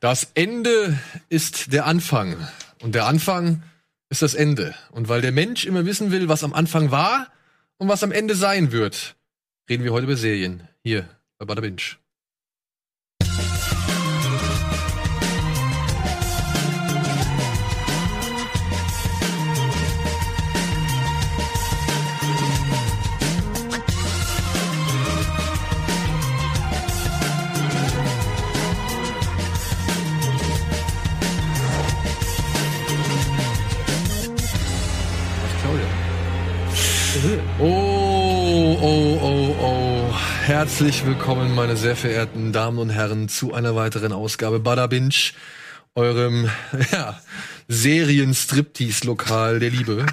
Das Ende ist der Anfang. Und der Anfang ist das Ende. Und weil der Mensch immer wissen will, was am Anfang war und was am Ende sein wird, reden wir heute über Serien. Hier bei Bada Binge. Herzlich willkommen, meine sehr verehrten Damen und Herren, zu einer weiteren Ausgabe Bada Binge, eurem ja, Serien-Striptease-Lokal der Liebe.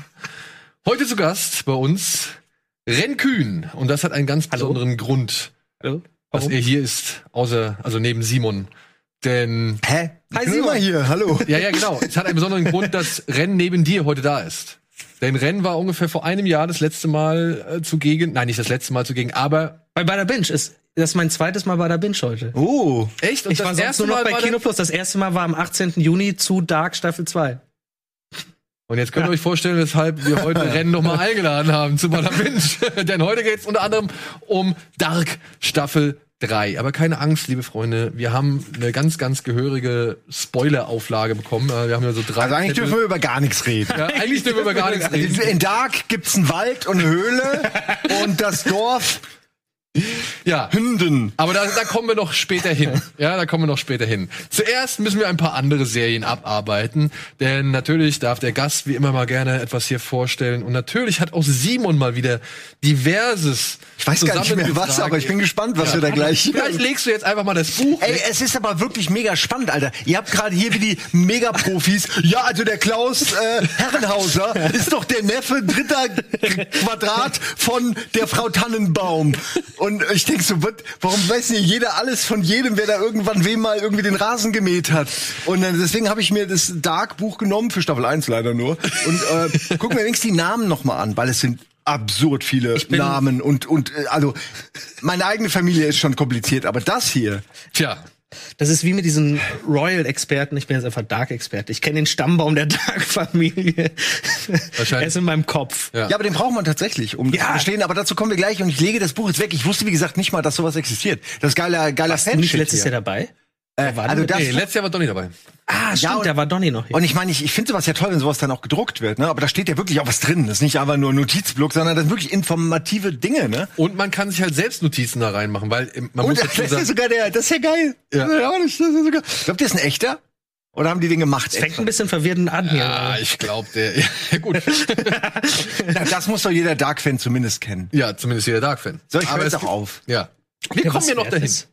Heute zu Gast bei uns Ren Kühn. Und das hat einen ganz Hallo. besonderen Grund, Hallo? dass Warum? er hier ist, außer, also neben Simon. Denn, Hä? Hi, Simon. immer hier, hallo. ja, ja, genau. Es hat einen besonderen Grund, dass Ren neben dir heute da ist. Denn Ren war ungefähr vor einem Jahr das letzte Mal äh, zugegen. Nein, nicht das letzte Mal zugegen, aber Bei Bada Binge ist das ist mein zweites Mal Bada Binge heute. Oh. echt? Und ich war sonst nur noch bei Kino der- Plus. Das erste Mal war am 18. Juni zu Dark Staffel 2. Und jetzt könnt ihr euch vorstellen, weshalb wir heute Rennen nochmal eingeladen haben zu Bada Binge. Denn heute geht es unter anderem um Dark Staffel 3. Aber keine Angst, liebe Freunde, wir haben eine ganz, ganz gehörige Spoiler-Auflage bekommen. Äh, Wir haben ja so drei. Also eigentlich Zettel. dürfen wir über gar nichts reden. ja, eigentlich dürfen wir über gar nichts reden. In Dark gibt's einen Wald und eine Höhle und das Dorf Ja. Hünden. Aber da, da kommen wir noch später hin. Ja, da kommen wir noch später hin. Zuerst müssen wir ein paar andere Serien abarbeiten, denn natürlich darf der Gast wie immer mal gerne etwas hier vorstellen und natürlich hat auch Simon mal wieder diverses. Ich weiß gar nicht mehr was, aber ich bin gespannt, was wir da gleich. Vielleicht legst du jetzt einfach mal das Buch. Ey, es ist aber wirklich mega spannend, Alter. Ihr habt gerade hier wie die Megaprofis. Ja, also der Klaus äh, Herrenhauser ist doch der Neffe dritter Quadrat von der Frau Tannenbaum. Und ich denk so, wat, warum weiß nicht jeder alles von jedem, wer da irgendwann wem mal irgendwie den Rasen gemäht hat. Und äh, deswegen habe ich mir das Dark-Buch genommen, für Staffel 1 leider nur. Und äh, guck mir wenigstens die Namen nochmal an, weil es sind absurd viele Namen und und äh, also meine eigene Familie ist schon kompliziert, aber das hier Tja, Das ist wie mit diesen Royal-Experten. Ich bin jetzt einfach Dark-Experte. Ich kenne den Stammbaum der Dark-Familie. Wahrscheinlich. Er ist in meinem Kopf. Ja. Ja, aber den braucht man tatsächlich, um das Ja. zu verstehen. Aber dazu kommen wir gleich und ich lege das Buch jetzt weg. Ich wusste, wie gesagt, nicht mal, dass sowas existiert. Das ist geiler, geiler Warst du nicht letztes hier. Jahr dabei? Äh, war also das, nee, letztes Jahr war Donny dabei. Ah, stimmt, und- da war Donny noch hier. und ich meine, ich, ich finde sowas ja toll, wenn sowas dann auch gedruckt wird. Ne? Aber da steht ja wirklich auch was drin. Das ist nicht einfach nur ein Notizblock, sondern das sind wirklich informative Dinge. Ne? Und man kann sich halt selbst Notizen da reinmachen, weil ähm, man Und muss das dazu ist ja sogar der, das ist ja geil. Ja. Das ist ja auch nicht- das ist sogar, glaubt ihr, das ist ein echter? Oder haben die den gemacht? Es fängt ein bisschen verwirrend an hier. ja, ich glaube, der, ja, gut. Na, das muss doch jeder Dark-Fan zumindest kennen. ja, zumindest jeder Dark-Fan. So, ich höre es doch gibt- auf. Ja. Wir Ja, kommen ja noch dahin. ist.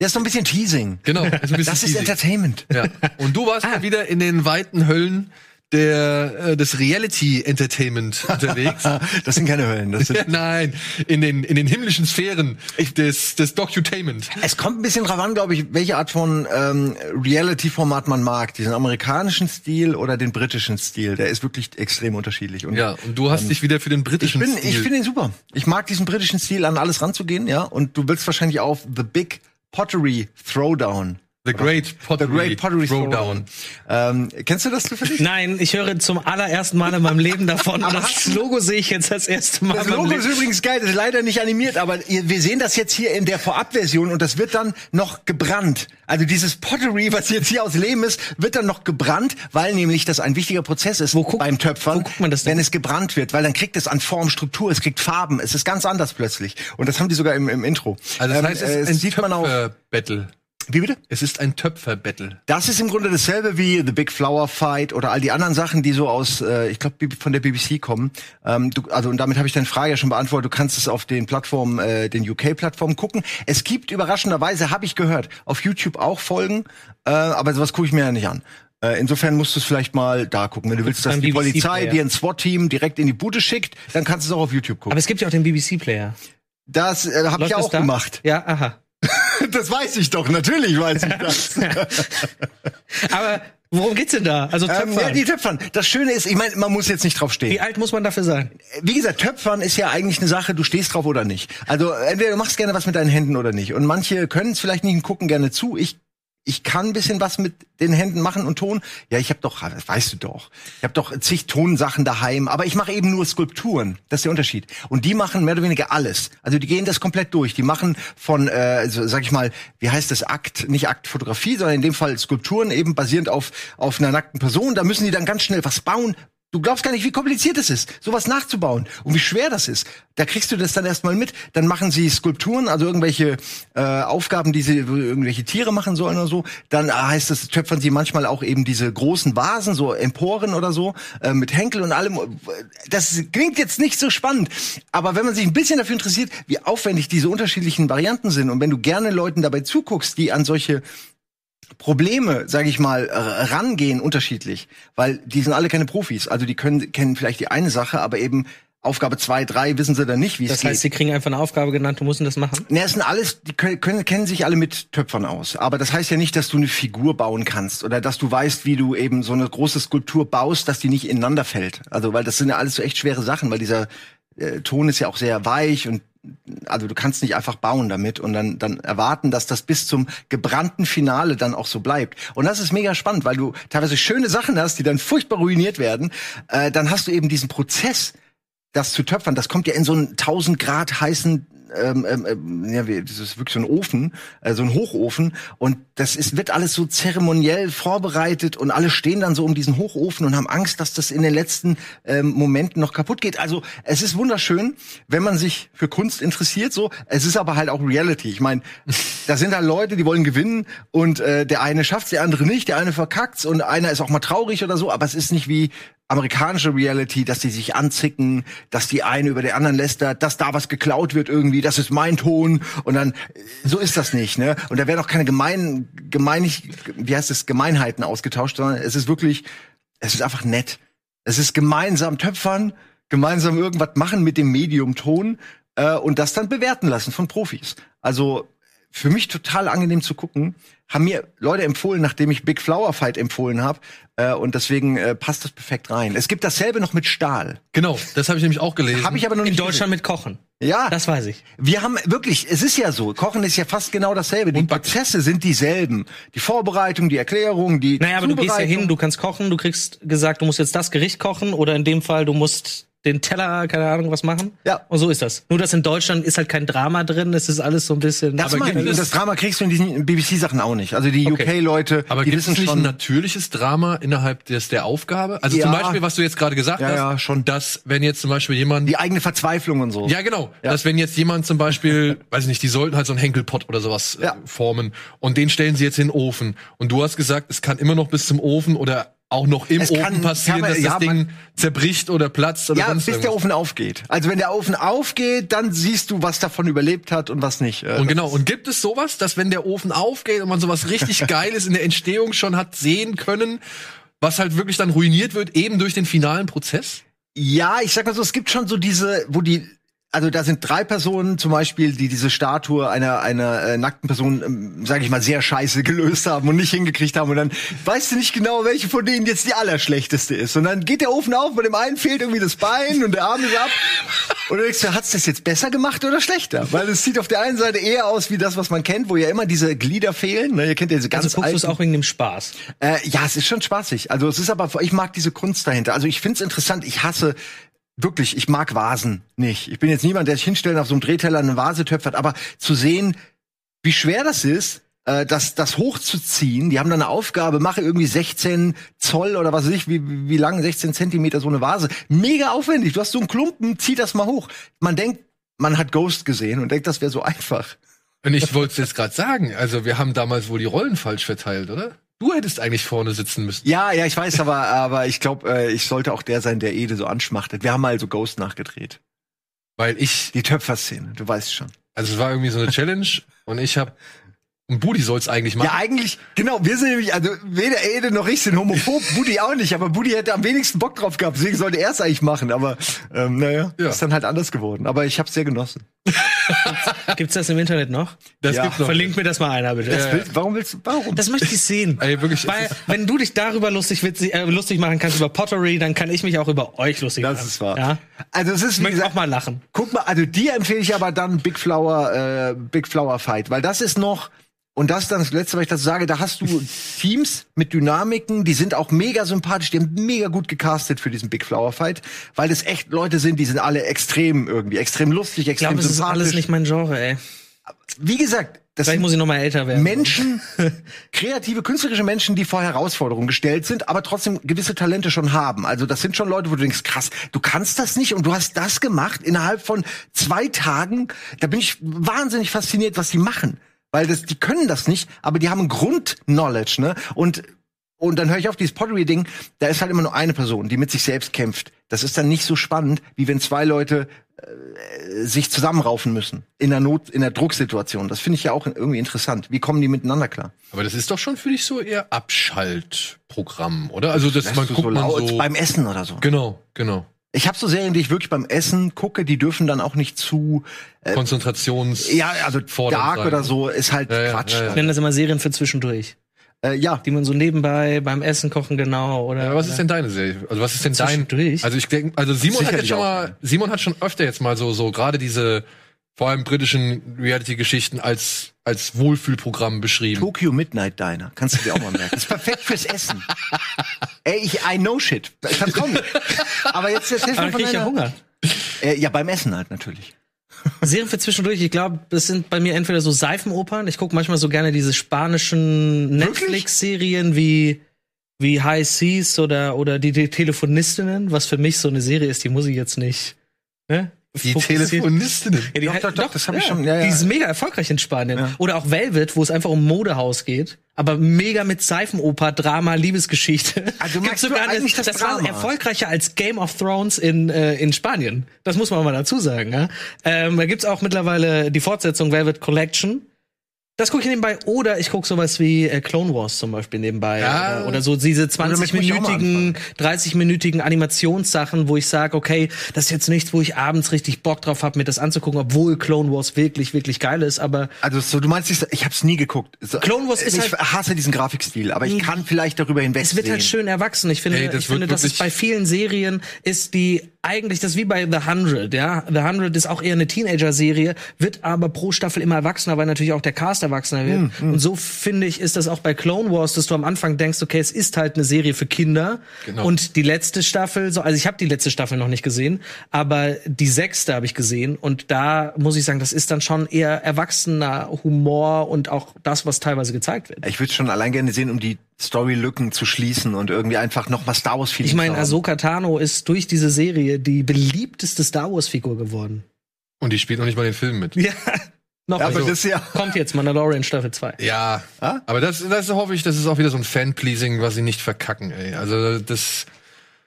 Das ist doch ein bisschen Teasing. Genau, ist bisschen Das ist teasing. Entertainment. Ja. Und du warst mal wieder in den weiten Höllen der, äh, des Reality-Entertainment unterwegs. Das sind keine Höllen. Das sind Nein, in den, in den himmlischen Sphären des, des Docutainment. Es kommt ein bisschen drauf an, glaube ich, welche Art von ähm, Reality-Format man mag. Diesen amerikanischen Stil oder den britischen Stil. Der ist wirklich extrem unterschiedlich. Und Ja, und du hast dich wieder für den ich britischen bin, Stil. ich finde ihn super. Ich mag diesen britischen Stil, an alles ranzugehen, ja. Und du willst wahrscheinlich auf The Big Pottery Throwdown. The Great Pottery, The Great Pottery Throwdown. Ähm, kennst du das zufällig? Nein, ich höre zum allerersten Mal in meinem Leben davon. Und das Logo sehe ich jetzt das erste Mal. Das Logo ist übrigens geil, das ist leider nicht animiert, aber wir sehen das jetzt hier in der Vorabversion und das wird dann noch gebrannt. Also dieses Pottery, was jetzt hier aus Lehm ist, wird dann noch gebrannt, weil nämlich das ein wichtiger Prozess ist Wo guckt- beim Töpfern, wo guckt man das denn? wenn es gebrannt wird, weil dann kriegt es an Form, Struktur, es kriegt Farben, es ist ganz anders plötzlich. Und das haben die sogar im, im Intro. Also das Ähm, heißt, es äh, ein sieht man auch. Töpfer-Battle. Wie bitte? Es ist ein Töpfer-Battle. Das ist im Grunde dasselbe wie The Big Flower Fight oder all die anderen Sachen, die so aus, äh, ich glaube, von der BBC kommen. Ähm, du, also und damit habe ich deine Frage ja schon beantwortet. Du kannst es auf den Plattformen, äh, den UK-Plattformen gucken. Es gibt überraschenderweise, habe ich gehört, auf YouTube auch Folgen, äh, aber sowas gucke ich mir ja nicht an. Äh, Insofern musst du es vielleicht mal da gucken. Wenn du willst, dass die BBC Polizei Player. dir ein SWAT-Team direkt in die Bude schickt, dann kannst du es auch auf YouTube gucken. Aber es gibt ja auch den BBC-Player. Das äh, habe ich ja auch da? gemacht. Ja, aha. Das weiß ich doch, natürlich weiß ich das. Aber worum geht's denn da? Also ähm, Töpfern. ja, die Töpfern. Das Schöne ist, ich meine, man muss jetzt nicht drauf stehen. Wie alt muss man dafür sein? wie gesagt, Töpfern ist ja eigentlich eine Sache, du stehst drauf oder nicht. Also entweder du machst gerne was mit deinen Händen oder nicht. Und manche können es vielleicht nicht und gucken gerne zu. Ich ich kann ein bisschen was mit den Händen machen und Ton. Ja, ich habe doch, weißt du doch. Ich habe doch zig Tonsachen daheim, aber ich mache eben nur Skulpturen. Das ist der Unterschied. Und die machen mehr oder weniger alles. Also die gehen das komplett durch. Die machen von, äh, sag ich mal, wie heißt das, Akt, nicht Aktfotografie, sondern in dem Fall Skulpturen eben basierend auf auf einer nackten Person. Da müssen die dann ganz schnell was bauen, Du glaubst gar nicht, wie kompliziert es ist, sowas nachzubauen und wie schwer das ist. Da kriegst du das dann erstmal mit. Dann machen sie Skulpturen, also irgendwelche äh, Aufgaben, die sie irgendwelche Tiere machen sollen oder so. Dann äh, heißt es, töpfern sie manchmal auch eben diese großen Vasen, so Emporen oder so, äh, mit Henkel und allem. Das klingt jetzt nicht so spannend, aber wenn man sich ein bisschen dafür interessiert, wie aufwendig diese unterschiedlichen Varianten sind und wenn du gerne Leuten dabei zuguckst, die an solche Probleme, sage ich mal, rangehen unterschiedlich, weil die sind alle keine Profis. Also die können kennen vielleicht die eine Sache, aber eben Aufgabe zwei, drei wissen sie dann nicht, wie es Das geht. heißt, sie kriegen einfach eine Aufgabe genannt, du musst das machen. Ne, es sind alles, die können, können, kennen sich alle mit Töpfern aus. Aber das heißt ja nicht, dass du eine Figur bauen kannst oder dass du weißt, wie du eben so eine große Skulptur baust, dass die nicht ineinander fällt. Also, weil das sind ja alles so echt schwere Sachen, weil dieser äh, Ton ist ja auch sehr weich und also du kannst nicht einfach bauen damit und dann, dann erwarten, dass das bis zum gebrannten Finale dann auch so bleibt. Und das ist mega spannend, weil du teilweise schöne Sachen hast, die dann furchtbar ruiniert werden. Äh, dann hast du eben diesen Prozess, das zu töpfern. Das kommt ja in so einen 1000 Grad heißen ähm, ähm, ähm, ja, wie, das ist wirklich so ein Ofen, äh, so ein Hochofen und das ist, wird alles so zeremoniell vorbereitet und alle stehen dann so um diesen Hochofen und haben Angst, dass das in den letzten ähm, Momenten noch kaputt geht. Also es ist wunderschön, wenn man sich für Kunst interessiert. So, es ist aber halt auch Reality. Ich meine, da sind halt Leute, die wollen gewinnen und äh, der eine schafft's, der andere nicht, der eine verkackt's und einer ist auch mal traurig oder so. Aber es ist nicht wie amerikanische Reality, dass die sich anzicken, dass die eine über der anderen lästert, dass da was geklaut wird irgendwie, das ist mein Ton und dann so ist das nicht, ne? Und da werden auch keine gemein gemeinig wie heißt es Gemeinheiten ausgetauscht, sondern es ist wirklich es ist einfach nett. Es ist gemeinsam töpfern, gemeinsam irgendwas machen mit dem Medium Ton äh, und das dann bewerten lassen von Profis. Also für mich total angenehm zu gucken. Haben mir Leute empfohlen, nachdem ich Big Flower Fight empfohlen habe. Äh, und deswegen äh, passt das perfekt rein. Es gibt dasselbe noch mit Stahl. Genau, das habe ich nämlich auch gelesen. Habe ich aber noch In nicht Deutschland mit Kochen. gesehen. Ja, Das weiß ich. wir haben wirklich, es ist ja so, Kochen ist ja fast genau dasselbe. Die Prozesse sind dieselben. Die Vorbereitung, die Erklärung, die Naja, aber du gehst ja hin, du kannst kochen, du kriegst gesagt, du musst jetzt das Gericht kochen oder in dem Fall, du musst den Teller, keine Ahnung, was machen. Ja. Und so ist das. Nur, dass in Deutschland ist halt kein Drama drin, es ist alles so ein bisschen. Das aber meine ich. Es- das Drama kriegst du in diesen BBC-Sachen auch nicht. Also die Okay. UK-Leute, Aber die gibt es wissen nicht ein schon. natürliches Drama innerhalb des, der Aufgabe? Also Ja. zum Beispiel, was du jetzt gerade gesagt Ja, hast, ja, schon. dass wenn jetzt zum Beispiel jemand Die eigene Verzweiflung und so. Ja, genau. Ja. Dass wenn jetzt jemand zum Beispiel, weiß ich nicht, die sollten halt so einen Henkelpott oder sowas Ja. äh, formen und den stellen sie jetzt in den Ofen. Und du hast gesagt, es kann immer noch bis zum Ofen oder auch noch im Es Ofen kann- passieren, kann man- dass ja, das Ding zerbricht oder platzt oder Ja, sonst bis der. Ofen aufgeht. Also wenn der Ofen aufgeht, dann siehst du, was davon überlebt hat und was nicht. Äh, Und genau, und gibt es sowas, dass wenn der Ofen aufgeht und man sowas richtig Geiles in der Entstehung schon hat sehen können, was halt wirklich dann ruiniert wird, eben durch den finalen Prozess? Ja, ich sag mal so, es gibt schon so diese, wo die, also da sind drei Personen zum Beispiel, die diese Statue einer einer äh, nackten Person, ähm, sage ich mal, sehr scheiße gelöst haben und nicht hingekriegt haben und dann weißt du nicht genau, welche von denen jetzt die allerschlechteste ist. Und dann geht der Ofen auf, bei dem einen fehlt irgendwie das Bein und der Arm ist ab. Und du denkst, hat's das jetzt besser gemacht oder schlechter? Weil es sieht auf der einen Seite eher aus wie das, was man kennt, wo ja immer diese Glieder fehlen. Ne? Ihr kennt ja diese ganz also guckst du es auch wegen dem Spaß. äh, ja, es ist schon spaßig. Also es ist aber, ich mag diese Kunst dahinter. Also ich find's interessant. Ich hasse wirklich, ich mag Vasen nicht. Ich bin jetzt niemand, der sich hinstellt und auf so einem Drehteller eine Vase töpfert, aber zu sehen, wie schwer das ist, äh, das, das hochzuziehen. Die haben da eine Aufgabe, mache irgendwie 16 Zoll oder was weiß ich, wie, wie lang, 16 Zentimeter so eine Vase. Mega aufwendig. Du hast so einen Klumpen, zieh das mal hoch. Man denkt, man hat Ghost gesehen und denkt, das wäre so einfach. Und ich wollte es jetzt gerade sagen, also wir haben damals wohl die Rollen falsch verteilt, oder? Du hättest eigentlich vorne sitzen müssen. Ja, ja, ich weiß, aber, aber ich glaube, äh, ich sollte auch der sein, der Ede so anschmachtet. Wir haben mal so Ghost nachgedreht. Weil ich, Die Töpferszene, du weißt schon. also es war irgendwie so eine Challenge und ich habe und Budi soll's eigentlich machen. Ja, eigentlich, genau, wir sind nämlich, also weder Ede noch ich sind homophob, Budi auch nicht, aber Budi hätte am wenigsten Bock drauf gehabt, deswegen sollte er es eigentlich machen, aber ähm, naja, Ja. ist dann halt anders geworden. Aber ich habe sehr genossen. Gibt's das im Internet noch? das ja, gibt's noch. Verlink mir das mal einer, bitte. Das willst, warum willst du, warum? Das möchte ich sehen. Ey, wirklich, Weil, wenn du dich darüber lustig, witzig, äh, lustig machen kannst über Pottery, dann kann ich mich auch über euch lustig machen. das ist wahr. Ja? Also es ist, Ich wie möchte auch gesagt, mal lachen. guck mal, also dir empfehle ich aber dann Big Flower, äh, Big Flower Fight, weil das ist noch und das ist dann das Letzte, was ich dazu sage, da hast du Teams mit Dynamiken, die sind auch mega sympathisch, die haben mega gut gecastet für diesen Big Flower Fight, weil das echt Leute sind, die sind alle extrem irgendwie, extrem lustig, Ich extrem glaube, es ist sympathisch. alles nicht mein Genre, ey. Wie gesagt, das Vielleicht sind muss ich noch mal älter werden. Menschen, kreative, künstlerische Menschen, die vor Herausforderungen gestellt sind, aber trotzdem gewisse Talente schon haben. Also das sind schon Leute, wo du denkst, krass, du kannst das nicht und du hast das gemacht innerhalb von zwei Tagen. Da bin ich wahnsinnig fasziniert, was die machen. Weil das, die können das nicht, aber die haben Grund-Knowledge, ne? Und und dann höre ich auf dieses Pottery-Ding, da ist halt immer nur eine Person, die mit sich selbst kämpft. Das ist dann nicht so spannend, wie wenn zwei Leute äh, sich zusammenraufen müssen in der Not, in der Drucksituation. Das finde ich ja auch irgendwie interessant. Wie kommen die miteinander klar? Aber das ist doch schon für dich so eher Abschaltprogramm, oder? Also das man guckt so man laut so. beim Essen oder so. Genau, genau. Ich habe so Serien, die ich wirklich beim Essen gucke, die dürfen dann auch nicht zu Konzentrations. ja, also Dark sein. oder so ist halt Ja, Quatsch. ja, ja. Ich nenne das immer Serien für zwischendurch. Äh, ja. Die man so nebenbei beim Essen kochen genau oder. Ja, was ist denn deine Serie? Also was ist denn dein? Zwischendurch? Also ich denke, also Simon hat jetzt schon mal, Simon hat schon öfter jetzt mal so so gerade diese vor allem britischen Reality-Geschichten als als Wohlfühlprogramm beschrieben. Tokyo Midnight Diner. Kannst du dir auch mal merken. Das ist perfekt fürs Essen. Ey, ich, I know shit. Vertrau mir. Aber jetzt Aber mal dann von ich ja deiner, Hunger. äh, Ja, beim Essen halt natürlich. Serien für zwischendurch, ich glaube, das sind bei mir entweder so Seifenopern. Ich gucke manchmal so gerne diese spanischen Netflix-Serien wie, wie High Seas oder, oder die, die Telefonistinnen, was für mich so eine Serie ist, die muss ich jetzt nicht. Ne? Die Telefonistinnen. Ja, die Doch, halt- doch, doch, das hab ich schon, ja, ja. Die ist mega erfolgreich in Spanien. Ja. Oder auch Velvet, wo es einfach um Modehaus geht. Aber mega mit Seifenoper, Drama, Liebesgeschichte. Also du sogar eine- eigentlich das das war Drama? erfolgreicher als Game of Thrones in, äh, in Spanien. Das muss man mal dazu sagen. Ja? Ähm, da gibt's auch mittlerweile die Fortsetzung Velvet Collection. Das gucke ich nebenbei. Oder ich gucke sowas wie äh, Clone Wars zum Beispiel nebenbei. Ja. Oder, oder so diese damit muss ich auch mal 20-minütigen, 30-minütigen Animationssachen, wo ich sage, okay, das ist jetzt nichts, wo ich abends richtig Bock drauf habe, mir das anzugucken, obwohl Clone Wars wirklich, wirklich geil ist. Aber Also so, du meinst, ich, ich habe es nie geguckt. So, Clone Wars ist ich halt- hasse diesen Grafikstil, aber ich kann vielleicht darüber hinweg es wird halt schön erwachsen. Ich finde, Ey, das ich finde, dass es bei vielen Serien ist, die eigentlich das ist wie bei The 100, ja. The 100 ist auch eher eine Teenager-Serie, wird aber pro Staffel immer erwachsener, weil natürlich auch der Cast erwachsener wird. Hm, Und so finde ich, ist das auch bei Clone Wars, dass du am Anfang denkst, okay, es ist halt eine Serie für Kinder. Genau. Und die letzte Staffel, so, also ich habe die letzte Staffel noch nicht gesehen, aber die sechste habe ich gesehen. Und da muss ich sagen, das ist dann schon eher erwachsener Humor und auch das, was teilweise gezeigt wird. Ich würde schon allein gerne sehen, um die Storylücken zu schließen und irgendwie einfach noch mal Star Wars Feeling Ich meine. Ahsoka Tano ist durch diese Serie die beliebteste Star Wars Figur geworden. Und die spielt noch nicht mal den Film mit. Ja. Noch Ja, aber also, das ist ja kommt jetzt Mandalorian Staffel 2. Ja, Ah? aber das, das hoffe ich, das ist auch wieder so ein Fan-Pleasing, was sie nicht verkacken, ey. Also das,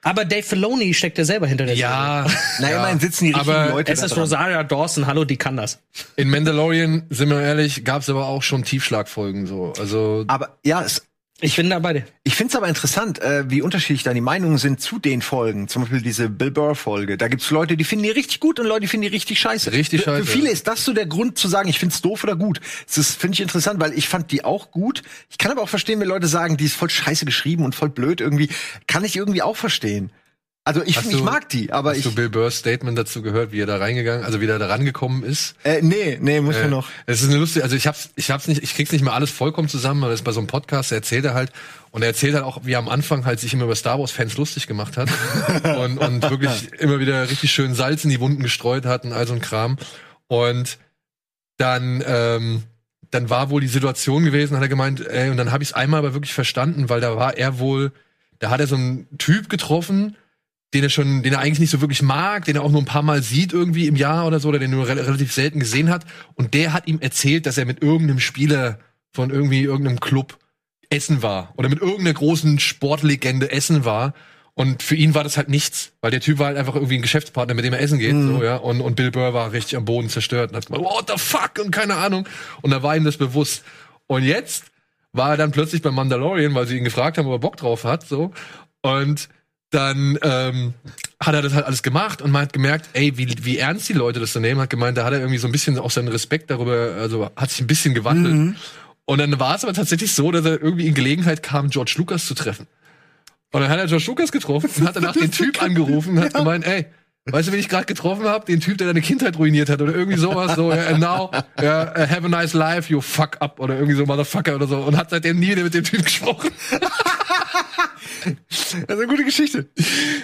Aber Dave Filoni steckt ja selber hinter der ja. Na, ja. immerhin sitzen die richtigen aber Leute Es ist. Rosaria Dawson, hallo, die kann das. in Mandalorian, sind wir ehrlich, gab es aber auch schon Tiefschlagfolgen so. Also Aber ja, es, Ich bin da bei dir. ich finde es aber interessant, äh, wie unterschiedlich da die Meinungen sind zu den Folgen. Zum Beispiel diese Bill Burr-Folge. Da gibt's Leute, die finden die richtig gut und Leute, die finden die richtig scheiße. Richtig für, scheiße, Für viele ist das so der Grund zu sagen, ich find's doof oder gut. Das finde ich interessant, weil ich fand die auch gut. Ich kann aber auch verstehen, wenn Leute sagen, die ist voll scheiße geschrieben und voll blöd irgendwie. Kann ich irgendwie auch verstehen. Also ich, Hast ich du- mag die, aber hast ich. du Bill Burrs Statement dazu gehört, wie er da reingegangen, also wie er da rangekommen ist? Äh, nee, nee, muss Äh, noch. Es ist eine lustige, also ich hab's, ich hab's nicht, ich krieg's nicht mehr alles vollkommen zusammen, aber das ist bei so einem Podcast, da erzählt er halt, und er erzählt halt auch, wie er am Anfang halt sich immer über Star Wars Fans lustig gemacht hat und, und wirklich immer wieder richtig schön Salz in die Wunden gestreut hat und all so ein Kram. Und dann, ähm, dann war wohl die Situation gewesen, hat er gemeint, ey, und dann habe ich es einmal aber wirklich verstanden, weil da war er wohl, da hat er so einen Typ getroffen, den er schon, den er eigentlich nicht so wirklich mag, den er auch nur ein paar Mal sieht irgendwie im Jahr oder so, oder den er nur re relativ selten gesehen hat. Und der hat ihm erzählt, dass er mit irgendeinem Spieler von irgendwie irgendeinem Club essen war oder mit irgendeiner großen Sportlegende essen war. Und für ihn war das halt nichts, weil der Typ war halt einfach irgendwie ein Geschäftspartner, mit dem er essen geht, so, ja. Und, und Bill Burr war richtig am Boden zerstört und hat gesagt, what the fuck und keine Ahnung. Und da war ihm das bewusst. Und jetzt war er dann plötzlich beim Mandalorian, weil sie ihn gefragt haben, ob er Bock drauf hat, so. Und dann ähm, hat er das halt alles gemacht und man hat gemerkt, ey, wie, wie ernst die Leute das so nehmen, hat gemeint, da hat er irgendwie so ein bisschen auch seinen Respekt darüber, also hat sich ein bisschen gewandelt. Und dann war es aber tatsächlich so, dass er irgendwie in Gelegenheit kam, George Lucas zu treffen. Und dann hat er George Lucas getroffen und hat danach den Typ angerufen und hat gemeint, ey, Weißt du, wen ich gerade getroffen habe? Den Typ, der deine Kindheit ruiniert hat oder irgendwie sowas. So, and now, uh, have a nice life, you fuck up oder irgendwie so Motherfucker oder so. Und hat seitdem nie wieder mit dem Typ gesprochen. Das ist eine gute Geschichte.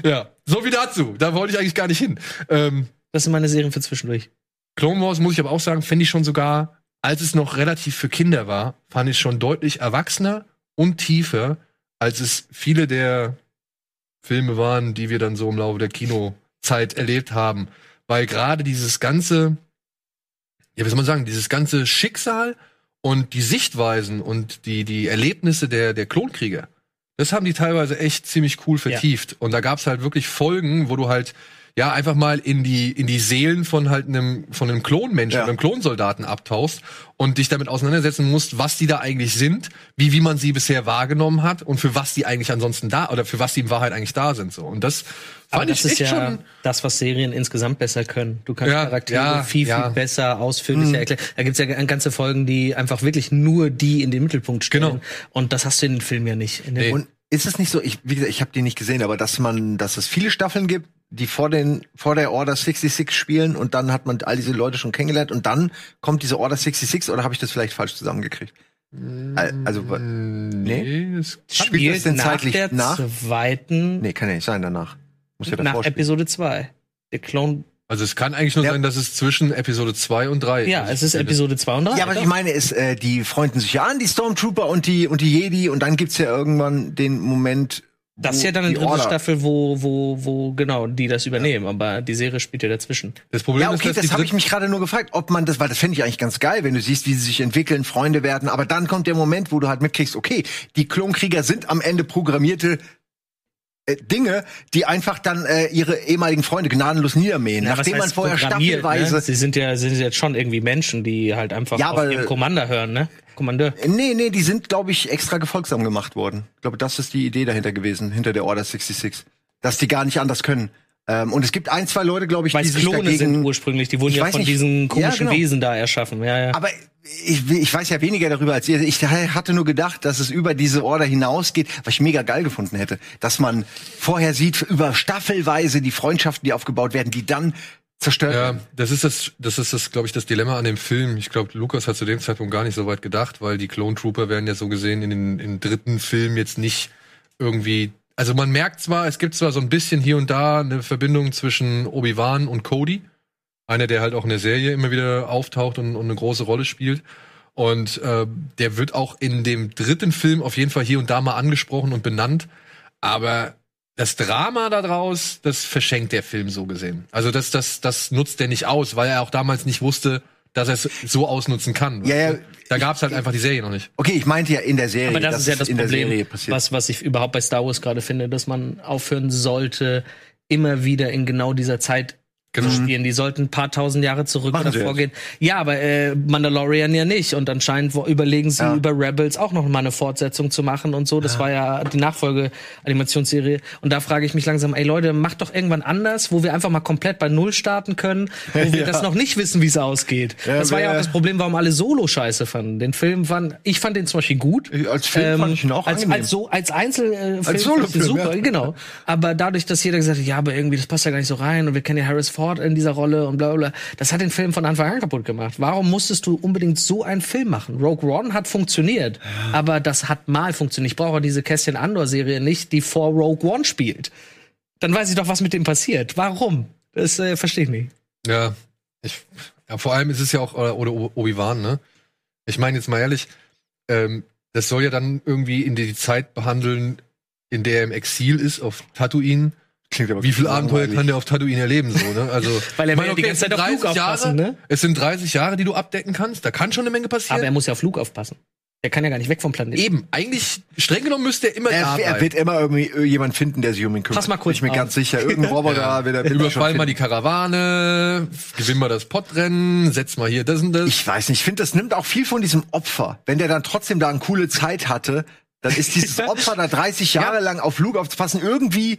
Ja, so wie dazu. Da wollte ich eigentlich gar nicht hin. Ähm, Das sind meine Serien für zwischendurch. Clone Wars muss ich aber auch sagen, finde ich schon sogar, als es noch relativ für Kinder war, fand ich schon deutlich erwachsener und tiefer, als es viele der Filme waren, die wir dann so im Laufe der Kinozeit erlebt haben. Weil gerade dieses ganze, ja, wie soll man sagen, dieses ganze Schicksal und die Sichtweisen und die, die Erlebnisse der, der Klonkrieger, das haben die teilweise echt ziemlich cool vertieft. Und da gab's halt wirklich Folgen, wo du halt ja einfach mal in die in die Seelen von halt einem von einem Klonmenschen, Ja. einem Klonsoldaten abtauchst und dich damit auseinandersetzen musst, was die da eigentlich sind, wie wie man sie bisher wahrgenommen hat und für was die eigentlich ansonsten da oder für was die in Wahrheit eigentlich da sind so. Und das Aber fand das ich ist echt ja schon das, was Serien insgesamt besser können. Du kannst Ja, Charaktere ja, viel, viel ja. besser, ausführlicher erklären. Da gibt's ja ganze Folgen, die einfach wirklich nur die in den Mittelpunkt stellen. Genau. Und das hast du in den Filmen ja nicht. In den Nee. Und ist es nicht so, ich, wie gesagt, ich habe die nicht gesehen, aber dass man, dass es viele Staffeln gibt, die vor den, vor der Order 66 spielen und dann hat man all diese Leute schon kennengelernt und dann kommt diese Order 66 oder habe ich das vielleicht falsch zusammengekriegt? Al- Also, wa- nee, das spielt das denn nach zeitlich der nach? zweiten, Nee, kann ja nicht sein danach. Muss ja nach spielen. Episode 2. Der Clone, Also es kann eigentlich nur Ja. sein, dass es zwischen Episode 2 und 3 ja, es ist Episode 2 und 3. Ja, was ich meine ist, äh, die freunden sich ja an, die Stormtrooper und die und die Jedi und dann gibt's ja irgendwann den Moment, Das ist ja dann dritte Order- Staffel, wo, wo, wo, genau, die das übernehmen. Aber die Serie spielt ja dazwischen. Das Problem Ja, ist, okay, dass das habe ich mich gerade nur gefragt, ob man das, weil das fände ich eigentlich ganz geil, wenn du siehst, wie sie sich entwickeln, Freunde werden, aber dann kommt der Moment, wo du halt mitkriegst, okay, die Klonkrieger sind am Ende programmierte äh, Dinge, die einfach dann äh, ihre ehemaligen Freunde gnadenlos niedermähen, Ja, nachdem man vorher programmiert, staffelweise Ne? Sie sind ja, sind jetzt schon irgendwie Menschen, die halt einfach Ja, auf aber- ihren Commander hören, ne? Kommandeur. Nee, nee, die sind, glaube ich, extra gefolgsam gemacht worden. Ich glaube, das ist die Idee dahinter gewesen, hinter der Order 66. Dass die gar nicht anders können. Ähm, und es gibt ein, zwei Leute, glaube ich, Weil die sich Klone sind dagegen... ursprünglich, die wurden ja von nicht. diesen Ja, komischen genau. Wesen da erschaffen. Ja, ja. Aber ich, ich weiß ja weniger darüber als ihr. Ich hatte nur gedacht, dass es über diese Order hinausgeht, was ich mega geil gefunden hätte. Dass man vorher sieht, über Staffelweise die Freundschaften, die aufgebaut werden, die dann zerstört Ja, werden. das ist das, das ist das, glaube ich, das Dilemma an dem Film. Ich glaube, Lukas hat zu dem Zeitpunkt gar nicht so weit gedacht, weil die Clone Trooper werden ja so gesehen in den im dritten Film jetzt nicht irgendwie. Also man merkt zwar, es gibt zwar so ein bisschen hier und da eine Verbindung zwischen Obi-Wan und Cody, einer, der halt auch in der Serie immer wieder auftaucht und, und eine große Rolle spielt. Und äh, der wird auch in dem dritten Film auf jeden Fall hier und da mal angesprochen und benannt. Aber das Drama daraus, das verschenkt der Film so gesehen. Also das, das, das nutzt er nicht aus, weil er auch damals nicht wusste, dass er es so ausnutzen kann. Ja, ja. Da gab's halt einfach die Serie noch nicht. Okay, ich meinte ja in der Serie. Aber das dass ist ja es das Problem, was, was ich überhaupt bei Star Wars gerade finde, dass man aufhören sollte, immer wieder in genau dieser Zeit Genau. spielen. Die sollten ein paar tausend Jahre zurück Machen oder sie vorgehen. Ja, aber äh, Mandalorian ja nicht. Und anscheinend überlegen sie Ja. über Rebels auch noch mal eine Fortsetzung zu machen und so. Das war ja die Nachfolge-Animationsserie. Und da frage ich mich langsam, ey Leute, macht doch irgendwann anders, wo wir einfach mal komplett bei Null starten können, wo wir Ja. das noch nicht wissen, wie es ausgeht. Ja, das war ja auch das Problem, warum alle Solo scheiße fanden. Den Film fand, ich fand den zum Beispiel gut. Als Film fand ich ihn auch als, angenehm. als so als Einzelfilm Als Solofilm, super, ja. genau. Aber dadurch, dass jeder gesagt hat, ja, aber irgendwie das passt ja gar nicht so rein und wir kennen ja Harris Ford in dieser Rolle und bla bla, bla, das hat den Film von Anfang an kaputt gemacht. Warum musstest du unbedingt so einen Film machen? Rogue One hat funktioniert, aber das hat mal funktioniert. Ich brauche diese Kästchen Andor Serie nicht, die vor Rogue One spielt. Dann weiß ich doch, was mit dem passiert. Warum? Das äh, verstehe ich nicht. Ja, ich, ja, vor allem ist es ja auch, oder, oder Obi-Wan, ne? Ich meine jetzt mal ehrlich, ähm, das soll ja dann irgendwie in die Zeit behandeln, in der er im Exil ist, auf Tatooine. Klingt aber Wie viel. Abenteuer kann der auf Tatooine erleben, so, ne? Also, Weil er ich will ja die ganze Zeit auf Flug 30 aufpassen, Jahre, ne? Es sind 30 Jahre, die du abdecken kannst. Da kann schon eine Menge passieren. Aber er muss ja auf Flug aufpassen. Er kann ja gar nicht weg vom Planeten. Eben, eigentlich, streng genommen müsste er immer da Er, er bleiben. wird immer irgendwie jemand finden, der sich um ihn kümmert. Pass mal kurz Bin ich mir auf. ganz sicher. Irgendein Roboter wird er wird er schon Überfall mal finden. die Karawane, gewinn mal das Podrennen, setz mal hier das und das. Ich weiß nicht, ich finde, das nimmt auch viel von diesem Opfer. Wenn der dann trotzdem da eine coole Zeit hatte, dann ist dieses Opfer da 30 Jahre lang auf Luke aufzupassen irgendwie.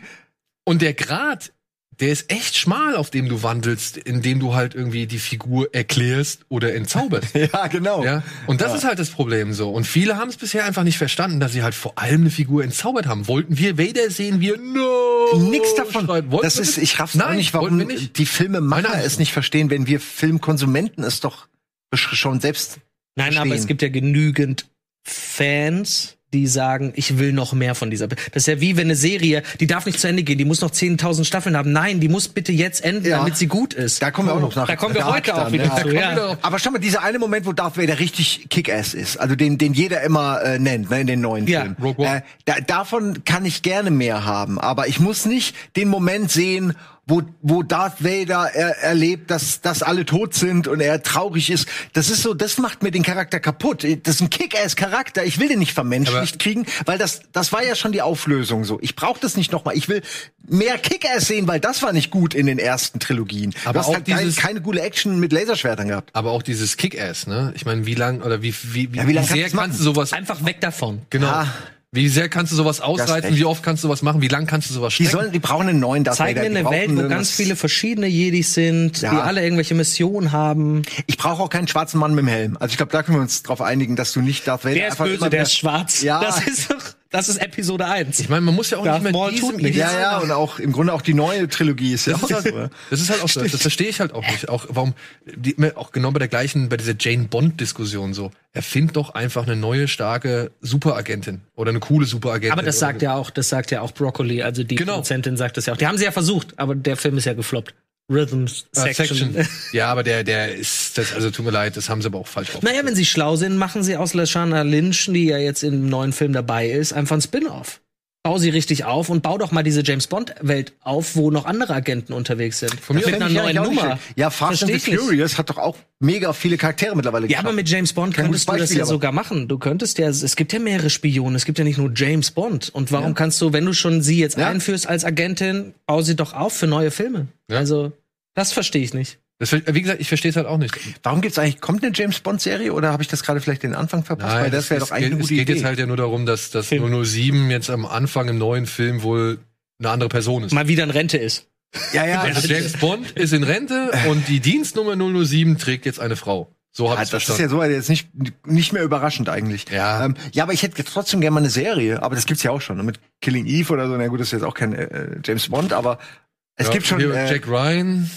Und der Grad, der ist echt schmal, auf dem du wandelst, indem du halt irgendwie die Figur erklärst oder entzauberst. Ja, genau. Ja, und das ist halt das Problem so. Und viele haben es bisher einfach nicht verstanden, dass sie halt vor allem eine Figur entzaubert haben. Wollten wir Vader sehen, wir no. Nix davon. Das ist, ich raff's Nein, auch nicht, warum nicht. die Filmemacher es nicht verstehen, wenn wir Filmkonsumenten es doch schon selbst Nein, aber verstehen. es gibt ja genügend Fans, die sagen, ich will noch mehr von dieser. Das ist ja wie wenn eine Serie, die darf nicht zu Ende gehen, die muss noch 10.000 Staffeln haben. Nein, die muss bitte jetzt enden, Ja. damit sie gut ist. Da kommen wir auch noch nach. Da kommen wir Dark heute auch dann, wieder ja. zu. Ja. Aber schau mal, dieser eine Moment, wo Darth Vader richtig Kick-Ass ist, also den, den jeder immer äh, nennt, ne, in den neuen Ja. Filmen. Rogue One. Äh, da, davon kann ich gerne mehr haben, aber ich muss nicht den Moment sehen, wo, wo Darth Vader er, erlebt, dass, dass alle tot sind und er traurig ist. Das ist so, das macht mir den Charakter kaputt. Das ist ein Kick-Ass-Charakter. Ich will den nicht vermenschlicht kriegen, weil das, das war ja schon die Auflösung so. Ich brauche das nicht nochmal. Ich will mehr Kick-Ass sehen, weil das war nicht gut in den ersten Trilogien. Aber du hast auch halt dieses- keine coole Action mit Laserschwertern gehabt. Aber auch dieses Kick-Ass, ne? Ich meine, wie lang oder wie, wie, wie, Ja, wie lang sehr kannst du machen? sowas. Einfach weg davon. Genau. Ja. Wie sehr kannst du sowas ausreizen? Wie oft kannst du sowas machen? Wie lang kannst du sowas Die strecken? sollen, die brauchen einen neuen Darth Zeig Vader. mir Die eine Welt, wo ganz viele verschiedene Jedis sind, Ja. die alle irgendwelche Missionen haben. Ich brauche auch keinen schwarzen Mann mit dem Helm. Also ich glaube, da können wir uns drauf einigen, dass du nicht Darth Vader Der ist einfach böse, der ist schwarz. Ja. Das ist doch, das ist Episode 1. ich meine, man muss ja auch Darth nicht mehr Maul diesem tut. Ja, ja, und auch im Grunde auch die neue Trilogie ist ja Das auch ist, halt, so. das ist halt auch so. Das verstehe ich halt auch nicht. Auch warum die, auch genau bei der gleichen, bei dieser Jane Bond Diskussion so. Erfind doch einfach eine neue starke Superagentin oder eine coole Superagentin. Aber das sagt ja auch, das sagt ja auch Broccoli, also die Genau. Produzentin sagt das ja auch. Die haben sie ja versucht, aber der Film ist ja gefloppt. Rhythm Section. Section. Ja, aber der, der ist, das, also tut mir leid, das haben sie aber auch falsch aufgeführt. Naja, wenn sie schlau sind, machen sie aus Lashana Lynch, die ja jetzt im neuen Film dabei ist, einfach ein Spin-off. Bau sie richtig auf und bau doch mal diese James Bond-Welt auf, wo noch andere Agenten unterwegs sind. Von mir mit einer neuen Nummer. Ja, Fast Versteh and the. Furious hat doch auch mega viele Charaktere mittlerweile Ja, aber mit James Bond Kein könntest du gutes das Beispiel, ja aber- sogar machen. Du könntest ja, es gibt ja mehrere Spione, es gibt ja nicht nur James Bond. Und warum kannst du, wenn du schon sie jetzt Ja. einführst als Agentin, bau sie doch auf für neue Filme. Ja. Also, das verstehe ich nicht. Das, ver- wie gesagt, ich verstehe es halt auch nicht. Warum gibt's eigentlich, kommt eine James Bond Serie oder habe ich das gerade vielleicht den Anfang verpasst? Weil das wäre es doch eigentlich geht, eine es gute geht Idee. jetzt halt ja nur darum, dass, dass Film. 007 jetzt am Anfang im neuen Film wohl eine andere Person ist. Mal wieder in Rente ist. ja, ja, Also James Bond ist in Rente und die Dienstnummer 007 trägt jetzt eine Frau. So habe Ja, ich das ist verstanden. ja so jetzt nicht, nicht mehr überraschend eigentlich. Ja. ähm, ja, aber ich hätte trotzdem gerne mal eine Serie, aber das gibt's ja auch schon. ne, Mit Killing Eve oder so, na gut, das ist jetzt auch kein äh, James Bond, aber es Ja, gibt schon. Äh, Jack Ryan,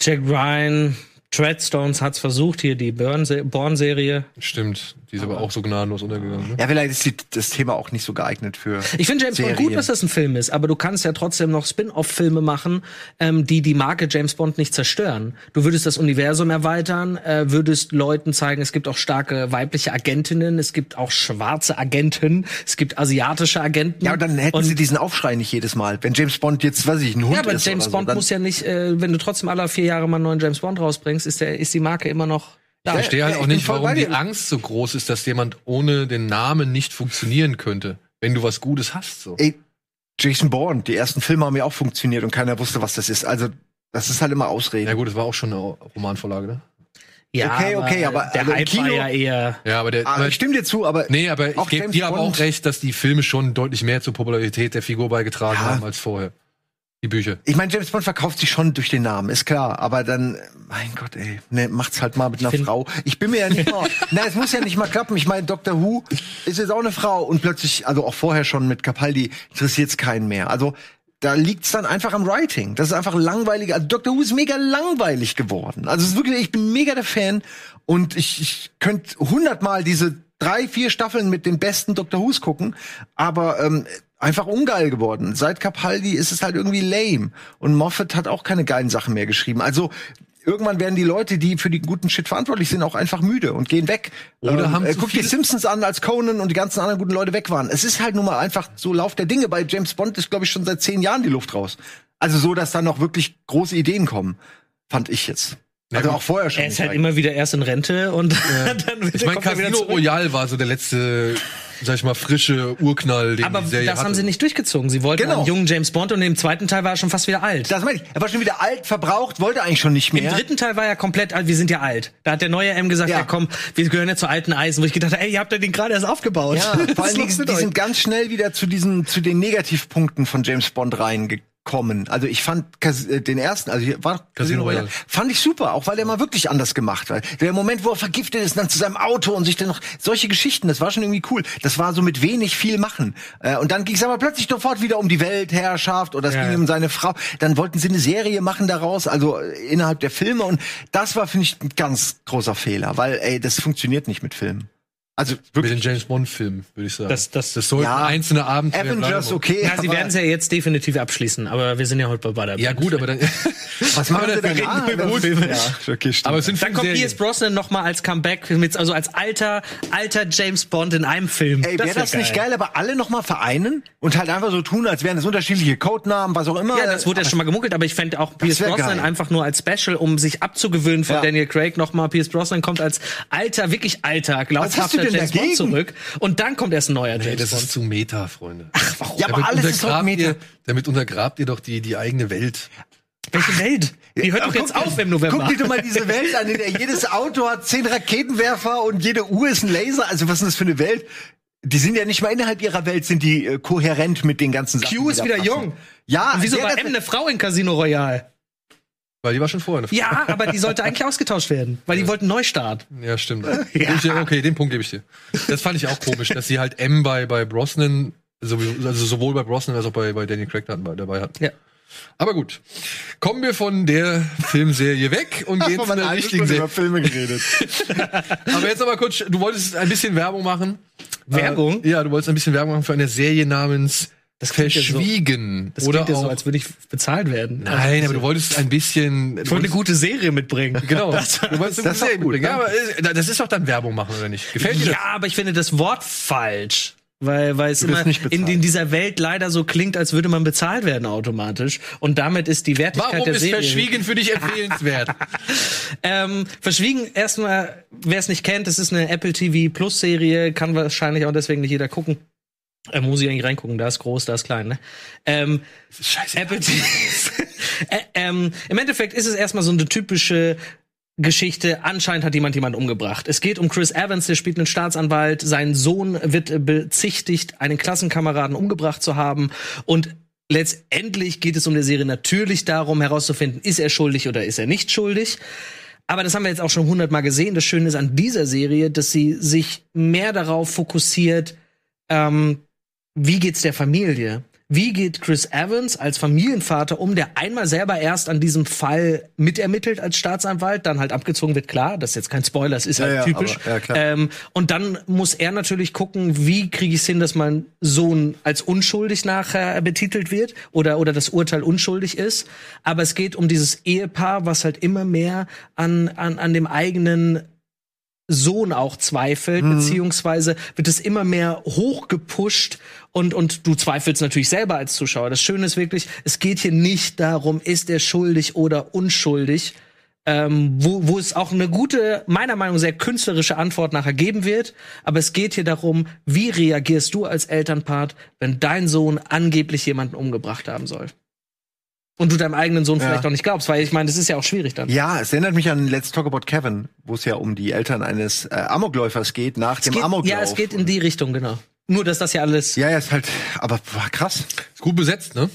Jack Ryan, Treadstones hat's versucht, hier die Burn- Bourne-Serie. stimmt, die ist aber auch so gnadenlos untergegangen. Ne? ja, vielleicht ist die, das Thema auch nicht so geeignet für. Ich finde James Bond Serien. gut, dass das ein Film ist, aber du kannst ja trotzdem noch Spin-off-Filme machen, ähm, die die Marke James Bond nicht zerstören. Du würdest das Universum erweitern, äh, würdest Leuten zeigen, es gibt auch starke weibliche Agentinnen, es gibt auch schwarze Agenten, es gibt asiatische Agenten. Ja, und dann hätten Und- sie diesen Aufschrei nicht jedes Mal. Wenn James Bond jetzt, weiß ich, ein Hund Ja, aber ist James so, Bond dann, muss ja nicht, äh, wenn du trotzdem alle vier Jahre mal einen neuen James Bond rausbringst, ist, der, ist die Marke immer noch da. Ich verstehe halt ja, auch nicht, warum die. Angst so groß ist, dass jemand ohne den Namen nicht funktionieren könnte, wenn du was Gutes hast. So. Ey, Jason Bourne, die ersten Filme haben ja auch funktioniert und keiner wusste, was das ist. Also, das ist halt immer Ausreden. Ja gut, das war auch schon eine Romanvorlage, ne? Ja, okay, okay, aber- der also Hype war Kino- ja eher. Ja, aber der. Ah, aber, ich stimme dir zu, aber nee, aber ich gebe dir aber auch recht, dass die Filme schon deutlich mehr zur Popularität der Figur beigetragen Ja. haben als vorher. Die Bücher. Ich meine, James Bond verkauft sich schon durch den Namen, ist klar. Aber dann, mein Gott, ey, ne, macht's halt mal mit einer find- Frau. Ich bin mir ja nicht mal, na, es muss ja nicht mal klappen. Ich meine, Doctor Who ist jetzt auch eine Frau und plötzlich, also auch vorher schon mit Capaldi, interessiert's keinen mehr. Also, da liegt's dann einfach am Writing. Das ist einfach langweilig. Also Doctor Who ist mega langweilig geworden. Also es ist wirklich, ich bin mega der Fan und ich, ich könnte hundertmal diese drei, vier Staffeln mit den besten Doctor Who's gucken, aber ähm, einfach ungeil geworden. Seit Capaldi ist es halt irgendwie lame und Moffat hat auch keine geilen Sachen mehr geschrieben. Also irgendwann werden die Leute, die für den guten Shit verantwortlich sind, auch einfach müde und gehen weg. Oder haben äh, guck dir Simpsons an, als Conan und die ganzen anderen guten Leute weg waren. Es ist halt nun mal einfach so Lauf der Dinge. Bei James Bond ist, glaube ich, schon seit zehn Jahren die Luft raus. Also so, dass da noch wirklich große Ideen kommen, fand ich jetzt. Also auch vorher schon. Er ist halt immer wieder erst in Rente und dann wird Ich er wieder Casino. Royale war so der letzte, sag ich mal, frische Urknall, den Aber die Serie das hatte. haben sie nicht durchgezogen. Sie wollten Genau. einen jungen James Bond und im zweiten Teil war er schon fast wieder alt. Das meine ich. Er war schon wieder alt, verbraucht, wollte eigentlich schon nicht Im mehr. dritten Teil war er komplett alt. Wir sind ja alt. Da hat der neue M gesagt, ja, Ja. komm, wir gehören ja zu alten Eisen. Wo ich gedacht habe, ey, ihr habt ja den gerade erst aufgebaut. Ja, vor allen Dingen, die euch? sind ganz schnell wieder zu diesen, zu den Negativpunkten von James Bond reingekommen. Kommen. Also ich fand Cas äh, den ersten, also hier war Casino Royale, fand ich super, auch weil der mal wirklich anders gemacht war. Der Moment, wo er vergiftet ist, dann zu seinem Auto und sich dann noch solche Geschichten, das war schon irgendwie cool. Das war so mit wenig viel machen. Äh, und dann ging es aber plötzlich sofort wieder um die Weltherrschaft oder es Ja, ging um seine Frau. Dann wollten sie eine Serie machen daraus, also äh, innerhalb der Filme und das war finde ich ein ganz großer Fehler, weil ey, das funktioniert nicht mit Filmen. Also Mit wirklich den James Bond-Filmen, würde ich sagen. Das- das- das sollten Ja. einzelne Abenteuer Avengers okay, Ja, sie werden es ja jetzt definitiv abschließen, aber wir sind ja heute bei Butter. Ja, gut, aber dann. was machen dann denn? Ah, reden wir gut. Ja, okay, stimmt. aber es sind Dann kommt. Pierce Brosnan noch mal als Comeback, mit, also als alter, alter James Bond in einem Film. Ey, wäre wär das nicht geil, aber alle noch mal vereinen und halt einfach so tun, als wären das unterschiedliche Codenamen, was auch immer. Ja, das wurde ja schon mal gemunkelt, aber ich fände auch Pierce Brosnan geil. einfach nur als Special, um sich abzugewöhnen von Ja. Daniel Craig nochmal. Pierce Brosnan kommt als alter, wirklich alter, hast du glaubhafter denn James Bond dagegen? zurück. Und dann kommt erst ein neuer Nee, James das Bond. ist zu Meta, Freunde. Ach, warum? Ja, aber alles ist Meta. ihr, damit untergrabt ihr doch die, die eigene Welt. Welche Welt? Die hört doch jetzt auf im November. Guck dir doch mal diese Welt an, in der jedes Auto hat zehn Raketenwerfer und jede Uhr ist ein Laser. Also was ist das für eine Welt? Die sind ja nicht mal innerhalb ihrer Welt, sind die äh, kohärent mit den ganzen Sachen. Q ist wieder passen. jung. Ja, Und wieso war das- M eine Frau in Casino Royale? Weil die war schon vorher eine Frau. Ja, aber die sollte eigentlich ausgetauscht werden, weil die wollten Neustart. Ja, stimmt. Dir- Okay, den Punkt gebe ich dir. Das fand ich auch komisch, dass sie halt M bei, bei Brosnan, sowieso- also sowohl bei Brosnan als auch bei, bei Daniel Craig dabei hatten. Ja. Aber gut. Kommen wir von der Filmserie weg und gehen zu einer richtigen Stunde über Serie. Filme geredet. Aber jetzt aber kurz, du wolltest ein bisschen Werbung machen. Werbung? Äh, ja, du wolltest ein bisschen Werbung machen für eine Serie namens Das klingt ja so- Verschwiegen. Das oder klingt ja so, als würde ich bezahlt werden. Nein, also, aber du wolltest ein bisschen. ich wollte eine gute Serie mitbringen. Genau. Das, du wolltest das ist gute Serie doch gut, mitbringen. Ja, ne? aber äh, das ist doch dann Werbung machen, oder nicht? Gefällt dir ja, das? aber ich finde das Wort falsch. Weil, weil es immer in, in dieser Welt leider so klingt, als würde man bezahlt werden automatisch. Und damit ist die Wertigkeit Warum der ist Serie. Verschwiegen für dich empfehlenswert? Ähm, Verschwiegen, erstmal, wer es nicht kennt, es ist eine Apple TV Plus Serie, kann wahrscheinlich auch deswegen nicht jeder gucken. Äh, muss ich eigentlich reingucken, da ist groß, da ist klein, ne? Ähm, Scheiße. Apple äh, ähm, Im Endeffekt ist es erstmal so eine typische Geschichte. Anscheinend hat jemand jemanden umgebracht. Es geht um Chris Evans, der spielt einen Staatsanwalt. Sein Sohn wird bezichtigt, einen Klassenkameraden umgebracht zu haben. Und letztendlich geht es um der Serie natürlich darum, herauszufinden, ist er schuldig oder ist er nicht schuldig. Aber das haben wir jetzt auch schon hundertmal gesehen. Das Schöne ist an dieser Serie, dass sie sich mehr darauf fokussiert, ähm, wie geht's der Familie? Wie geht Chris Evans als Familienvater um, der einmal selber erst an diesem Fall mitermittelt als Staatsanwalt, dann halt abgezogen wird, klar, das ist jetzt kein Spoiler, das ist Ja, halt ja, typisch. aber- ja. Ähm, und dann muss er natürlich gucken, wie kriege ich es hin, dass mein Sohn als unschuldig nachher betitelt wird oder, oder das Urteil unschuldig ist. Aber es geht um dieses Ehepaar, was halt immer mehr an, an, an dem eigenen Sohn auch zweifelt, beziehungsweise wird es immer mehr hochgepusht und, und du zweifelst natürlich selber als Zuschauer. Das Schöne ist wirklich, es geht hier nicht darum, ist er schuldig oder unschuldig, ähm, wo, wo es auch eine gute, meiner Meinung nach sehr künstlerische Antwort nachher geben wird. Aber es geht hier darum, wie reagierst du als Elternpart, wenn dein Sohn angeblich jemanden umgebracht haben soll? Und du deinem eigenen Sohn Ja. vielleicht auch nicht glaubst, weil ich meine, das ist ja auch schwierig dann. Ja, es erinnert mich an Let's Talk About Kevin, wo es ja um die Eltern eines äh, Amokläufers geht, nach Es dem geht, Amoklauf. ja, es geht in die Richtung, genau. Nur, dass das ja alles Ja, ja, ist halt, aber boah, krass. Ist gut besetzt, ne?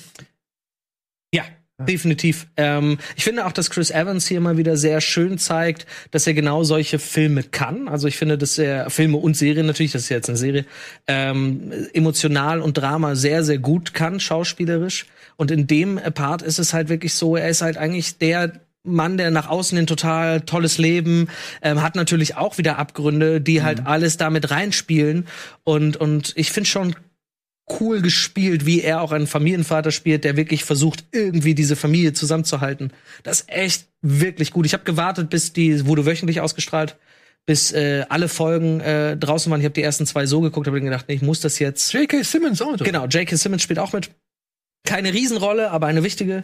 Ja, definitiv. Ähm, ich finde auch, dass Chris Evans hier mal wieder sehr schön zeigt, dass er genau solche Filme kann. Also ich finde, dass er Filme und Serien natürlich, das ist jetzt eine Serie, ähm, emotional und Drama sehr, sehr gut kann, schauspielerisch. Und in dem Part ist es halt wirklich so, er ist halt eigentlich der Mann, der nach außen ein total tolles Leben ähm, hat natürlich auch wieder Abgründe, die halt alles damit reinspielen. Und, und ich finde schon cool gespielt, wie er auch einen Familienvater spielt, der wirklich versucht, irgendwie diese Familie zusammenzuhalten. Das ist echt wirklich gut. Ich habe gewartet, bis die wurde wöchentlich ausgestrahlt, bis äh, alle Folgen äh, draußen waren. Ich habe die ersten zwei so geguckt, habe mir gedacht, nee, ich muss das jetzt. J.K. Simmons auch drin. Genau, J.K. Simmons spielt auch mit. Keine Riesenrolle, aber eine wichtige.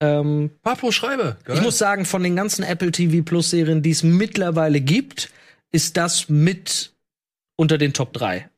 Ähm, Pablo Schreiber. Geil. ich muss sagen, von den ganzen Apple TV Plus Serien, die es mittlerweile gibt, ist das mit unter den Top 3.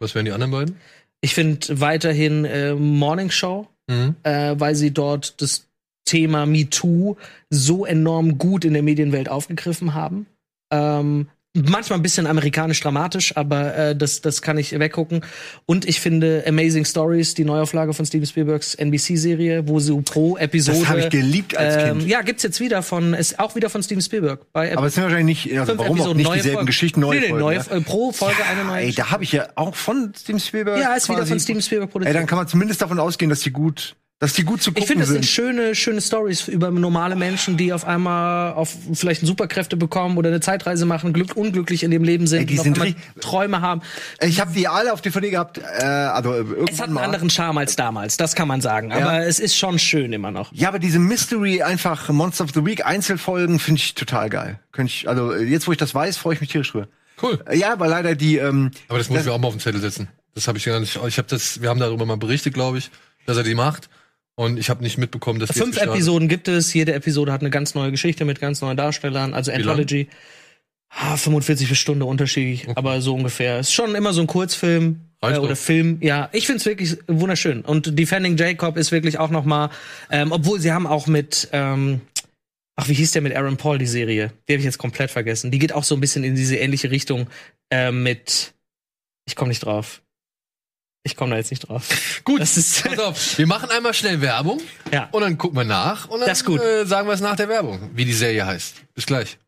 Was wären die anderen beiden? Ich finde weiterhin äh, Morning Show, Mhm. äh, weil sie dort das Thema MeToo so enorm gut in der Medienwelt aufgegriffen haben. Ähm, manchmal ein bisschen amerikanisch dramatisch, aber äh, das, das kann ich weggucken. Und ich finde Amazing Stories, die Neuauflage von Steven Spielbergs NBC-Serie, wo so pro Episode. Das habe ich geliebt als ähm, Kind. Ja, gibt's jetzt wieder von, ist auch wieder von Steven Spielberg. Bei Aber es sind wahrscheinlich nicht, also warum auch Episoden, nicht neue dieselben Folgen. Geschichten, neue nee, nee, Folgen, neue, ja? äh, pro Folge eine neue. Ey, da habe ich ja auch von Steven Spielberg. ja, ist wieder quasi- von Steven Spielberg Ey, produziert. dann kann man zumindest davon ausgehen, dass die gut, dass die gut zu gucken Ich finde, das sind sind. schöne, schöne Stories über normale Menschen, die auf einmal auf vielleicht Superkräfte bekommen oder eine Zeitreise machen, glück, unglücklich in dem Leben sind, Ey, die sind Träume haben. Ich habe die alle auf DVD gehabt, äh, also äh, irgendwann Es hat einen mal. anderen Charme als damals, das kann man sagen. Aber es ist schon schön immer noch. Ja, aber diese Mystery, einfach Monster of the Week Einzelfolgen finde ich total geil. Könnte ich, also äh, jetzt, wo ich das weiß, freue ich mich tierisch drüber. Cool. Äh, Ja, aber leider die, ähm, Aber das muss ich auch mal auf den Zettel setzen. Das habe ich gar nicht. Ich habe das. Wir haben darüber mal berichtet, glaube ich, dass er die macht. Und ich habe nicht mitbekommen, dass Fünf Episoden gibt es, jede Episode hat eine ganz neue Geschichte mit ganz neuen Darstellern, also? Anthology. Ah, 45 bis Stunde unterschiedlich, aber so ungefähr. Ist schon immer so ein Kurzfilm äh, oder. Film. Ja, ich find's wirklich wunderschön. Und Defending Jacob ist wirklich auch noch mal, ähm, obwohl sie haben auch mit, ähm, ach wie hieß der mit Aaron Paul die Serie? Die habe ich jetzt komplett vergessen. Die geht auch so ein bisschen in diese ähnliche Richtung äh, mit. Ich komme nicht drauf. Ich komme da jetzt nicht drauf. Gut, Das ist- pass auf. Wir machen einmal schnell Werbung Ja. und dann gucken wir nach und dann Das ist gut. Äh, sagen wir es nach der Werbung, wie die Serie heißt. Bis gleich.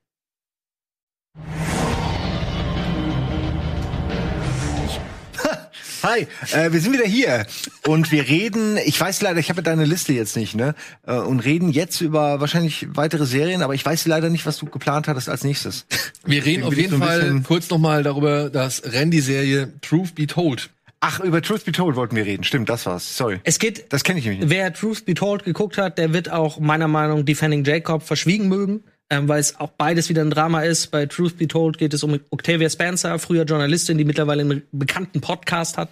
Hi, äh, wir sind wieder hier und wir reden, ich weiß leider, ich habe deine Liste jetzt nicht, ne? Äh, und reden jetzt über wahrscheinlich weitere Serien, aber ich weiß leider nicht, was du geplant hattest als nächstes. Wir reden Deswegen auf jeden so ein Fall bisschen- kurz noch mal darüber, dass Randy-Serie Truth Be Told. Ach, über Truth Be Told wollten wir reden. Stimmt, das war's. Sorry. Es geht Das kenne ich nämlich nicht. Wer Truth Be Told geguckt hat, der wird auch meiner Meinung nach Defending Jacob verschwiegen mögen, ähm, weil es auch beides wieder ein Drama ist. Bei Truth Be Told geht es um Octavia Spencer, früher Journalistin, die mittlerweile einen bekannten Podcast hat.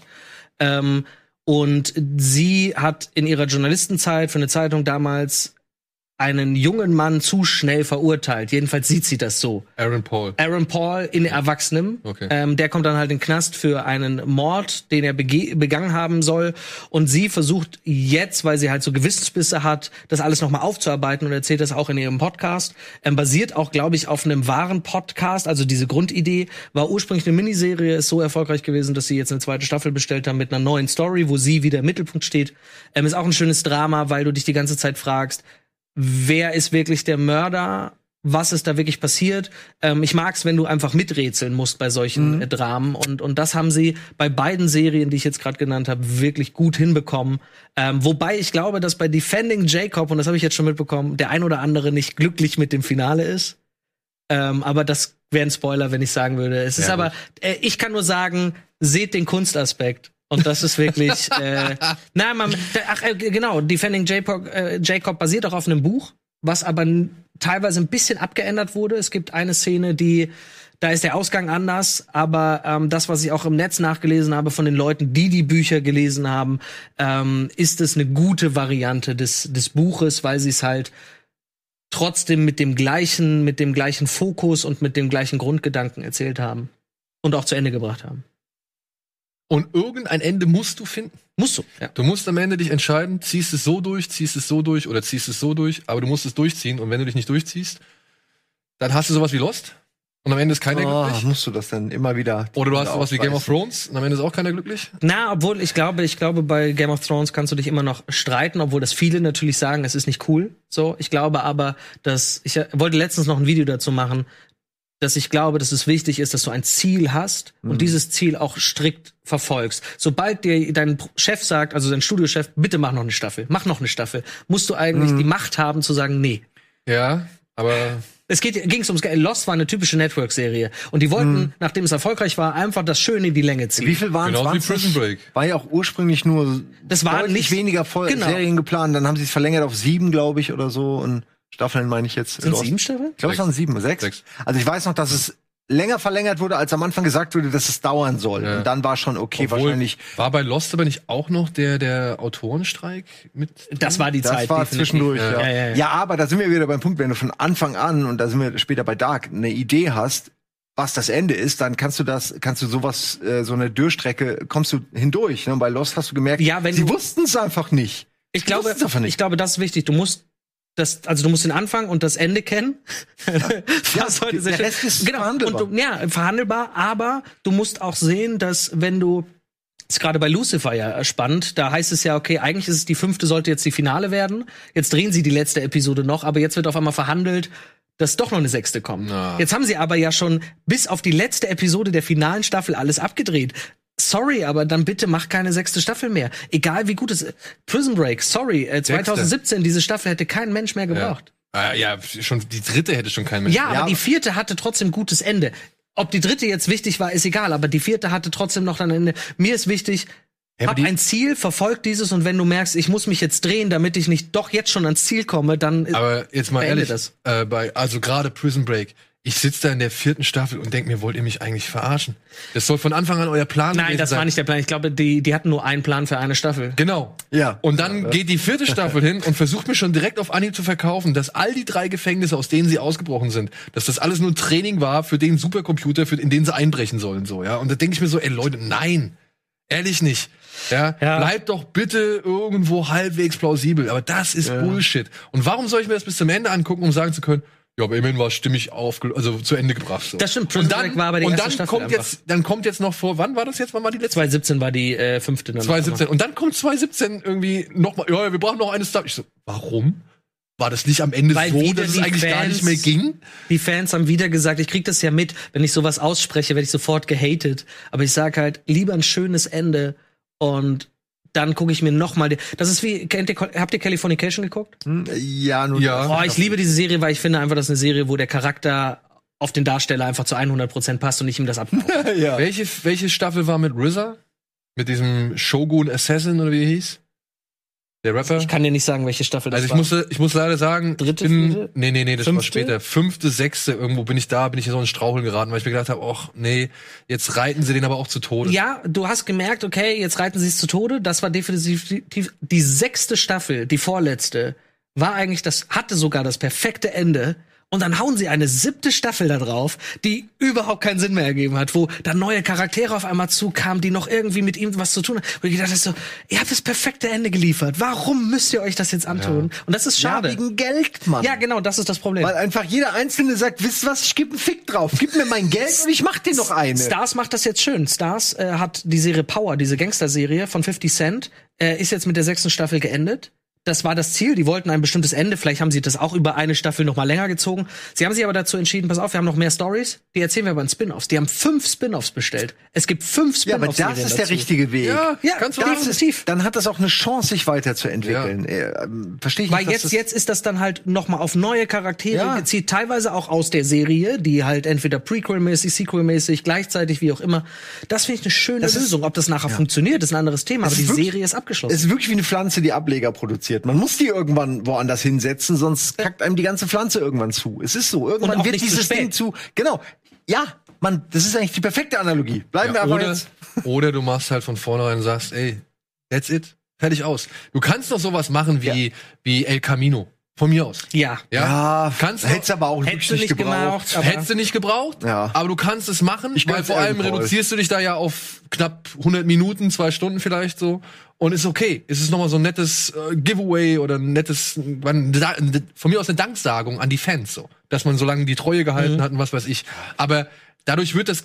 Ähm, und sie hat in ihrer Journalistenzeit für eine Zeitung damals einen jungen Mann zu schnell verurteilt. Jedenfalls sieht sie das so. Aaron Paul. Aaron Paul in Erwachsenem. Okay. Ähm, der kommt dann halt in den Knast für einen Mord, den er begangen haben soll. Und sie versucht jetzt, weil sie halt so Gewissensbisse hat, das alles nochmal aufzuarbeiten und erzählt das auch in ihrem Podcast. Ähm, basiert auch, glaube ich, auf einem wahren Podcast. Also diese Grundidee war ursprünglich eine Miniserie, ist so erfolgreich gewesen, dass sie jetzt eine zweite Staffel bestellt haben mit einer neuen Story, wo sie wieder im Mittelpunkt steht. Ähm, ist auch ein schönes Drama, weil du dich die ganze Zeit fragst, wer ist wirklich der Mörder? Was ist da wirklich passiert? Ähm, ich mag's, wenn du einfach miträtseln musst bei solchen äh, Dramen. Und, und das haben sie bei beiden Serien, die ich jetzt gerade genannt habe, wirklich gut hinbekommen. Ähm, wobei ich glaube, dass bei Defending Jacob, und das habe ich jetzt schon mitbekommen, der ein oder andere nicht glücklich mit dem Finale ist. Ähm, aber das wäre ein Spoiler, wenn ich sagen würde. Es ist Ja, aber, äh, ich kann nur sagen, seht den Kunstaspekt. Und das ist wirklich, äh, na, man, ach, äh, genau, Defending Jacob, äh, Jacob basiert auch auf einem Buch, was aber teilweise ein bisschen abgeändert wurde. Es gibt eine Szene, die, da ist der Ausgang anders, aber ähm, das, was ich auch im Netz nachgelesen habe von den Leuten, die die Bücher gelesen haben, ähm, ist es eine gute Variante des, des Buches, weil sie es halt trotzdem mit dem gleichen, mit dem gleichen Fokus und mit dem gleichen Grundgedanken erzählt haben und auch zu Ende gebracht haben. Und irgendein Ende musst du finden. Musst du. Ja. Du musst am Ende dich entscheiden, ziehst es so durch, ziehst es so durch oder ziehst es so durch, aber du musst es durchziehen. Und wenn du dich nicht durchziehst, dann hast du sowas wie Lost. Und am Ende ist keiner Oh, glücklich. musst du das dann immer wieder. Oder du hast sowas wie Game of? Thrones und am Ende ist auch keiner glücklich. Na, obwohl ich glaube, ich glaube, bei Game of Thrones kannst du dich immer noch streiten, obwohl das viele natürlich sagen, es ist nicht cool. So, ich glaube aber, dass ich wollte letztens noch ein Video dazu machen, dass ich glaube, dass es wichtig ist, dass du ein Ziel hast und dieses Ziel auch strikt verfolgst. Sobald dir dein Chef sagt, also dein Studiochef, bitte mach noch eine Staffel, mach noch eine Staffel, musst du eigentlich die Macht haben zu sagen, nee, Ja, aber es geht, ging's ums Geld. Lost war eine typische Network-Serie. Und die wollten, nachdem es erfolgreich war, einfach das Schöne in die Länge ziehen. Wie viel waren es? Genauso wie Prison Break. War ja auch ursprünglich nur Das waren deutlich nicht- weniger Voll genau. Serien geplant. Dann haben sie es verlängert auf sieben, glaube ich, oder so. Und Staffeln meine ich jetzt. Sind Lost. sieben Staffeln? Ich glaube, es waren sieben, sechs. Sechs. Also ich weiß noch, dass es länger verlängert wurde, als am Anfang gesagt wurde, dass es dauern soll. Ja. Und dann war schon okay, Obwohl, wahrscheinlich. war bei Lost aber nicht auch noch der, der Autorenstreik mit? Das war die Das Zeit. war definitiv. zwischendurch, Ja. ja. Ja, Ja, ja, ja. aber da sind wir wieder beim Punkt, wenn du von Anfang an, und da sind wir später bei Dark, eine Idee hast, was das Ende ist, dann kannst du das, kannst du sowas, äh, so eine Dürrstrecke, kommst du hindurch. Ne? Und bei Lost hast du gemerkt, Ja, wenn sie wussten es einfach nicht. Ich glaube, wussten's einfach nicht. ich glaube, das ist wichtig. Du musst das, also du musst den Anfang und das Ende kennen. Was heute der Rest ist genau. verhandelbar. Und ja, verhandelbar, aber du musst auch sehen, dass wenn du ist gerade bei Lucifer ja spannend. Da heißt es ja, okay, eigentlich ist es die fünfte, sollte jetzt die Finale werden. Jetzt drehen sie die letzte Episode noch, aber jetzt wird auf einmal verhandelt, dass doch noch eine sechste kommt. Na. Jetzt haben sie aber ja schon bis auf die letzte Episode der finalen Staffel alles abgedreht. Sorry, aber dann bitte mach keine sechste Staffel mehr. Egal wie gut es ist. Prison Break, sorry, äh, 2017, diese Staffel hätte kein Mensch mehr gebraucht. Ah, ja, schon die dritte hätte schon kein Mensch. Ja, aber die vierte hatte trotzdem gutes Ende. Ob die dritte jetzt wichtig war, ist egal, aber die vierte hatte trotzdem noch ein Ende. Mir ist wichtig, hab ein Ziel, verfolg dieses und wenn du merkst, ich muss mich jetzt drehen, damit ich nicht doch jetzt schon ans Ziel komme, dann Aber jetzt mal ehrlich, das. Äh, bei, also gerade Prison Break. Ich sitze da in der vierten Staffel und denke mir, wollt ihr mich eigentlich verarschen? Das soll von Anfang an euer Plan Nein, gewesen das sein. war nicht der Plan. Ich glaube, die, die hatten nur einen Plan für eine Staffel. Genau. Ja. Und dann geht die vierte Staffel hin und versucht mir schon direkt auf Anhieb zu verkaufen, dass all die drei Gefängnisse, aus denen sie ausgebrochen sind, dass das alles nur ein Training war für den Supercomputer, für, in den sie einbrechen sollen, so, ja. Und da denke ich mir so, ey Leute, nein. Ehrlich nicht. Ja, Ja. bleibt doch bitte irgendwo halbwegs plausibel. Aber das ist Bullshit. Und warum soll ich mir das bis zum Ende angucken, um sagen zu können, ja, aber immerhin war es stimmig aufge also zu Ende gebracht. So. Das stimmt, Prison und dann, Break war aber die und dann Staffel kommt einfach. jetzt, dann kommt jetzt noch vor, wann war das jetzt? Wann war die letzte? 2017 war die äh, fünfte. Dann 2017. Und dann kommt 2017 irgendwie nochmal, ja, wir brauchen noch eine Star. Ich so, warum? War das nicht am Ende Weil so, dass es eigentlich gar Fans- nicht mehr ging? Die Fans haben wieder gesagt, ich krieg das ja mit, wenn ich sowas ausspreche, werde ich sofort gehatet. Aber ich sag halt, lieber ein schönes Ende und dann gucke ich mir noch mal. Das ist wie, kennt ihr, habt ihr Californication geguckt? Ja, nun. Ja. Oh, ich liebe diese Serie, weil ich finde einfach, das ist eine Serie, wo der Charakter auf den Darsteller einfach zu 100% passt und ich ihm das abkaufe. ja. Welche, welche Staffel war mit RZA? Mit diesem Shogun Assassin oder wie er hieß? Der Rapper? ich kann dir nicht sagen, welche Staffel das Also ich war. musste, ich muss leider sagen, Dritte, bin, vierte? nee, nee, nee, das war Fünfte? später. Fünfte, sechste, irgendwo bin ich da, bin ich in so einen Straucheln geraten, weil ich mir gedacht habe, ach, nee, jetzt reiten sie den aber auch zu Tode. Ja, du hast gemerkt, okay, jetzt reiten sie es zu Tode. Das war definitiv die sechste Staffel, die vorletzte, war eigentlich das, hatte sogar das perfekte Ende. Und dann hauen sie eine siebte Staffel da drauf, die überhaupt keinen Sinn mehr ergeben hat, wo dann neue Charaktere auf einmal zukamen, die noch irgendwie mit ihm was zu tun haben. Und ich gedacht habe so, ihr habt das perfekte Ende geliefert. Warum müsst ihr euch das jetzt antun? Und das ist Ja, schade. wegen Geld, Mann. Ja, genau, das ist das Problem. Weil einfach jeder Einzelne sagt, wisst was, ich gebe einen Fick drauf. Gib mir mein Geld und ich mach dir noch eine. Stars macht das jetzt schön. Stars äh, hat die Serie Power, diese Gangster-Serie von 50 Cent, äh, ist jetzt mit der sechsten Staffel geendet. Das war das Ziel. Die wollten ein bestimmtes Ende. Vielleicht haben sie das auch über eine Staffel noch mal länger gezogen. Sie haben sich aber dazu entschieden, pass auf, wir haben noch mehr Stories. Die erzählen wir aber in Spin-offs. Die haben fünf Spin-offs bestellt. Es gibt fünf ja, aber Spin-offs. das ist der richtige Weg. Ja, Ja, ganz definitiv. Dann hat das auch eine Chance, sich weiterzuentwickeln. Äh, ähm, Verstehe ich Weil nicht. jetzt, das- jetzt ist das dann halt noch mal auf neue Charaktere Ja. gezielt, teilweise auch aus der Serie, die halt entweder Prequel-mäßig, Sequel-mäßig, gleichzeitig, wie auch immer. Das finde ich eine schöne Das ist- Lösung. Ob das nachher funktioniert, ist ein anderes Thema, Es aber die wirklich- Serie ist abgeschlossen. Es ist wirklich wie eine Pflanze, die Ableger produziert. Man muss die irgendwann woanders hinsetzen, sonst kackt einem die ganze Pflanze irgendwann zu. Es ist so. Irgendwann wird dieses. Ding zu. Genau. Ja, man, das ist eigentlich die perfekte Analogie. Bleiben wir Ja, aber oder, jetzt. oder du machst halt von vornherein und sagst, ey, that's it. Fertig aus. Du kannst doch sowas machen wie, wie El Camino. Von mir aus. ja. Ja. Ja, Kannst du- hättest aber auch Hättest du nicht nicht gebraucht. gemacht, aber Hättest du nicht gebraucht, Ja. aber du kannst es machen, Ich weil vor allem reduzierst du dich da ja auf knapp 100 Minuten, zwei Stunden vielleicht so und ist okay. Es ist nochmal so ein nettes äh, Giveaway oder ein nettes, man- da- von mir aus eine Danksagung an die Fans so, dass man so lange die Treue gehalten Mhm. hat und was weiß ich. Aber dadurch wird das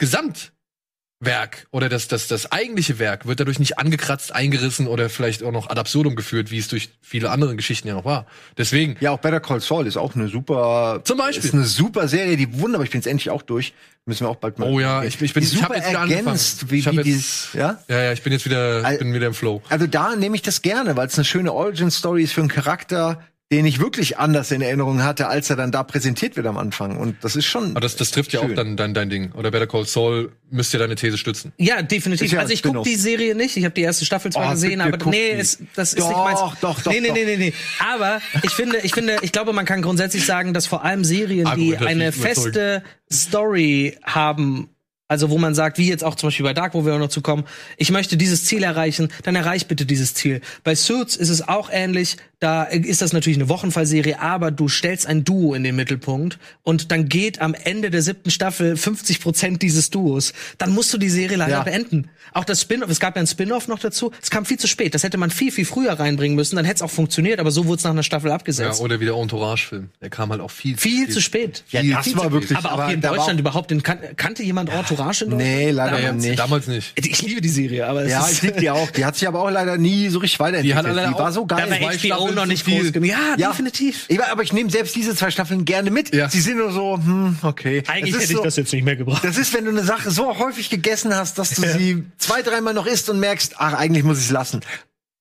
Gesamtwerk oder das, das, das eigentliche Werk wird dadurch nicht angekratzt, eingerissen oder vielleicht auch noch ad absurdum geführt, wie es durch viele andere Geschichten ja noch war. Deswegen, Ja, auch Better Call Saul ist auch eine super. Zum Beispiel. Ist eine super Serie, die wunderbar. Ich bin jetzt endlich auch durch. Müssen wir auch bald mal. oh ja, ich, ich bin, die ich super jetzt wieder angefangen. ergänzt, wie, ich hab wie jetzt, ja? Ja, ja, ich bin jetzt wieder, ich bin wieder im Flow. Also da nehme ich das gerne, weil es eine schöne Origin-Story ist für einen Charakter, den ich wirklich anders in Erinnerung hatte, als er dann da präsentiert wird am Anfang. Und das ist schon. Aber das, das trifft ja auch schön. dann dein, dein Ding. Oder Better Call Saul müsst ihr deine These stützen. Ja, definitiv. Ist ja also ich gucke Spin-off. die Serie nicht. Ich habe die erste Staffel zwar Oh, gesehen, aber guck nee, die. es, das ist Doch, nicht meins. doch, doch, nee, nee, nee, nee, nee. Aber ich finde, ich finde, ich glaube, man kann grundsätzlich sagen, dass vor allem Serien, die Argumentativ eine feste Story haben, also wo man sagt, wie jetzt auch zum Beispiel bei Dark, wo wir auch noch zu kommen, ich möchte dieses Ziel erreichen, dann erreich bitte dieses Ziel. Bei Suits ist es auch ähnlich. Da ist das natürlich eine Wochenfallserie, aber du stellst ein Duo in den Mittelpunkt und dann geht am Ende der siebten Staffel 50 Prozent dieses Duos. Dann musst du die Serie leider Ja. beenden. Auch das Spin-off, es gab ja ein Spin-off noch dazu. Es kam viel zu spät. Das hätte man viel, viel früher reinbringen müssen. Dann hätte es auch funktioniert, aber so wurde es nach einer Staffel Ja, abgesetzt. oder wie der Entourage-Film. Der kam halt auch viel, viel zu spät. Ja, Viel das zu war spät. wirklich- Aber auch aber hier in Deutschland auch- überhaupt, den kan kannte jemand Entourage in Deutschland? Nee, leider Ja, nicht. Damals nicht. Ich liebe die Serie, aber es Ja, ist, ich liebe die auch. Die hat sich aber auch leider nie so richtig weiterentwickelt. Die hat leider die war auch- so geil. da war zwei HBO Staffeln noch nicht groß genug. Ja, Ja. definitiv. Ich, aber ich nehme selbst diese zwei Staffeln gerne mit. Ja. Sie sind nur so, hm, okay. Eigentlich ist hätte ich so, das jetzt nicht mehr gebraucht. Das ist, wenn du eine Sache so häufig gegessen hast, dass du sie zwei, dreimal noch isst und merkst, ach, eigentlich muss ich es lassen.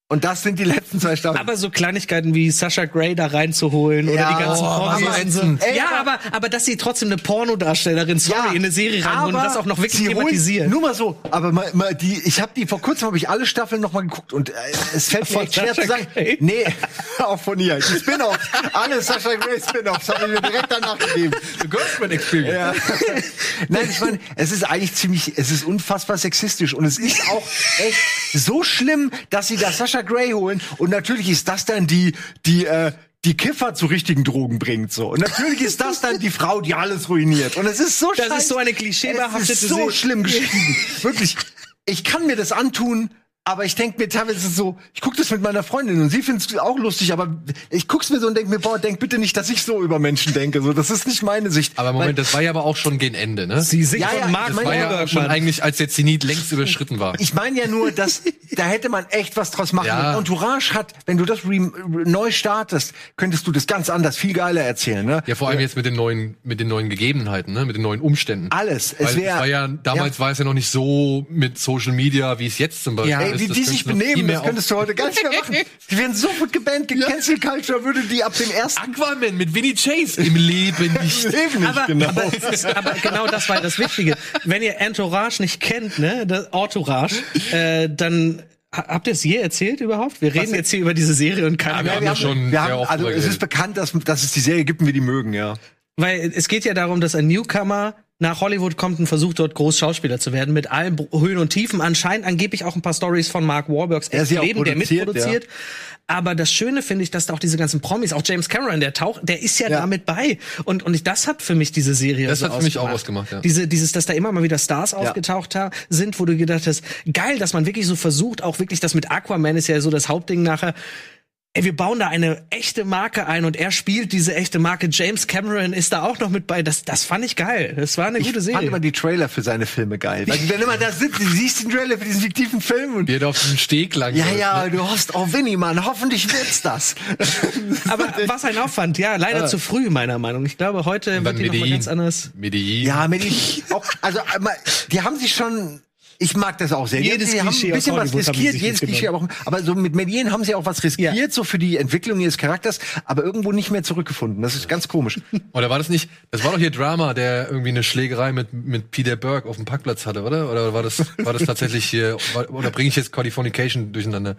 Und das sind die letzten zwei Staffeln. Aber so Kleinigkeiten wie Sasha Grey da reinzuholen oder Ja, die ganzen oh. Ey, Ja, aber- aber, dass sie trotzdem eine Pornodarstellerin, sorry, in eine Serie reinholen und das auch noch wirklich thematisieren. Nur mal so, aber mal, mal die, ich habe die vor kurzem habe ich alle Staffeln noch mal geguckt und äh, es fällt mir echt schwer Sasha zu sagen. Grey? Nee, auch von ihr. Die Spin-offs, alle Sasha Grey Spin-offs habe ich mir direkt danach gegeben. The Girlfriend Experience. Ja. Nein, ich meine, es ist eigentlich ziemlich, es ist unfassbar sexistisch und es ist auch echt so schlimm, dass sie da Sasha Grey holen und natürlich ist das dann die, die, äh, die Kiffer zu richtigen Drogen bringt so. Und natürlich ist das dann die Frau, die alles ruiniert. Und es ist so Das ist scheiße. so eine klischeebehaftete ist so schlimm geschrieben. Wirklich. Ich kann mir das antun, aber ich denke mir teilweise so, ich gucke das mit meiner Freundin und sie findet es auch lustig, aber ich guck's mir so und denke mir, boah, denk bitte nicht, dass ich so über Menschen denke. So, das ist nicht meine Sicht. Aber Moment, das war ja aber auch schon gegen Ende, ne? Sie singt Ja, ja, Mark das war ja auch schon Mann. eigentlich, als der Zenit längst überschritten war. Ich meine ja nur, dass da hätte man echt was draus machen. Ja. Und Entourage hat, wenn du das re neu startest, könntest du das ganz anders, viel geiler erzählen. Ne? Ja, vor allem jetzt mit den neuen, mit den neuen Gegebenheiten, ne? Mit den neuen Umständen. Alles. Weil Es es wär, war ja, damals war es ja noch nicht so mit Social Media, wie es jetzt zum Beispiel Ja. wie die sich benehmen, das könntest du heute gar nicht mehr machen. Die werden sofort gebannt. Die Cancel Culture würde die ab dem ersten Aquaman mit Winnie Chase im Leben nicht. Leben nicht, aber, genau. aber, ist, aber genau das war das Wichtige. Wenn ihr Entourage nicht kennt, ne, das Entourage, äh, dann ha- habt ihr es je erzählt überhaupt? Wir reden jetzt hier über diese Serie und keiner wir haben mehr. ja schon wir haben, also es ist bekannt, dass, dass es die Serie gibt und wir die mögen, ja. Weil es geht ja darum, dass ein Newcomer nach Hollywood kommt und versucht dort groß Schauspieler zu werden mit allen Höhen und Tiefen. Anscheinend angeblich auch ein paar Stories von Mark Wahlbergs Er Leben, der produziert, mitproduziert. Aber das Schöne finde ich, dass da auch diese ganzen Promis, auch James Cameron, der taucht, der ist ja, Ja. damit bei. Und, und ich, das hat für mich diese Serie Das so hat für mich auch ausgemacht, ja. Diese, dieses, dass da immer mal wieder Stars aufgetaucht ha- sind, wo du gedacht hast, geil, dass man wirklich so versucht, auch wirklich das mit Aquaman ist ja so das Hauptding nachher. Ey, wir bauen da eine echte Marke ein und er spielt diese echte Marke. James Cameron ist da auch noch mit bei. Das, das fand ich geil. Das war eine Ich gute fand Serie. immer die Trailer für seine Filme geil. Weil wenn immer da sitzt, du siehst den Trailer für diesen fiktiven Film und Die hat auf den Steg lang. ja, ja, ne? du hoffst, oh Winnie, Mann, hoffentlich wird's das. Aber was ein Aufwand, ja, leider zu früh, meiner Meinung. Ich glaube, heute wird die noch mal Medellin. ganz anders. Medellin. Ja, mit die, auch, also einmal, die haben sich schon. Ich mag das auch sehr. Jedes die haben Klischee ein bisschen was riskiert, jedes. Klischee, aber, auch, aber so mit Medien haben sie auch was riskiert, Ja. so für die Entwicklung ihres Charakters, aber irgendwo nicht mehr zurückgefunden. Das ist ganz komisch. Oder war das nicht, das war doch hier Drama, der irgendwie eine Schlägerei mit, mit Peter Burke auf dem Parkplatz hatte, oder? Oder war das, war das tatsächlich hier, war- oder bringe ich jetzt Californication durcheinander?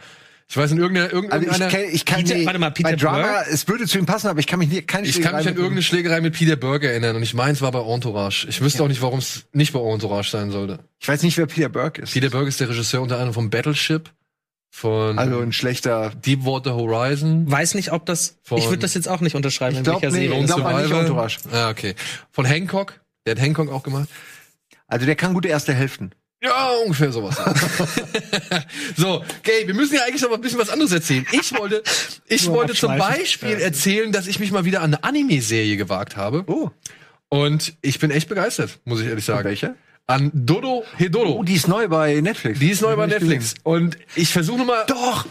Ich weiß in irgendeiner, Also irgendeiner, ich, kenn, ich kann Peter- nee, warte mal, Peter bei Drama, Burke? es würde zu ihm passen, aber ich kann mich nie, keine ich kann mich Schlägerei an irgendeine Schlägerei mit Peter Burke erinnern und ich meine, es war bei Entourage. Ich wüsste auch nicht, warum es nicht bei Entourage sein sollte. Ich weiß nicht, wer Peter Burke ist. Peter Burke ist der Regisseur unter anderem von Battleship, von Also ein schlechter. Deepwater Horizon, Weiß nicht, ob das. Von- ich würde das jetzt auch nicht unterschreiben, Ich in glaub, welcher nee, Serie. ich es glaub, war. war nicht Entourage. Ah, okay. Von Hancock, der hat Hancock auch gemacht. Also der kann gute erste Hälften. Ja, ungefähr sowas. so, Gay, wir müssen ja eigentlich noch mal ein bisschen was anderes erzählen. Ich wollte, ich wollte zum. Beispiel erzählen, dass ich mich mal wieder an eine Anime-Serie gewagt habe. Oh, Und ich bin echt begeistert, muss ich ehrlich sagen. welche? An Dodo Hedoro. Oh, die ist neu bei Netflix. die ist neu bei Netflix. Und ich versuche mal. Doch.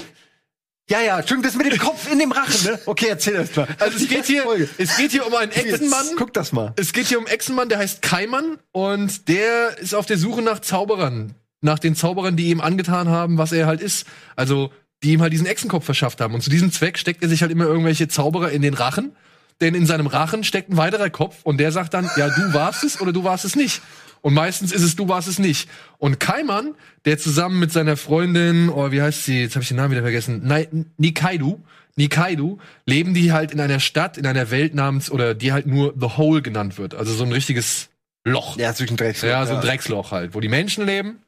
Ja, ja, Entschuldigung, das mit dem Kopf in dem Rachen, ne? Okay, erzähl das mal. Also es geht hier, Folge. es geht hier um einen Echsenmann. Guck das mal. Es geht hier um einen Echsenmann, der heißt Kaiman und der ist auf der Suche nach Zauberern. Nach den Zauberern, die ihm angetan haben, was er halt ist. Also, die ihm halt diesen Echsenkopf verschafft haben. Und zu diesem Zweck steckt er sich halt immer irgendwelche Zauberer in den Rachen. Denn in seinem Rachen steckt ein weiterer Kopf und der sagt dann, ja, du warst es oder du warst es nicht. Und meistens ist es, du warst es nicht. Und Kaiman, der zusammen mit seiner Freundin, oh, wie heißt sie? Jetzt habe ich den Namen wieder vergessen. Nikaidu. Nikaidu leben die halt in einer Stadt, in einer Welt namens, oder die halt nur The Hole genannt wird. Also so ein richtiges Loch. Ja, zwischen Drecks. Ja, so ein Drecksloch halt, wo die Menschen leben.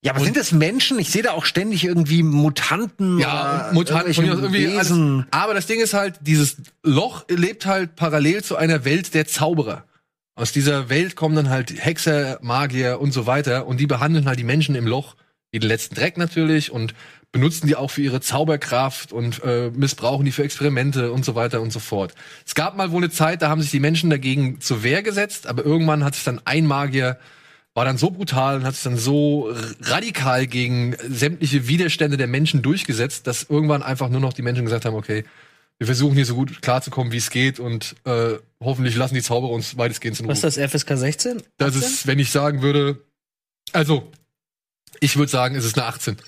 Ja, aber sind das Menschen? Ich sehe da auch ständig irgendwie Mutanten. Ja, oder und Mutanten von mir aus irgendwie alles. Aber das Ding ist halt, dieses Loch lebt halt parallel zu einer Welt der Zauberer. Aus dieser Welt kommen dann halt Hexer, Magier und so weiter und die behandeln halt die Menschen im Loch wie den letzten Dreck natürlich und benutzen die auch für ihre Zauberkraft und äh, missbrauchen die für Experimente und so weiter und so fort. Es gab mal wohl eine Zeit, da haben sich die Menschen dagegen zur Wehr gesetzt, aber irgendwann hat sich dann ein Magier war dann so brutal und hat sich dann so radikal gegen sämtliche Widerstände der Menschen durchgesetzt, dass irgendwann einfach nur noch die Menschen gesagt haben, okay, wir versuchen hier so gut klarzukommen, wie es geht und äh, hoffentlich lassen die Zauberer uns weitestgehend in Ruhe. Was ist das, FSK 16? Das ist, wenn ich sagen würde, also, ich würde sagen, es ist eine 18.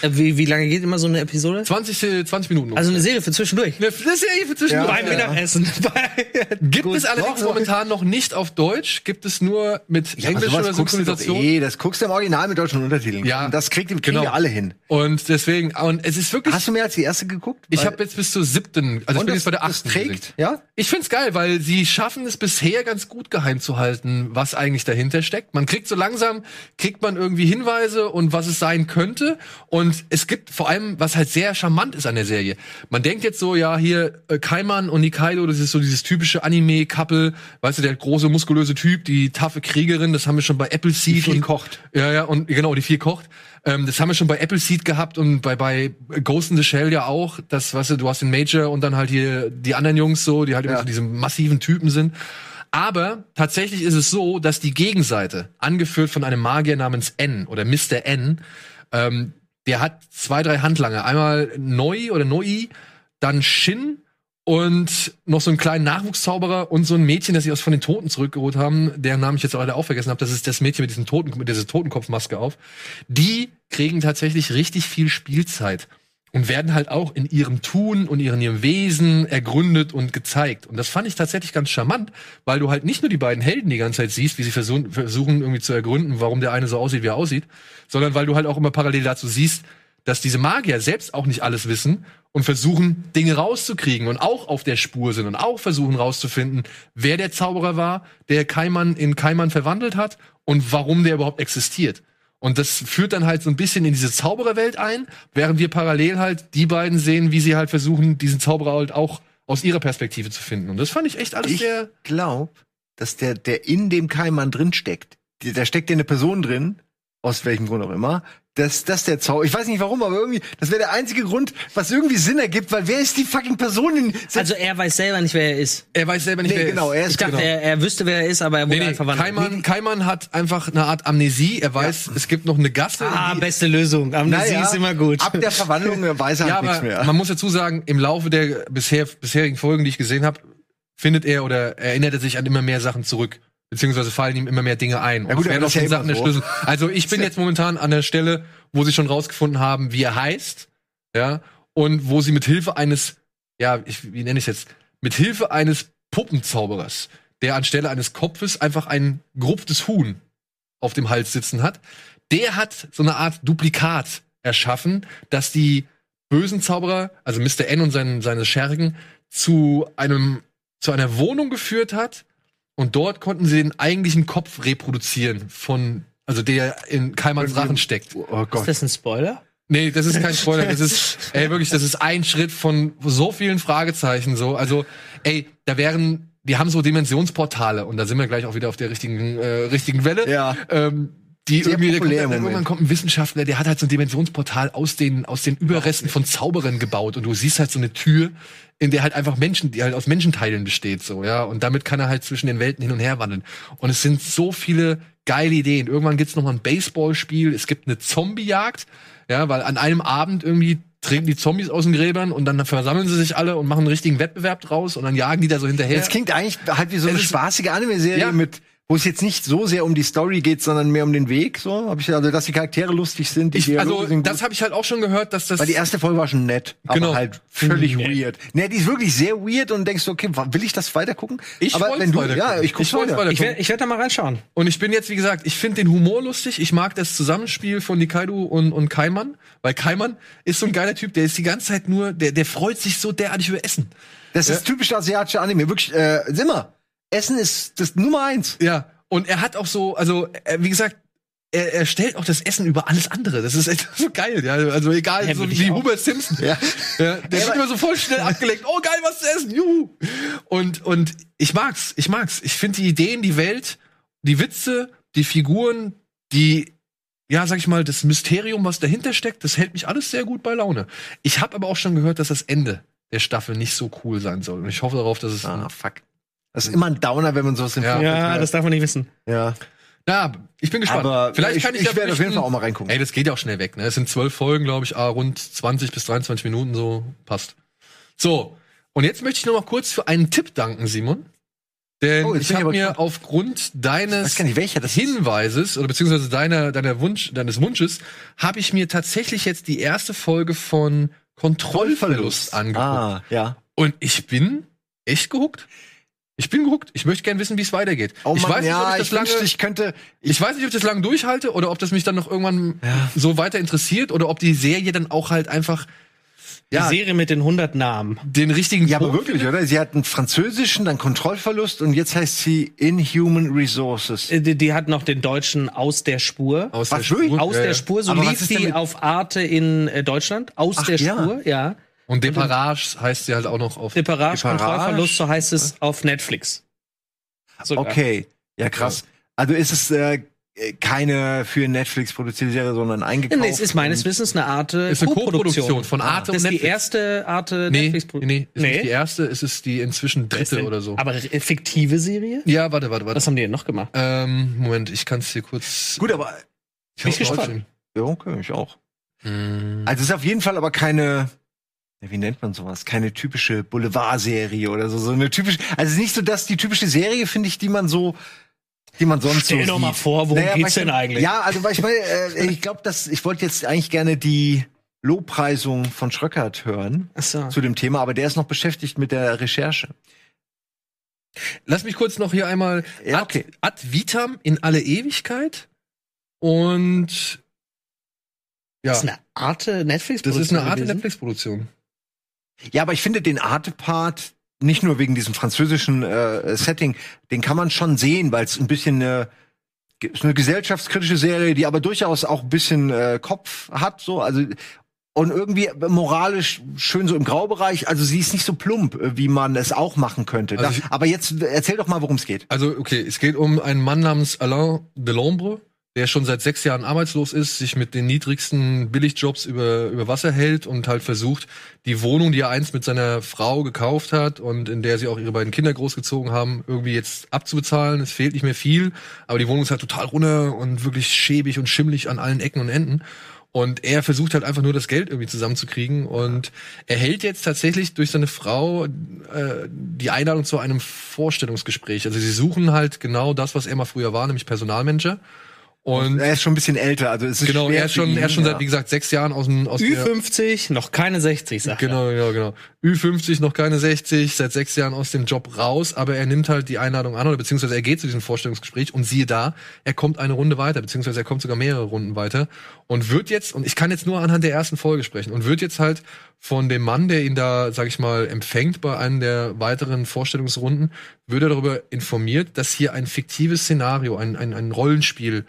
Äh, Wie, wie lange geht immer so eine Episode? 20, äh, 20 Minuten. Also eine Serie für zwischendurch. ist ja für zwischendurch. Beim Mittagessen. Gibt Gut. es allerdings Doch, momentan noch nicht auf Deutsch, gibt es nur mit Ja, englischer du doch Synchronisation. eh. Das guckst du im Original mit deutschen Untertiteln. Ja, Und das kriegt, kriegen genau. wir alle hin. Und deswegen, und es ist wirklich, Hast du mehr als die erste geguckt? ich habe jetzt bis zur siebten, also ich Und bin das, jetzt bei der achten. trägt, ja? Ich find's geil, weil sie schaffen es bisher ganz gut geheim zu halten, was eigentlich dahinter steckt. Man kriegt so langsam, kriegt man irgendwie Hinweise und was es sein könnte. Und es gibt vor allem, was halt sehr charmant ist an der Serie. Man denkt jetzt so, ja, hier äh, Kaiman und Nikaido, das ist so dieses typische Anime-Couple, weißt du, der große, muskulöse Typ, die taffe Kriegerin, das haben wir schon bei Appleseed. Die viel und, kocht. Ja, ja, und genau, die viel kocht. Ähm, das haben wir schon bei Appleseed gehabt und bei, bei Ghost in the Shell ja auch. Das, weißt du, du hast den Major und dann halt hier die anderen Jungs so, die halt immer Ja. so diese massiven Typen sind. Aber tatsächlich ist es so, dass die Gegenseite, angeführt von einem Magier namens N oder Mr. N, ähm, der hat zwei, drei Handlanger. Einmal Noi oder Noi, dann Shin und noch so einen kleinen Nachwuchszauberer und so ein Mädchen, das sie aus von den Toten zurückgeholt haben, deren Namen ich jetzt leider auch vergessen habe. Das ist das Mädchen mit diesem Toten, mit dieser Totenkopfmaske auf. Die kriegen tatsächlich richtig viel Spielzeit und werden halt auch in ihrem Tun und in ihrem Wesen ergründet und gezeigt. Und das fand ich tatsächlich ganz charmant, weil du halt nicht nur die beiden Helden die ganze Zeit siehst, wie sie versuchen, versuchen irgendwie zu ergründen, warum der eine so aussieht, wie er aussieht, sondern weil du halt auch immer parallel dazu siehst, dass diese Magier selbst auch nicht alles wissen und versuchen, Dinge rauszukriegen und auch auf der Spur sind und auch versuchen rauszufinden, wer der Zauberer war, der Kaiman in Kaiman verwandelt hat und warum der überhaupt existiert. Und das führt dann halt so ein bisschen in diese Zaubererwelt ein, während wir parallel halt die beiden sehen, wie sie halt versuchen, diesen Zauberer halt auch aus ihrer Perspektive zu finden. Und das fand ich echt alles Ich sehr. glaub, dass der, der in dem Keimann drin steckt, da steckt ja eine Person drin, aus welchem Grund auch immer, dass das der Zauber, ich weiß nicht warum, aber irgendwie, das wäre der einzige Grund, was irgendwie Sinn ergibt, weil wer ist die fucking Person in, Also er weiß selber nicht, wer er ist. Er weiß selber nicht, nee, wer genau, er er ist. Ich ist dachte, genau. er, er wüsste, wer er ist, aber er wurde Nee, nee, halt verwandelt. Kaiman, Kaiman hat einfach eine Art Amnesie. Er weiß, es gibt noch eine Gasse. Ah, die- beste Lösung. Amnesie Naja, ist immer gut. Ab der Verwandlung weiß er ja, halt nichts aber mehr. man muss dazu sagen, im Laufe der bisher, bisherigen Folgen, die ich gesehen habe, findet er oder erinnert er sich an immer mehr Sachen zurück. Beziehungsweise fallen ihm immer mehr Dinge ein. Und gut, auch das ist ja schon erschlüsselt. Also ich bin jetzt momentan an der Stelle, wo sie schon rausgefunden haben, wie er heißt. Ja. Und wo sie mit Hilfe eines, ja, ich, wie nenne ich es jetzt? Mit Hilfe eines Puppenzauberers, der anstelle eines Kopfes einfach ein gerupftes Huhn auf dem Hals sitzen hat, der hat so eine Art Duplikat erschaffen, dass die bösen Zauberer, also Mr. N und sein, seine Schergen, zu einem, zu einer Wohnung geführt hat und dort konnten sie den eigentlichen Kopf reproduzieren von, also der in Kaimans Rachen steckt. oh ist Gott. das ein Spoiler? Nee, das ist kein Spoiler. Das ist, ey, wirklich, das ist ein Schritt von so vielen Fragezeichen so. Also, ey, da wären, die haben so Dimensionsportale und da sind wir gleich auch wieder auf der richtigen, äh, richtigen Welle. Ja. Ähm, die Sehr irgendwie, der kommt, populär dann, irgendwann kommt ein Wissenschaftler, der hat halt so ein Dimensionsportal aus den, aus den Überresten von Zauberern gebaut und du siehst halt so eine Tür, in der halt einfach Menschen, die halt aus Menschenteilen besteht, so, ja, und damit kann er halt zwischen den Welten hin und her wandeln. Und es sind so viele geile Ideen. Irgendwann gibt's noch mal ein Baseballspiel, es gibt eine Zombiejagd, ja, weil an einem Abend irgendwie treten die Zombies aus den Gräbern und dann versammeln sie sich alle und machen einen richtigen Wettbewerb draus und dann jagen die da so hinterher. Das klingt eigentlich halt wie so eine spaßige Anime-Serie Ja. mit, wo es jetzt nicht so sehr um die Story geht, sondern mehr um den Weg. So habe ich also, dass die Charaktere lustig sind. Die ich, Dialoge also, sind gut. das habe ich halt auch schon gehört, dass das Weil die erste Folge war schon nett, Genau. aber halt völlig Nee. weird. Ne, die ist wirklich sehr weird und denkst du, okay, will ich das weiter gucken? Ich aber wollt's wenn du, weiter ja, ich guck's Ich weiter. Ich werde ich werd da mal reinschauen. Und ich bin jetzt, wie gesagt, ich finde den Humor lustig. Ich mag das Zusammenspiel von Nikaido und, und Kaiman. Weil Kaiman ist so ein geiler Typ, der ist die ganze Zeit nur, der, der freut sich so derartig über Essen. Das ist typisch asiatische Anime. Wirklich, äh, Simmer. Essen ist das Nummer eins. Ja. Und er hat auch so, also, äh, wie gesagt, er, er stellt auch das Essen über alles andere. Das ist echt so geil, ja. Also egal, Ja, so wie. Homer Simpson. Ja. ja der wird immer so voll schnell abgelenkt. Oh geil, was zu essen, juhu. Und, und ich mag's, ich mag's. Ich finde die Ideen, die Welt, die Witze, die Figuren, die, ja, sag ich mal, das Mysterium, was dahinter steckt, das hält mich alles sehr gut bei Laune. Ich habe aber auch schon gehört, dass das Ende der Staffel nicht so cool sein soll. Und ich hoffe darauf, dass es. Ah, fuck. Das ist immer ein Downer, wenn man sowas im Ja. Ja, hört. das darf man nicht wissen. ja. Ja, ich bin gespannt. Aber Vielleicht ich, kann ich, ich ja werde auf jeden Fall auch mal reingucken. Ey, das geht ja auch schnell weg, ne? Es sind zwölf Folgen, glaube ich, ah, rund 20 bis 23 Minuten so. Passt. So. Und jetzt möchte ich noch mal kurz für einen Tipp danken, Simon. Denn Oh, ich ich habe mir gespannt. aufgrund ich deines nicht, welcher. Hinweises oder beziehungsweise deiner, deiner Wunsch, deines Wunsches, habe ich mir tatsächlich jetzt die erste Folge von Kontrollverlust angeguckt. Ah, ja. Und ich bin echt gehuckt. Ich bin gehuckt. Ich möchte gerne wissen, wie es weitergeht. Oh ich Mann, weiß nicht, ja, ob ich ich, das lange, wünschte, ich könnte. ich weiß nicht, ob ich das lang durchhalte oder ob das mich dann noch irgendwann so weiter interessiert oder ob die Serie dann auch halt einfach ja, Die Serie mit den 100 Namen. den richtigen Ja, aber wirklich, oder? Sie hat einen französischen, dann Kontrollverlust und jetzt heißt sie Inhuman Resources. Äh, Die, die hat noch den deutschen Aus der Spur. aus Was, der? Spur. Aus Ja, der ja. Spur, so lief die mit- auf Arte in äh, Deutschland. Aus Ach, der ja. Spur, ja. Und Deparage heißt sie halt auch noch auf Deparage, Deparage? Kontrollverlust, so heißt es auf Netflix. Sogar. Okay, ja krass. Also ist es äh, keine für Netflix produzierte Serie, sondern eingekauft. Nee, es ist meines Wissens eine Art äh, ist eine Co-Produktion. Von Arte Das und ist die Netflix. erste Arte Nee, netflix nee, nee, ist nicht die erste, es ist die inzwischen dritte oder so. Aber äh, fiktive Serie? ja, warte, warte, warte. Was haben die denn noch gemacht? Ähm, Moment, ich kann es hier kurz. Gut, aber ich bin gespannt. ja, okay, ich auch. Hm. Also es ist auf jeden Fall aber keine, wie nennt man sowas? Keine typische Boulevardserie oder so. So eine typische, also es ist nicht so, dass die typische Serie, finde ich, die man so, die man sonst Stell so doch mal vor, worum geht's weißt du, denn eigentlich? Ja, also weil ich meine, äh, ich glaube, dass ich wollte jetzt eigentlich gerne die Lobpreisung von Schröckert hören Achso. zu dem Thema, aber der ist noch beschäftigt mit der Recherche. Lass mich kurz noch hier einmal Ja, ad, okay. ad vitam in alle Ewigkeit. Und ja, Das ist eine Arte Netflix das ist eine Art gewesen? Netflix-Produktion. Ja, aber ich finde den Arte-Part nicht nur wegen diesem französischen äh, Setting, den kann man schon sehen, weil es ein bisschen äh, ist eine gesellschaftskritische Serie, die aber durchaus auch ein bisschen äh, Kopf hat, so also und irgendwie moralisch schön so im Graubereich. Also sie ist nicht so plump, äh, wie man es auch machen könnte. Also da, aber jetzt erzähl doch mal, worum es geht. Also, okay, es geht um einen Mann namens Alain Delombre, der schon seit sechs Jahren arbeitslos ist, sich mit den niedrigsten Billigjobs über, über Wasser hält und halt versucht, die Wohnung, die er einst mit seiner Frau gekauft hat und in der sie auch ihre beiden Kinder großgezogen haben, irgendwie jetzt abzubezahlen. Es fehlt nicht mehr viel, aber die Wohnung ist halt total runter und wirklich schäbig und schimmlig an allen Ecken und Enden. Und er versucht halt einfach nur das Geld irgendwie zusammenzukriegen und erhält jetzt tatsächlich durch seine Frau äh, die Einladung zu einem Vorstellungsgespräch. Also sie suchen halt genau das, was er mal früher war, nämlich Personalmanager. Und Er ist schon ein bisschen älter, also es ist genau, schwer er ist schon, ihn, er ist schon ja. seit, wie gesagt, sechs Jahren aus dem aus der, Ü50, noch keine 60, sagt er. Genau, genau, genau. Ü50, noch keine 60, seit sechs Jahren aus dem Job raus, aber er nimmt halt die Einladung an oder beziehungsweise er geht zu diesem Vorstellungsgespräch und siehe da, er kommt eine Runde weiter, beziehungsweise er kommt sogar mehrere Runden weiter und wird jetzt, und ich kann jetzt nur anhand der ersten Folge sprechen, und wird jetzt halt von dem Mann, der ihn da, sag ich mal, empfängt bei einem der weiteren Vorstellungsrunden, wird er darüber informiert, dass hier ein fiktives Szenario, ein, ein, ein Rollenspiel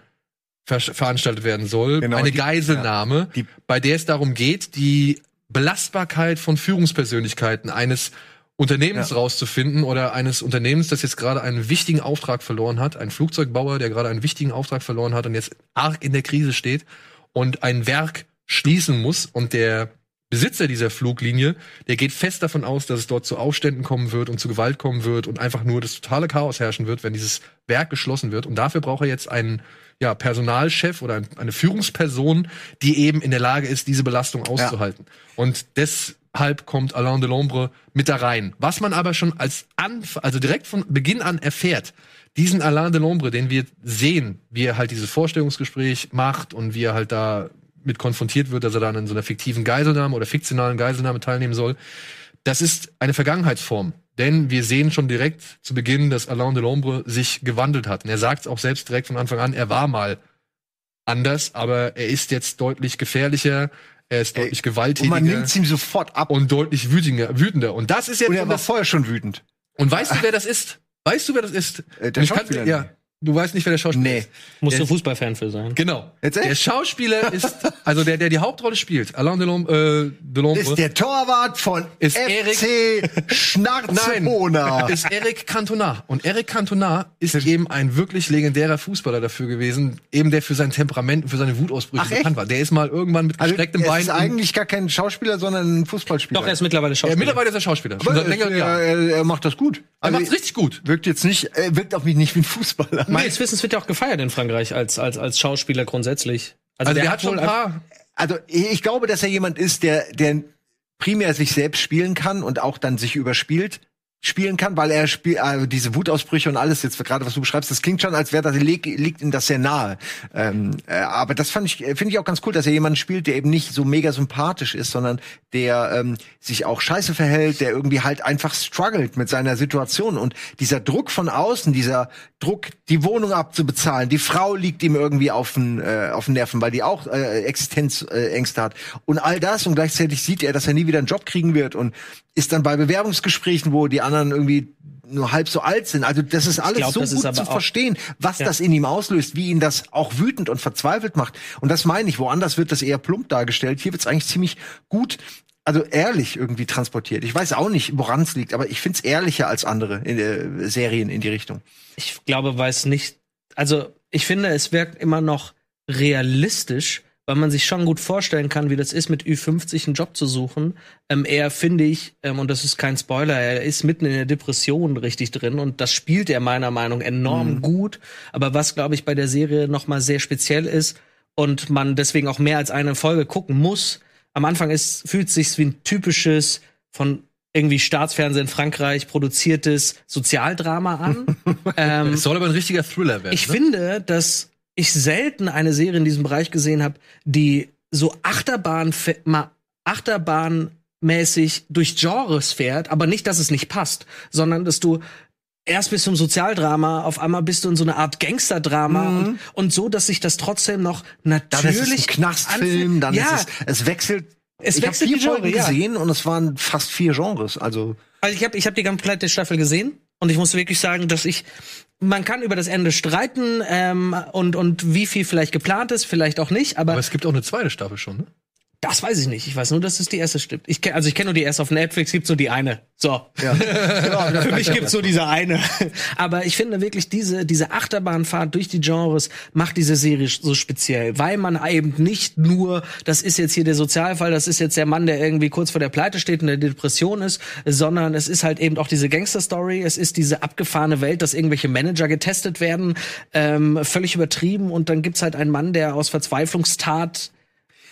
ver veranstaltet werden soll, Genau, eine die- Geiselnahme, Die- bei der es darum geht, die Belastbarkeit von Führungspersönlichkeiten eines Unternehmens Ja. rauszufinden oder eines Unternehmens, das jetzt gerade einen wichtigen Auftrag verloren hat, ein Flugzeugbauer, der gerade einen wichtigen Auftrag verloren hat und jetzt arg in der Krise steht und ein Werk schließen muss und der Besitzer dieser Fluglinie, der geht fest davon aus, dass es dort zu Aufständen kommen wird und zu Gewalt kommen wird und einfach nur das totale Chaos herrschen wird, wenn dieses Werk geschlossen wird. Und dafür braucht er jetzt einen ja, Personalchef oder ein, eine Führungsperson, die eben in der Lage ist, diese Belastung auszuhalten. Und deshalb kommt Alain Delombre mit da rein. Was man aber schon als Anf also direkt von Beginn an erfährt, diesen Alain Delombre, den wir sehen, wie er halt dieses Vorstellungsgespräch macht und wie er halt da mit konfrontiert wird, dass er dann in so einer fiktiven Geiselnahme oder fiktionalen Geiselnahme teilnehmen soll. Das ist eine Vergangenheitsform. Denn wir sehen schon direkt zu Beginn, dass Alain Delombre sich gewandelt hat. Und er sagt es auch selbst direkt von Anfang an, er war mal anders, aber er ist jetzt deutlich gefährlicher, er ist Ey, deutlich Und gewalttätiger man nimmt ihm sofort ab. und deutlich wütender. wütender. Und das ist jetzt Und er und war vorher schon wütend. und weißt du, wer das ist? Weißt du, wer das ist? Äh, Und der ich kann, ja. Du weißt nicht, wer der Schauspieler Nee. ist. Musst Der- du Fußballfan für sein. Genau. Jetzt echt? Der Schauspieler ist, also der, der die Hauptrolle spielt, Alain Delon, äh, Delombre, Ist der Torwart von Ist FC Schnarzebona. ist Eric Cantona. Und Eric Cantona ist eben ein wirklich legendärer Fußballer dafür gewesen, eben der für sein Temperament und für seine Wutausbrüche Ach, bekannt war. Der ist mal irgendwann mit Also, gestrecktem er Bein. ist eigentlich gar kein Schauspieler, sondern ein Fußballspieler. Doch, er ist mittlerweile Schauspieler. mittlerweile ist er Schauspieler. Aber er, Jahr. er, er macht das gut. Er Also, macht's richtig gut. Wirkt jetzt nicht, er wirkt auf mich nicht wie ein Fußballer. Meines Wissens wird er auch gefeiert in Frankreich als, als, als Schauspieler grundsätzlich. Also der, hat schon wohl ein paar. Also ich glaube, dass er jemand ist, der, der primär sich selbst spielen kann und auch dann sich überspielt spielen kann, weil er spielt also diese Wutausbrüche und alles jetzt gerade was du beschreibst, das klingt schon, als wäre das liegt, liegt ihm das sehr nahe. Ähm, äh, aber das fand ich finde ich auch ganz cool, dass er jemanden spielt, der eben nicht so mega sympathisch ist, sondern der ähm, sich auch scheiße verhält, der irgendwie halt einfach struggelt mit seiner Situation und dieser Druck von außen, dieser Druck, die Wohnung abzubezahlen, die Frau liegt ihm irgendwie auf den äh, auf den Nerven, weil die auch äh, Existenzängste hat und all das und gleichzeitig sieht er, dass er nie wieder einen Job kriegen wird und ist dann bei Bewerbungsgesprächen, wo die anderen irgendwie nur halb so alt sind. Also das ist alles glaub, so gut zu verstehen, was Ja. das in ihm auslöst, wie ihn das auch wütend und verzweifelt macht. Und das meine ich, woanders wird das eher plump dargestellt. Hier wird es eigentlich ziemlich gut, also ehrlich irgendwie transportiert. Ich weiß auch nicht, woran es liegt, aber ich finde es ehrlicher als andere in, äh, Serien in die Richtung. ich glaube, weiß nicht. Also, ich finde, es wirkt immer noch realistisch, weil man sich schon gut vorstellen kann, wie das ist, mit Ü50 einen Job zu suchen. Ähm, er finde ich, ähm, und das ist kein Spoiler, er ist mitten in der Depression richtig drin und das spielt er meiner Meinung enorm gut. Aber was, glaube ich, bei der Serie noch mal sehr speziell ist und man deswegen auch mehr als eine Folge gucken muss. Am Anfang ist, fühlt sich's wie ein typisches von irgendwie Staatsfernsehen in Frankreich produziertes Sozialdrama an. ähm, Es soll aber ein richtiger Thriller werden. ich ne? finde, dass ich selten eine Serie in diesem Bereich gesehen habe, die so Achterbahn Achterbahnmäßig durch Genres fährt, aber nicht, dass es nicht passt, sondern dass du erst bist du im Sozialdrama, auf einmal bist du in so einer Art Gangsterdrama und, und so, dass sich das trotzdem noch Dann ist es ein natürlich Knastfilm, dann ja, ist es, es wechselt. Es ich habe wechselt vier Genre, Folgen ja. gesehen und es waren fast vier Genres. Also Also ich habe ich hab die komplette Staffel gesehen und ich muss wirklich sagen, dass ich man kann über das Ende streiten ähm, und und wie viel vielleicht geplant ist, vielleicht auch nicht, aber, aber es gibt auch eine zweite Staffel schon, ne? Das weiß ich nicht. Ich weiß nur, dass es die erste stimmt. Ich kenn, also ich kenne nur die erste auf Netflix, gibt's nur die eine. So. ja. Für mich gibt's nur diese eine. Aber ich finde wirklich diese diese Achterbahnfahrt durch die Genres macht diese Serie so speziell, weil man eben nicht nur, das ist jetzt hier der Sozialfall, das ist jetzt der Mann, der irgendwie kurz vor der Pleite steht und in der Depression ist, sondern es ist halt eben auch diese Gangster-Story, es ist diese abgefahrene Welt, dass irgendwelche Manager getestet werden, ähm, völlig übertrieben und dann gibt's halt einen Mann, der aus Verzweiflungstat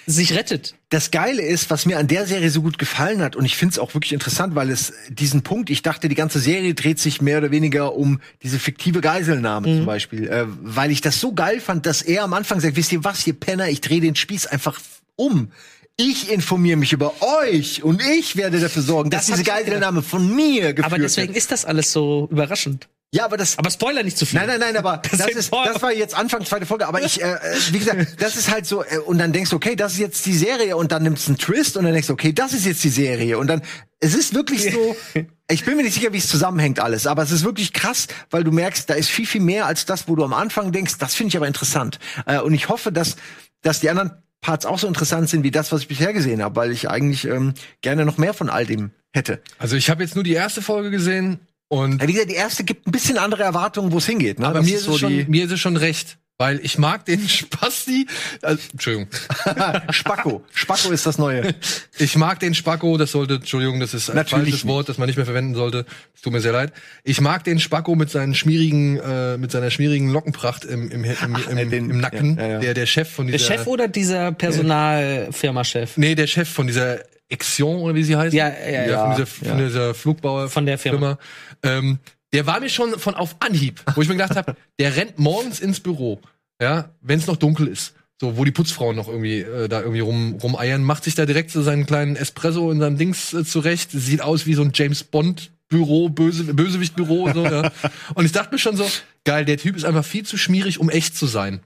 sich rettet. Das Geile ist, was mir an der Serie so gut gefallen hat, und ich finde es auch wirklich interessant, weil es diesen Punkt, ich dachte, die ganze Serie dreht sich mehr oder weniger um diese fiktive Geiselnahme zum Beispiel, äh, weil ich das so geil fand, dass er am Anfang sagt, wisst ihr was, ihr Penner, ich drehe den Spieß einfach um. Ich informiere mich über euch und ich werde dafür sorgen, dass Das hab diese. Geiselnahme von mir geführt Aber deswegen wird. ist das alles so überraschend. Ja, aber das, Aber Spoiler nicht zu viel. Nein, nein, nein, aber das, Deswegen ist, das war jetzt Anfang zweite Folge, aber ich, äh, äh, wie gesagt, das ist halt so, äh, und dann denkst du, okay, das ist jetzt die Serie und dann nimmst du einen Twist und dann denkst du, okay, das ist jetzt die Serie und dann, es ist wirklich so, ich bin mir nicht sicher, wie es zusammenhängt alles, aber es ist wirklich krass, weil du merkst, da ist viel, viel mehr als das, wo du am Anfang denkst, das finde ich aber interessant. Äh, und ich hoffe, dass, dass die anderen Parts auch so interessant sind wie das, was ich bisher gesehen habe, weil ich eigentlich ähm, gerne noch mehr von all dem hätte. Also ich habe jetzt nur die erste Folge gesehen und Ja, wie gesagt, die erste gibt ein bisschen andere Erwartungen, wo es hingeht. Ne? aber Das mir ist es schon, mir ist es schon recht, weil ich mag den Spasti. Also, Entschuldigung. Spacko. Spacko ist das Neue. Ich mag den Spacko, das sollte, Entschuldigung, das ist ein Natürlich falsches nicht. Wort, das man nicht mehr verwenden sollte. Es tut mir sehr leid. Ich mag den Spacko mit seinen schmierigen, äh, mit seiner schmierigen Lockenpracht im, im, im, im, äh, den- im Nacken. ja, ja, ja. Der, der Chef von Der dieser. Chef oder dieser Personalfirma-Chef? Nee, der Chef von dieser Exion oder wie sie heißt. Ja, ja, ja. Von dieser, von dieser Flugbauer Von der Firma. Ähm, der war mir schon von auf Anhieb, wo ich mir gedacht habe, der rennt morgens ins Büro, ja, wenn es noch dunkel ist. So, wo die Putzfrauen noch irgendwie äh, da irgendwie rum, rumeiern, macht sich da direkt so seinen kleinen Espresso in seinem Dings äh, zurecht. Sieht aus wie so ein James Bond Büro, Böse, Bösewicht-Büro und so, ja. Und ich dachte mir schon so, geil, der Typ ist einfach viel zu schmierig, um echt zu sein.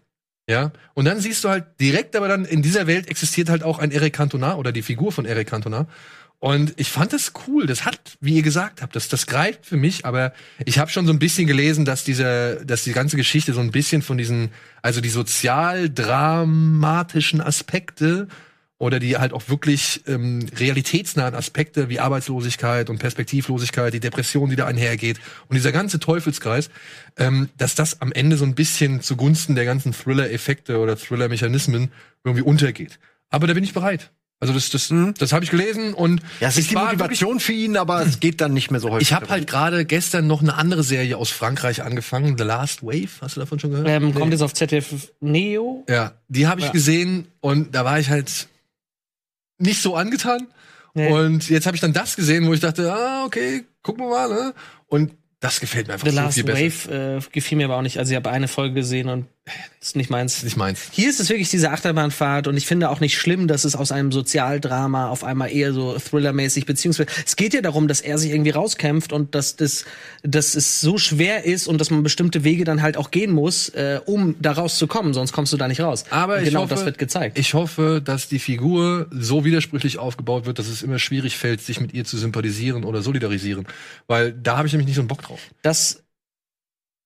Ja, und dann siehst du halt direkt, aber dann in dieser Welt existiert halt auch ein Eric Cantona oder die Figur von Eric Cantona. Und ich fand das cool. Das hat, wie ihr gesagt habt, das, das greift für mich. Aber ich habe schon so ein bisschen gelesen, dass diese, dass die ganze Geschichte so ein bisschen von diesen, also die sozialdramatischen Aspekte oder die halt auch wirklich ähm, realitätsnahen Aspekte wie Arbeitslosigkeit und Perspektivlosigkeit, die Depression, die da einhergeht und dieser ganze Teufelskreis, ähm, dass das am Ende so ein bisschen zugunsten der ganzen Thriller-Effekte oder Thriller-Mechanismen irgendwie untergeht. Aber da bin ich bereit. Also das, das, Mhm. das habe ich gelesen und Ja, es ist die Motivation für ihn, aber es geht dann nicht mehr so häufig. ich habe halt gerade gestern noch eine andere Serie aus Frankreich angefangen, The Last Wave. Hast du davon schon gehört? Ähm, Kommt jetzt auf ZDF Neo? Ja, die habe ich Ja. gesehen und da war ich halt nicht so angetan. Nee. Und jetzt habe ich dann das gesehen, wo ich dachte, ah, okay, gucken wir mal, ne? Und das gefällt mir einfach The so Last viel besser. Wave äh, gefiel mir aber auch nicht. Also ich habe eine Folge gesehen und ist nicht meins. Nicht meins. Hier ist es wirklich diese Achterbahnfahrt und ich finde auch nicht schlimm, dass es aus einem Sozialdrama auf einmal eher so Thrillermäßig, beziehungsweise es geht ja darum, dass er sich irgendwie rauskämpft und dass das, dass es so schwer ist und dass man bestimmte Wege dann halt auch gehen muss, äh, um da rauszukommen, sonst kommst du da nicht raus. Aber und ich genau hoffe, das wird gezeigt. Ich hoffe, dass die Figur so widersprüchlich aufgebaut wird, dass es immer schwierig fällt, sich mit ihr zu sympathisieren oder solidarisieren. Weil da habe ich nämlich nicht so einen Bock drauf. das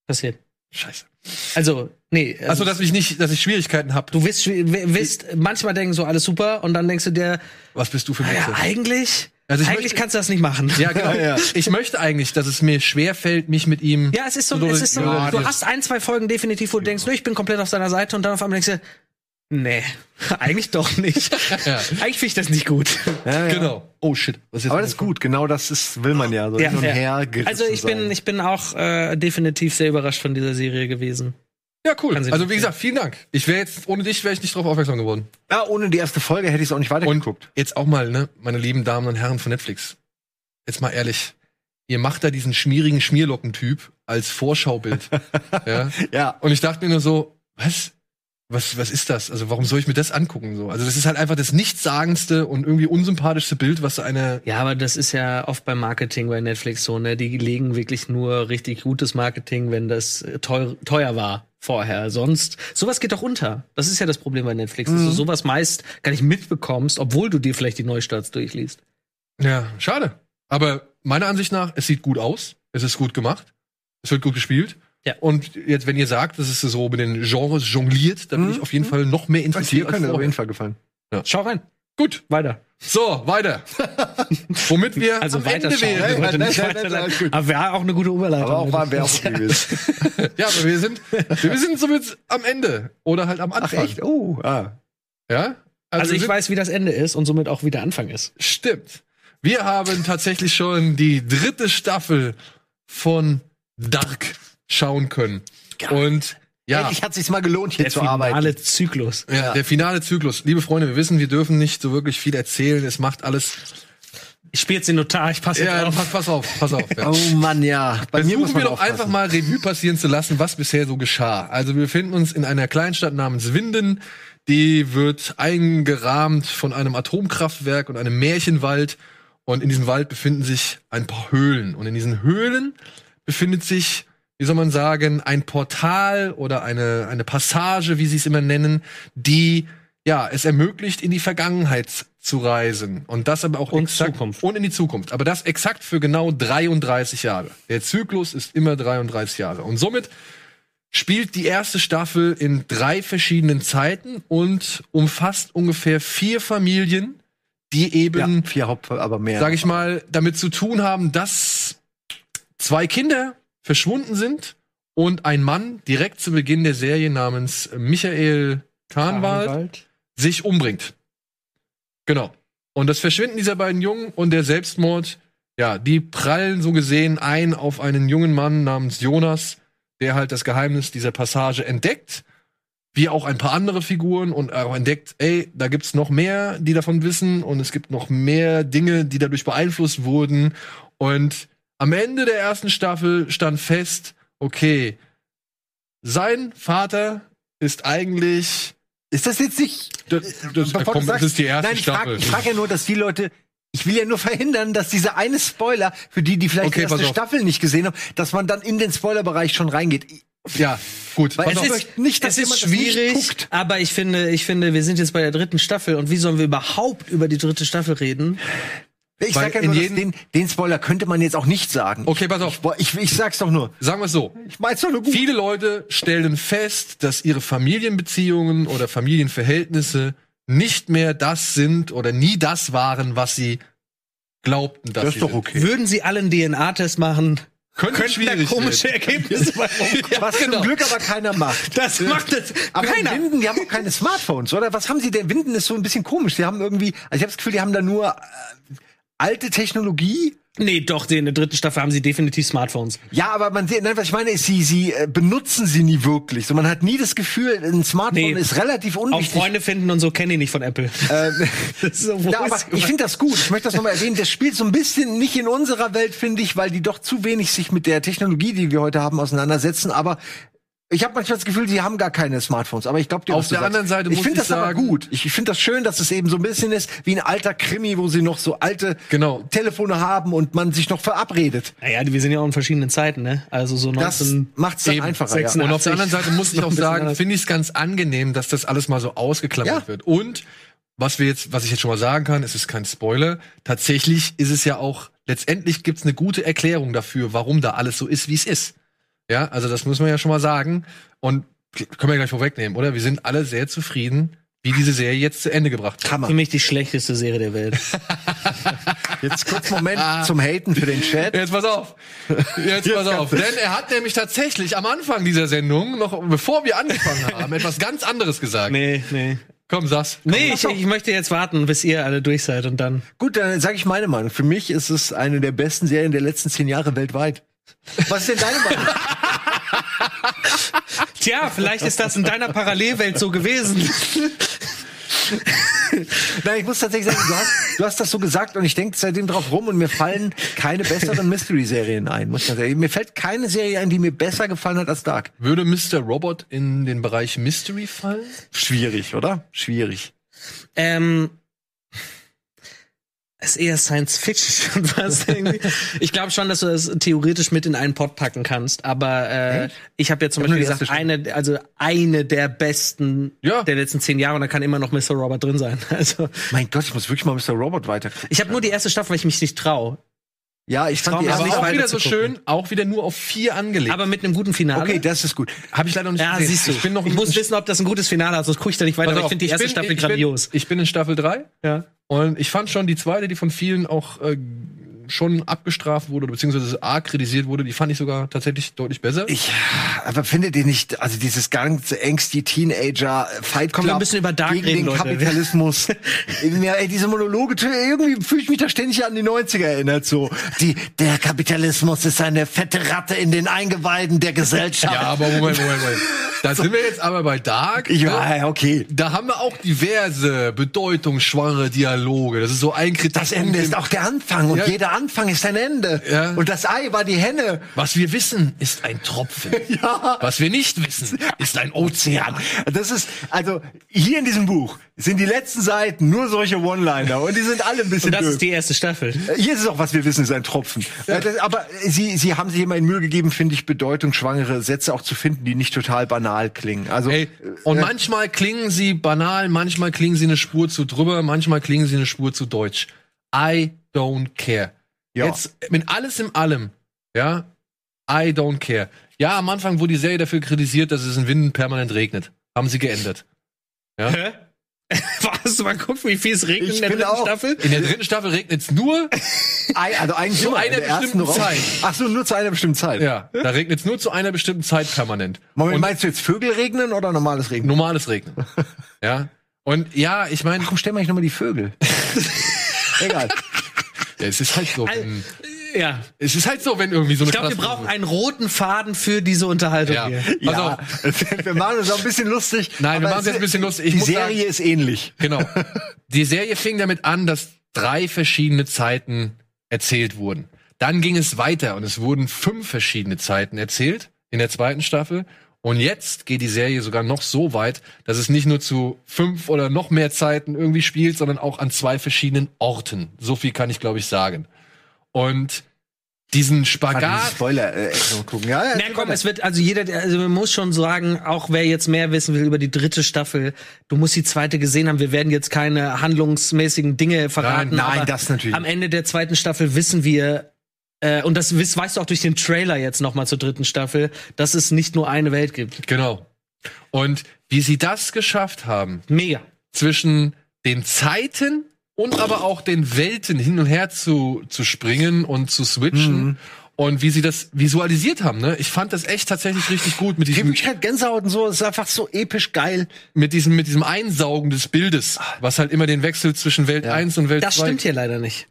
passiert. Scheiße. Also, nee. Also, dass ich nicht, dass ich Schwierigkeiten habe. du wirst, wirst manchmal denken so alles super und dann denkst du dir, Was bist du für ein Mensch? eigentlich, Also ich eigentlich möchte- kannst du das nicht machen. Ja, genau. Ja. Ich möchte eigentlich, dass es mir schwer fällt, mich mit ihm. Ja, es ist so, So, es ist so ja, du hast ein, zwei Folgen definitiv, wo du denkst, nö, ich bin komplett auf seiner Seite und dann auf einmal denkst du, nee, eigentlich doch nicht. Ja. Eigentlich finde ich das nicht gut. Ja, ja. Genau. Oh shit. Was ist jetzt Aber das ist gut, genau das ist, will man ja. So Ja, hin und ja. her Also ich bin, sein. ich bin auch äh, definitiv sehr überrascht von dieser Serie gewesen. Ja, cool. Also wie gesagt, vielen Dank. Ich wäre jetzt ohne dich wäre ich nicht drauf aufmerksam geworden. ja, ohne die erste Folge hätte ich es auch nicht Und weitergeguckt. jetzt auch mal, ne, meine lieben Damen und Herren von Netflix. Jetzt mal ehrlich. Ihr macht da diesen schmierigen Schmierlockentyp als Vorschaubild. ja. Ja. Und ich dachte mir nur so, was? Was, was ist das? Also warum soll ich mir das angucken? So? Also das ist halt einfach das nichtssagendste und irgendwie unsympathischste Bild, was eine Ja, aber das ist ja oft beim Marketing bei Netflix so, ne? Die legen wirklich nur richtig gutes Marketing, wenn das äh, teuer, teuer war vorher. Sonst, sowas geht doch unter. Das ist ja das Problem bei Netflix, dass du sowas meist gar nicht mitbekommst, obwohl du dir vielleicht die Neustarts durchliest. Ja, schade. Aber meiner Ansicht nach, es sieht gut aus, es ist gut gemacht, es wird gut gespielt. Ja. Und jetzt, wenn ihr sagt, dass es so mit den Genres jongliert, dann bin ich auf jeden Fall noch mehr Dir interessiert als könnte auf jeden Fall gefallen. Schau rein. Gut, Weiter. so, weiter. Womit wir Also am weiter Ende schauen. wären. Ja, Heute nein, nein, nein, nein, alles gut. Aber wäre auch eine gute Überleitung. Aber auch war Werbung gewesen. Ja, aber wir sind, wir sind somit am Ende. Oder halt am Ach Anfang. echt? Oh, ah. Ja? Also wir ich sind- weiß, wie das Ende ist und somit auch wie der Anfang ist. Stimmt. Wir haben tatsächlich schon die dritte Staffel von Dark schauen können. Und ja, Endlich hat sich's mal gelohnt, hier Der zu arbeiten. finale Zyklus. ja, der finale Zyklus. Liebe Freunde, wir wissen, wir dürfen nicht so wirklich viel erzählen. Es macht alles. Ich spiele jetzt den Notar, ich passe jetzt Ja, auf. pass, pass auf, pass auf. Ja. Oh Mann, ja. Bei Versuchen man wir doch aufpassen. einfach mal Revue passieren zu lassen, was bisher so geschah. Also wir befinden uns in einer Kleinstadt namens Winden. Die wird eingerahmt von einem Atomkraftwerk und einem Märchenwald. Und in diesem Wald befinden sich ein paar Höhlen. Und in diesen Höhlen befindet sich, wie soll man sagen, ein Portal oder eine, eine Passage, wie sie es immer nennen, die ja, es ermöglicht, in die Vergangenheit zu reisen. Und das aber auch Und exakt, Zukunft. und in die Zukunft. Aber das exakt für genau 33 Jahre. Der Zyklus ist immer 33 Jahre. Und somit spielt die erste Staffel in drei verschiedenen Zeiten und umfasst ungefähr vier Familien, die eben, Ja, vier Haupt, aber mehr. sag ich mal, damit zu tun haben, dass zwei Kinder verschwunden sind und ein Mann direkt zu Beginn der Serie namens Michael Kahnwald sich umbringt. Genau. Und das Verschwinden dieser beiden Jungen und der Selbstmord, ja, die prallen so gesehen ein auf einen jungen Mann namens Jonas, der halt das Geheimnis dieser Passage entdeckt, wie auch ein paar andere Figuren und auch entdeckt, ey, da gibt's noch mehr, die davon wissen und es gibt noch mehr Dinge, die dadurch beeinflusst wurden und am Ende der ersten Staffel stand fest, okay, sein Vater ist eigentlich Ist das jetzt nicht. das, das, Bevor du komm, das sagst- ist die erste Nein, ich frage Staffel. ich frag ja nur, dass die Leute. Ich will ja nur verhindern, dass dieser eine Spoiler, für die, die vielleicht Okay, die erste. Staffel nicht gesehen haben, dass man dann in den Spoilerbereich schon reingeht. Ja, gut. Weil es auf. ist nicht, dass es ist das schwierig, guckt. aber ich finde, ich finde, wir sind jetzt bei der dritten Staffel und wie sollen wir überhaupt über die dritte Staffel reden, Ich sag ja nur, den, den Spoiler könnte man jetzt auch nicht sagen. Okay, pass auf. Ich, ich, ich sag's doch nur. Sagen wir es so. Ich mein's doch nur gut. Viele Leute stellen fest, dass ihre Familienbeziehungen oder Familienverhältnisse nicht mehr das sind oder nie das waren, was sie glaubten, dass Das ist sie doch sind. okay. Würden sie alle einen DNA-Test machen, Könnte könnten da komische werden. Ergebnisse bei rumkommen. Was genau. zum Glück aber keiner macht. Das macht das Aber keiner. Winden, die haben auch keine Smartphones, oder? Was haben sie denn? Winden ist so ein bisschen komisch. Die haben irgendwie, also ich habe das Gefühl, die haben da nur äh, alte Technologie. Nee, doch, in der dritten Staffel haben sie definitiv Smartphones. Ja, aber man sieht, nein, was ich meine, ist, sie, sie äh, benutzen sie nie wirklich. So, man hat nie das Gefühl, ein Smartphone Nee. ist relativ Auch unwichtig. Freunde finden und so kennen die nicht von Apple. Ähm, so, Ja, aber ich finde das gut. Ich möchte das nochmal erwähnen. Das spielt so ein bisschen nicht in unserer Welt, finde ich, weil die doch zu wenig sich mit der Technologie, die wir heute haben, auseinandersetzen. Aber ich habe manchmal das Gefühl, sie haben gar keine Smartphones. Aber ich glaube, Auf der anderen Seite ich muss finde ich das aber sagen- gut. Ich, ich finde das schön, dass es eben so ein bisschen ist wie ein alter Krimi, wo sie noch so alte Genau. Telefone haben und man sich noch verabredet. Naja, wir sind ja auch in verschiedenen Zeiten, ne? Also so Das 19... macht's dann Eben. einfacher. Ja. 86. Und auf der anderen Seite muss ich auch sagen, finde ich es ganz angenehm, dass das alles mal so ausgeklammert Ja. wird. Und was wir jetzt, was ich jetzt schon mal sagen kann, es ist kein Spoiler. Tatsächlich ist es ja auch, letztendlich gibt's eine gute Erklärung dafür, warum da alles so ist, wie es ist. Ja, also das muss man ja schon mal sagen. Und können wir gleich vorwegnehmen, oder? Wir sind alle sehr zufrieden, wie diese Serie jetzt zu Ende gebracht wird. Hammer. Für mich die schlechteste Serie der Welt. Jetzt kurz Moment zum Haten für den Chat. Jetzt pass auf. Jetzt pass auf. Denn er hat nämlich tatsächlich am Anfang dieser Sendung, noch bevor wir angefangen haben, etwas ganz anderes gesagt. Nee, nee. Komm, sag's. Nee, ich, ich möchte jetzt warten, bis ihr alle durch seid und dann. Gut, dann sage ich meine Meinung. Für mich ist es eine der besten Serien der letzten zehn Jahre weltweit. Was ist denn deine Meinung? Tja, vielleicht ist das in deiner Parallelwelt so gewesen. Nein, ich muss tatsächlich sagen, du hast, du hast das so gesagt und ich denke seitdem drauf rum und mir fallen keine besseren Mystery-Serien ein, muss man sagen. Mir fällt keine Serie ein, die mir besser gefallen hat als Dark. Würde Mr. Robot in den Bereich Mystery fallen? Schwierig, oder? Schwierig. Ähm, ist eher Science Fiction schon fast irgendwie. Ich glaube schon, dass du das theoretisch mit in einen Pot packen kannst, aber äh, ich habe ja zum Ich Beispiel gesagt, eine, also eine der besten Ja. der letzten zehn Jahre und da kann immer noch Mr. Robert drin sein. Also Mein Gott, ich muss wirklich mal Mr. Robot weiter. ich habe nur die erste Staffel, weil ich mich nicht trau. Ja, ich fand die Aber nicht auch wieder so gucken. schön, auch wieder nur auf vier angelegt. Aber mit einem guten Finale. Okay, das ist gut. habe ich leider noch nicht ja, gesehen. siehst du. Ich bin noch ich muss wissen, ob das ein gutes Finale hat, sonst gucke ich da nicht weiter. Aber Ich finde die erste bin- Staffel ich grandios. Bin, ich bin in Staffel 3 ja. und ich fand schon die zweite, die von vielen auch äh, schon abgestraft wurde, beziehungsweise arg kritisiert wurde, die fand ich sogar tatsächlich deutlich besser. Ich, aber findet ihr nicht, also dieses ganze ängste Teenager Fight Club wir müssen über Dark gegen reden, den Leute. Kapitalismus. ja, ey, diese Monologe, irgendwie fühle ich mich da ständig an die 90er erinnert, so. Die, der Kapitalismus ist eine fette Ratte in den Eingeweiden der Gesellschaft. ja, aber Moment, Moment, Moment. Da sind wir jetzt aber bei Dark. Ne? ja, okay. Da haben wir auch diverse bedeutungsschwangere Dialoge. Das ist so ein Kritikpunkt. Das Ende ist auch der Anfang und Ja. jeder Anfang ist ein Ende. Ja. Und das Ei war die Henne. Was wir wissen, ist ein Tropfen. Ja. Was wir nicht wissen, ist ein Ozean. Das ist, also, hier in diesem Buch sind die letzten Seiten nur solche One-Liner und die sind alle ein bisschen Und das doof. ist die erste Staffel. Hier ist es auch, was wir wissen, ist ein Tropfen. Äh, das, aber sie, sie haben sich immer in Mühe gegeben, finde ich, bedeutungsschwangere Sätze auch zu finden, die nicht total banal klingen. Also, Ey, und manchmal klingen sie banal, manchmal klingen sie eine Spur zu drüber, manchmal klingen sie eine Spur zu deutsch. I don't care. Ja. Jetzt mit alles in allem, ja, I don't care. Ja, am Anfang wurde die Serie dafür kritisiert, dass es in Winden permanent regnet. Haben sie geändert. Ja? Hä? Was? Mal gucken, wie viel es regnet Ich in der dritten auch- Staffel. In der dritten Staffel regnet es nur, also eigentlich Zu einer bestimmten Zeit. Ach so, nur zu einer bestimmten Zeit. ja, da regnet es nur zu einer bestimmten Zeit permanent. Moment, Und meinst du jetzt Vögel regnen oder normales Regnen? normales Regnen. ja. Und ja, ich meine, Warum stellen wir nicht nochmal die Vögel? Egal. Es ist halt so, wenn, Ja. es ist halt so, wenn irgendwie so eine Ich glaube, wir brauchen einen roten Faden für diese Unterhaltung Ja. hier. Pass ja, auf. wir machen uns auch ein bisschen lustig. Nein, wir machen uns jetzt ein bisschen lustig. Ich die Serie sagen- ist ähnlich. Genau. Die Serie fing damit an, dass drei verschiedene Zeiten erzählt wurden. Dann ging es weiter und es wurden fünf verschiedene Zeiten erzählt in der zweiten Staffel. Und jetzt geht die Serie sogar noch so weit, dass es nicht nur zu fünf oder noch mehr Zeiten irgendwie spielt, sondern auch an zwei verschiedenen Orten. So viel kann ich, glaube ich, sagen. Und diesen Spagat. Spoiler äh, gucken. Ja, ja, Na komm, es wird, also jeder, der- also man muss schon sagen, auch wer jetzt mehr wissen will über die dritte Staffel, du musst die zweite gesehen haben. Wir werden jetzt keine handlungsmäßigen Dinge verraten. Nein, nein, aber das natürlich Am Ende der zweiten Staffel wissen wir, äh, und das weißt du auch durch den Trailer jetzt noch mal zur dritten Staffel, dass es nicht nur eine Welt gibt. Genau. Und wie sie das geschafft haben, Mega. zwischen den Zeiten und aber auch den Welten hin und her zu, zu springen und zu switchen. Mhm. Und wie sie das visualisiert haben, ne? Ich fand das echt tatsächlich richtig gut mit Ich diesem, wirklich halt Gänsehaut und so, ist einfach so episch geil. mit diesem, mit diesem Einsaugen des Bildes, was halt immer den Wechsel zwischen Welt 1 und Welt Das 2. stimmt hier leider nicht.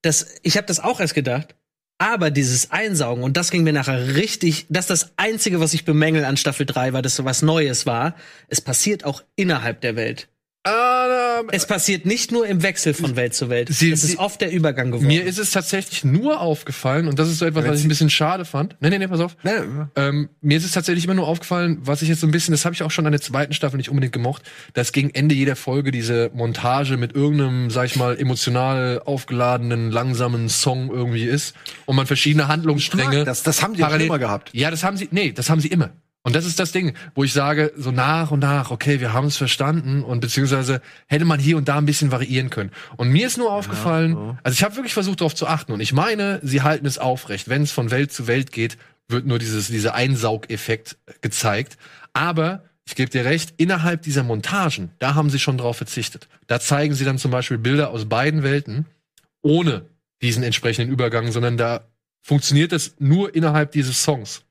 Das, ich habe das auch erst gedacht. Aber dieses Einsaugen, und das ging mir nachher richtig, das ist das Einzige, was ich bemängel an Staffel 3, weil das so was Neues war. Es passiert auch innerhalb der Welt. Ah, Es passiert nicht nur im Wechsel von Welt zu Welt. Sie- es sie- ist oft der Übergang geworden. mir ist es tatsächlich nur aufgefallen, und das ist so etwas, was ich ein bisschen schade fand. Nee, nee, nee, pass auf. Ne? Ähm, mir ist es tatsächlich immer nur aufgefallen, was ich jetzt so ein bisschen, das habe ich auch schon an der zweiten Staffel nicht unbedingt gemocht, dass gegen Ende jeder Folge diese Montage mit irgendeinem, sag ich mal, emotional aufgeladenen, langsamen Song irgendwie ist und man verschiedene Handlungsstränge. das. Das haben die schon immer gehabt. Ja, das haben sie, nee, das haben sie immer. Und das ist das Ding, wo ich sage, so nach und nach, okay, wir haben es verstanden und beziehungsweise hätte man hier und da ein bisschen variieren können. Und mir ist nur aufgefallen, also ich habe wirklich versucht darauf zu achten und ich meine, sie halten es aufrecht. Wenn es von Welt zu Welt geht, wird nur dieses, dieser Einsaugeffekt gezeigt. Aber ich gebe dir recht, innerhalb dieser Montagen, da haben sie schon drauf verzichtet. Da zeigen sie dann zum Beispiel Bilder aus beiden Welten ohne diesen entsprechenden Übergang, sondern da funktioniert es nur innerhalb dieses Songs.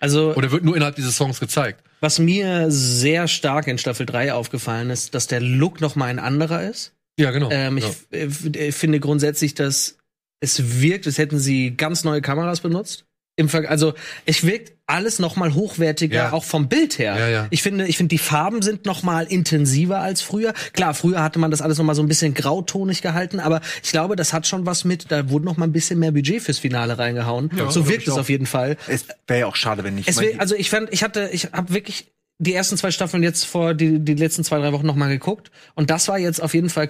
Also, Oder wird nur innerhalb dieses Songs gezeigt. was mir sehr stark in Staffel 3 aufgefallen ist, dass der Look noch mal ein anderer ist. Ja, genau. Ähm, ich ja. äh, äh, finde grundsätzlich, dass es wirkt, als hätten sie ganz neue Kameras benutzt. Im Ver also es wirkt alles noch mal hochwertiger, Ja. auch vom Bild her. Ja, ja. Ich finde, ich finde die Farben sind noch mal intensiver als früher. Klar, früher hatte man das alles noch mal so ein bisschen grautonig gehalten, aber ich glaube, das hat schon was mit. Da wurde noch mal ein bisschen mehr Budget fürs Finale reingehauen. so wirkt ich es auch. auf jeden Fall. Es wäre ja auch schade, wenn nicht. Es will, also ich fand, ich hatte, ich habe wirklich die ersten zwei Staffeln jetzt vor die, die letzten zwei, drei Wochen noch mal geguckt und das war jetzt auf jeden Fall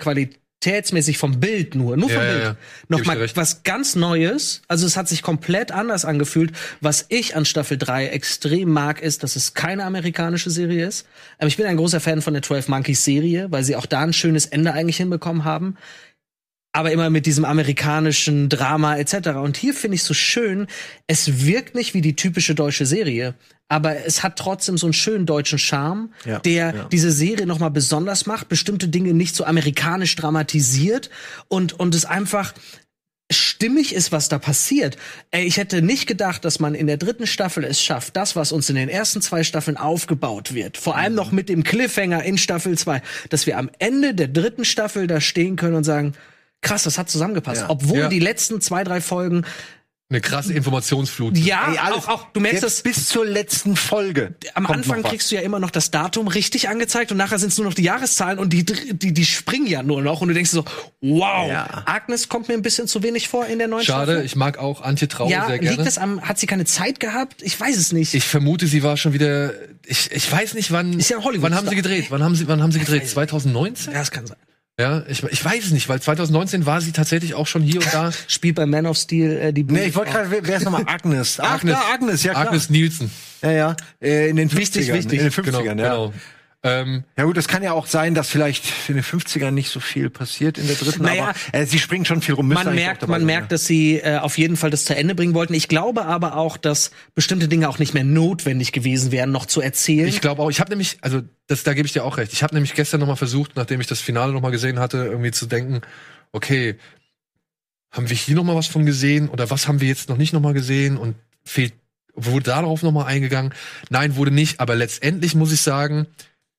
qualitätsmäßig vom Bild nur, nur vom Ja, ja, Bild. ja. Noch Geb ich mal dir recht. was ganz Neues. Also es hat sich komplett anders angefühlt. Was ich an Staffel 3 extrem mag, ist, dass es keine amerikanische Serie ist. Aber ich bin ein großer Fan von der 12 Monkeys Serie, weil sie auch da ein schönes Ende eigentlich hinbekommen haben aber immer mit diesem amerikanischen Drama etc. Und hier finde ich so schön, es wirkt nicht wie die typische deutsche Serie, aber es hat trotzdem so einen schönen deutschen Charme, Ja, der ja. diese Serie noch mal besonders macht, bestimmte Dinge nicht so amerikanisch dramatisiert und und es einfach stimmig ist, was da passiert. Ey, ich hätte nicht gedacht, dass man in der dritten Staffel es schafft, das, was uns in den ersten zwei Staffeln aufgebaut wird, vor allem noch mit dem Cliffhanger in Staffel 2, dass wir am Ende der dritten Staffel da stehen können und sagen, krass, das hat zusammengepasst. Ja. Obwohl Ja. die letzten zwei, drei Folgen, Eine krasse Informationsflut. ja, Ey, alles- auch, auch, du merkst das, bis zur letzten Folge. am Anfang kriegst du ja immer noch das Datum richtig angezeigt und nachher sind es nur noch die Jahreszahlen und die, die, die springen ja nur noch und du denkst so, wow, Ja. Agnes kommt mir ein bisschen zu wenig vor in der neuen Schade, Staffel. ich mag auch Antje Traue Ja, sehr gerne. liegt es am, hat sie keine Zeit gehabt? Ich weiß es nicht. ich vermute, sie war schon wieder. Ich, ich weiß nicht, wann. Ist ja ein Hollywood-Star. Wann haben sie gedreht? Wann haben sie, wann haben sie gedreht? weiß 2019? ja, das kann sein. Ja, ich, ich weiß es nicht, weil 2019 war sie tatsächlich auch schon hier und da. Spielt bei Man of Steel äh, die Nee, ich wollte gerade, wer ist nochmal Agnes? Ach, Agnes. Agnes, ja klar. Agnes Nielsen. Ja, ja. Äh, in den 50ern. Wichtig, wichtig. In den 50ern, Genau, ja. genau. Ähm, Ja gut, das kann ja auch sein, dass vielleicht in den 50ern nicht so viel passiert in der dritten, Naja, aber äh, sie springen schon viel rum. müsste man merkt, man sein, merkt, dass sie äh, auf jeden Fall das zu Ende bringen wollten. Ich glaube aber auch, dass bestimmte Dinge auch nicht mehr notwendig gewesen wären, noch zu erzählen. ich glaube auch, ich habe nämlich, also das, da gebe ich dir auch recht. Ich habe nämlich gestern noch mal versucht, nachdem ich das Finale noch mal gesehen hatte, irgendwie zu denken, okay, haben wir hier noch mal was von gesehen oder was haben wir jetzt noch nicht noch mal gesehen und fehlt, wurde darauf noch mal eingegangen? Nein, wurde nicht. Aber letztendlich muss ich sagen,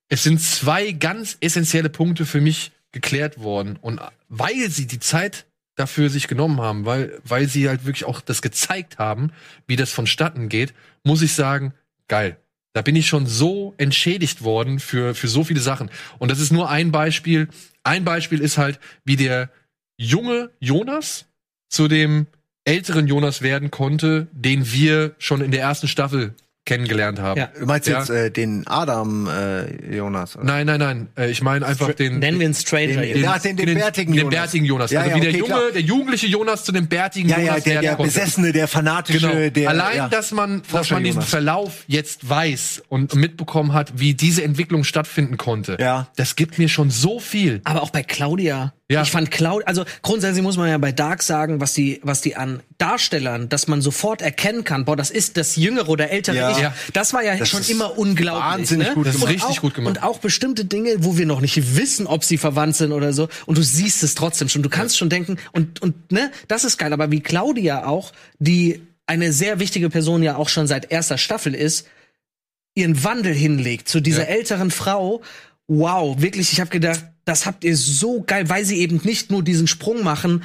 es sind zwei ganz essentielle Punkte für mich geklärt worden und weil sie die Zeit dafür sich genommen haben, weil, weil sie halt wirklich auch das gezeigt haben, wie das vonstatten geht, muss ich sagen, geil. Da bin ich schon so entschädigt worden für, für so viele Sachen. Und das ist nur ein Beispiel. Ein Beispiel ist halt, wie der junge Jonas zu dem älteren Jonas werden konnte, den wir schon in der ersten Staffel kennengelernt haben. Ja. Du meinst Ja. jetzt äh, den Adam äh, Jonas? Oder? Nein, nein, nein. Äh, ich meine einfach den. Nennen wir ihn Stranger. Den- Ja, den- den bärtigen den Jonas. bärtigen Jonas. Ja, also ja, wie der okay, junge, klar. der jugendliche Jonas zu dem bärtigen Ja, ja, Jonas der, der werden konnte. Besessene, der Fanatische, Genau. der. Allein, ja. dass man, dass Forscher man diesen Jonas. Verlauf jetzt weiß und mitbekommen hat, wie diese Entwicklung stattfinden konnte, Ja. das gibt mir schon so viel. Aber auch bei Claudia. Ja. Ich fand Claudia, also grundsätzlich muss man ja bei Dark sagen, was die, was die an Darstellern, dass man sofort erkennen kann, boah, das ist das jüngere oder ältere Ja. Ich. Ja. Das war ja Das schon ist immer unglaublich. wahnsinnig ne? gut Das ist Und richtig auch, gut gemacht. Und auch bestimmte Dinge, wo wir noch nicht wissen, ob sie verwandt sind oder so. Und du siehst es trotzdem schon. Du kannst schon denken, und, und, ne, das ist geil. Aber wie Claudia auch, die eine sehr wichtige Person ja auch schon seit erster Staffel ist, ihren Wandel hinlegt zu dieser Ja. älteren Frau. Wow, wirklich, ich habe gedacht, das habt ihr so geil, weil sie eben nicht nur diesen Sprung machen,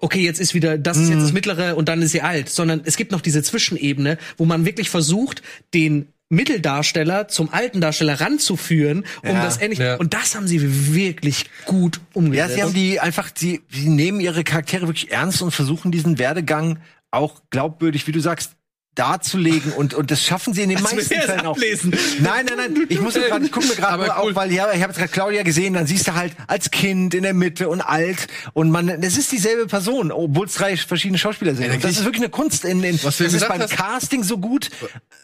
okay, jetzt ist wieder, das ist jetzt das mittlere und dann ist sie alt, sondern es gibt noch diese Zwischenebene, wo man wirklich versucht, den Mitteldarsteller zum alten Darsteller ranzuführen, um Ja. das endlich, Ja. und das haben sie wirklich gut Ja, umgesetzt. sie haben die einfach, sie, sie nehmen ihre Charaktere wirklich ernst und versuchen diesen Werdegang auch glaubwürdig, wie du sagst, darzulegen und und das schaffen sie in den meisten Fällen auch. ablesen. Nein, nein, nein. Ich muss gerade, ich gucke mir gerade cool. auch, weil ja, ich habe jetzt gerade Claudia gesehen, dann siehst du halt als Kind in der Mitte und alt und man, das ist dieselbe Person, obwohl es drei verschiedene Schauspieler sind. Ja, das ist wirklich eine Kunst. In, in, Was du das ist beim hast. Casting so gut.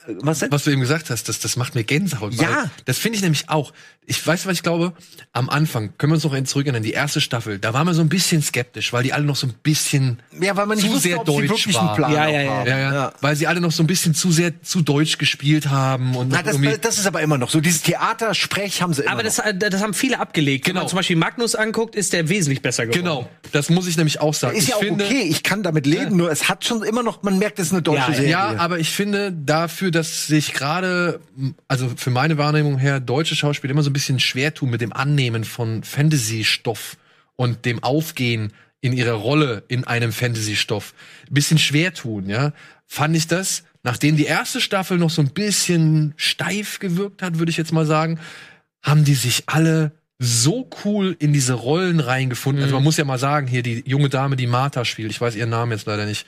Äh, Was denn? Was du eben gesagt hast, das, das macht mir Gänsehaut. Ja. Das finde ich nämlich auch. Ich weiß, was ich glaube. Am Anfang, können wir uns noch zurückerinnern, die erste Staffel, da waren wir so ein bisschen skeptisch, weil die alle noch so ein bisschen Ja, weil man nicht zu wusste, sehr ob sie deutsch wirklich war. einen Plan Ja, ja, ja. haben. Ja, ja, Weil sie alle noch so ein bisschen zu sehr zu deutsch gespielt haben und Na, das, das ist aber immer noch so. Dieses Theatersprech haben sie immer aber noch. das, das haben viele abgelegt. Wenn Genau. man zum Beispiel Magnus anguckt, ist der wesentlich besser geworden. Genau, das muss ich nämlich auch sagen. Ist ich ja auch finde, okay, ich kann damit leben, nur es hat schon immer noch, man merkt, es ist eine deutsche Ja, ja. Serie. Ja, aber ich finde dafür, dass sich gerade, also für meine Wahrnehmung her, deutsche Schauspieler immer so ein bisschen schwer tun mit dem Annehmen von Fantasy-Stoff und dem Aufgehen in ihre Rolle in einem Fantasy-Stoff. Ein bisschen schwer tun, ja. Fand ich das, nachdem die erste Staffel noch so ein bisschen steif gewirkt hat, würde ich jetzt mal sagen, haben die sich alle so cool in diese Rollen reingefunden. Also man muss ja mal sagen, hier die junge Dame, die Martha spielt, ich weiß ihren Namen jetzt leider nicht.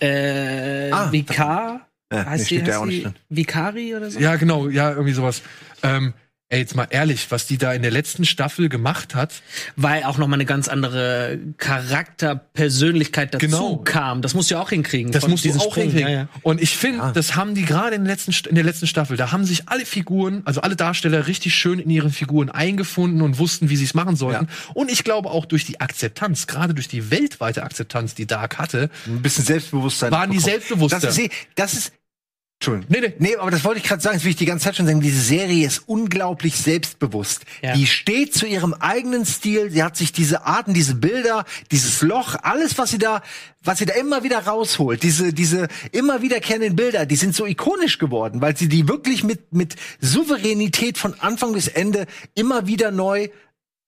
Äh, Ah. Vikar? Ja, nee, heißt die, steht da heißt auch nicht die drin. Vikari oder so? Ja, genau, ja, irgendwie sowas. Ähm, ey, jetzt mal ehrlich, was die da in der letzten Staffel gemacht hat. Weil auch noch mal eine ganz andere Charakterpersönlichkeit dazu Genau. kam. Das musst du ja auch hinkriegen. Das musst du auch Sprung. hinkriegen. Ja, ja. Und ich finde, das haben die gerade in, der letzten St- in der letzten Staffel, da haben sich alle Figuren, also alle Darsteller richtig schön in ihren Figuren eingefunden und wussten, wie sie es machen sollten. Und ich glaube auch durch die Akzeptanz, gerade durch die weltweite Akzeptanz, die Dark hatte, ein bisschen Selbstbewusstsein. Waren die selbstbewusster? Das ist, das ist Entschuldigung. Nee, nee. Nee, aber das wollte ich gerade sagen, das will ich die ganze Zeit schon sagen. Diese Serie ist unglaublich selbstbewusst. Ja. Die steht zu ihrem eigenen Stil. Sie hat sich diese Arten, diese Bilder, dieses Loch, alles, was sie da, was sie da immer wieder rausholt, diese, diese immer wiederkehrenden Bilder, die sind so ikonisch geworden, weil sie die wirklich mit, mit Souveränität von Anfang bis Ende immer wieder neu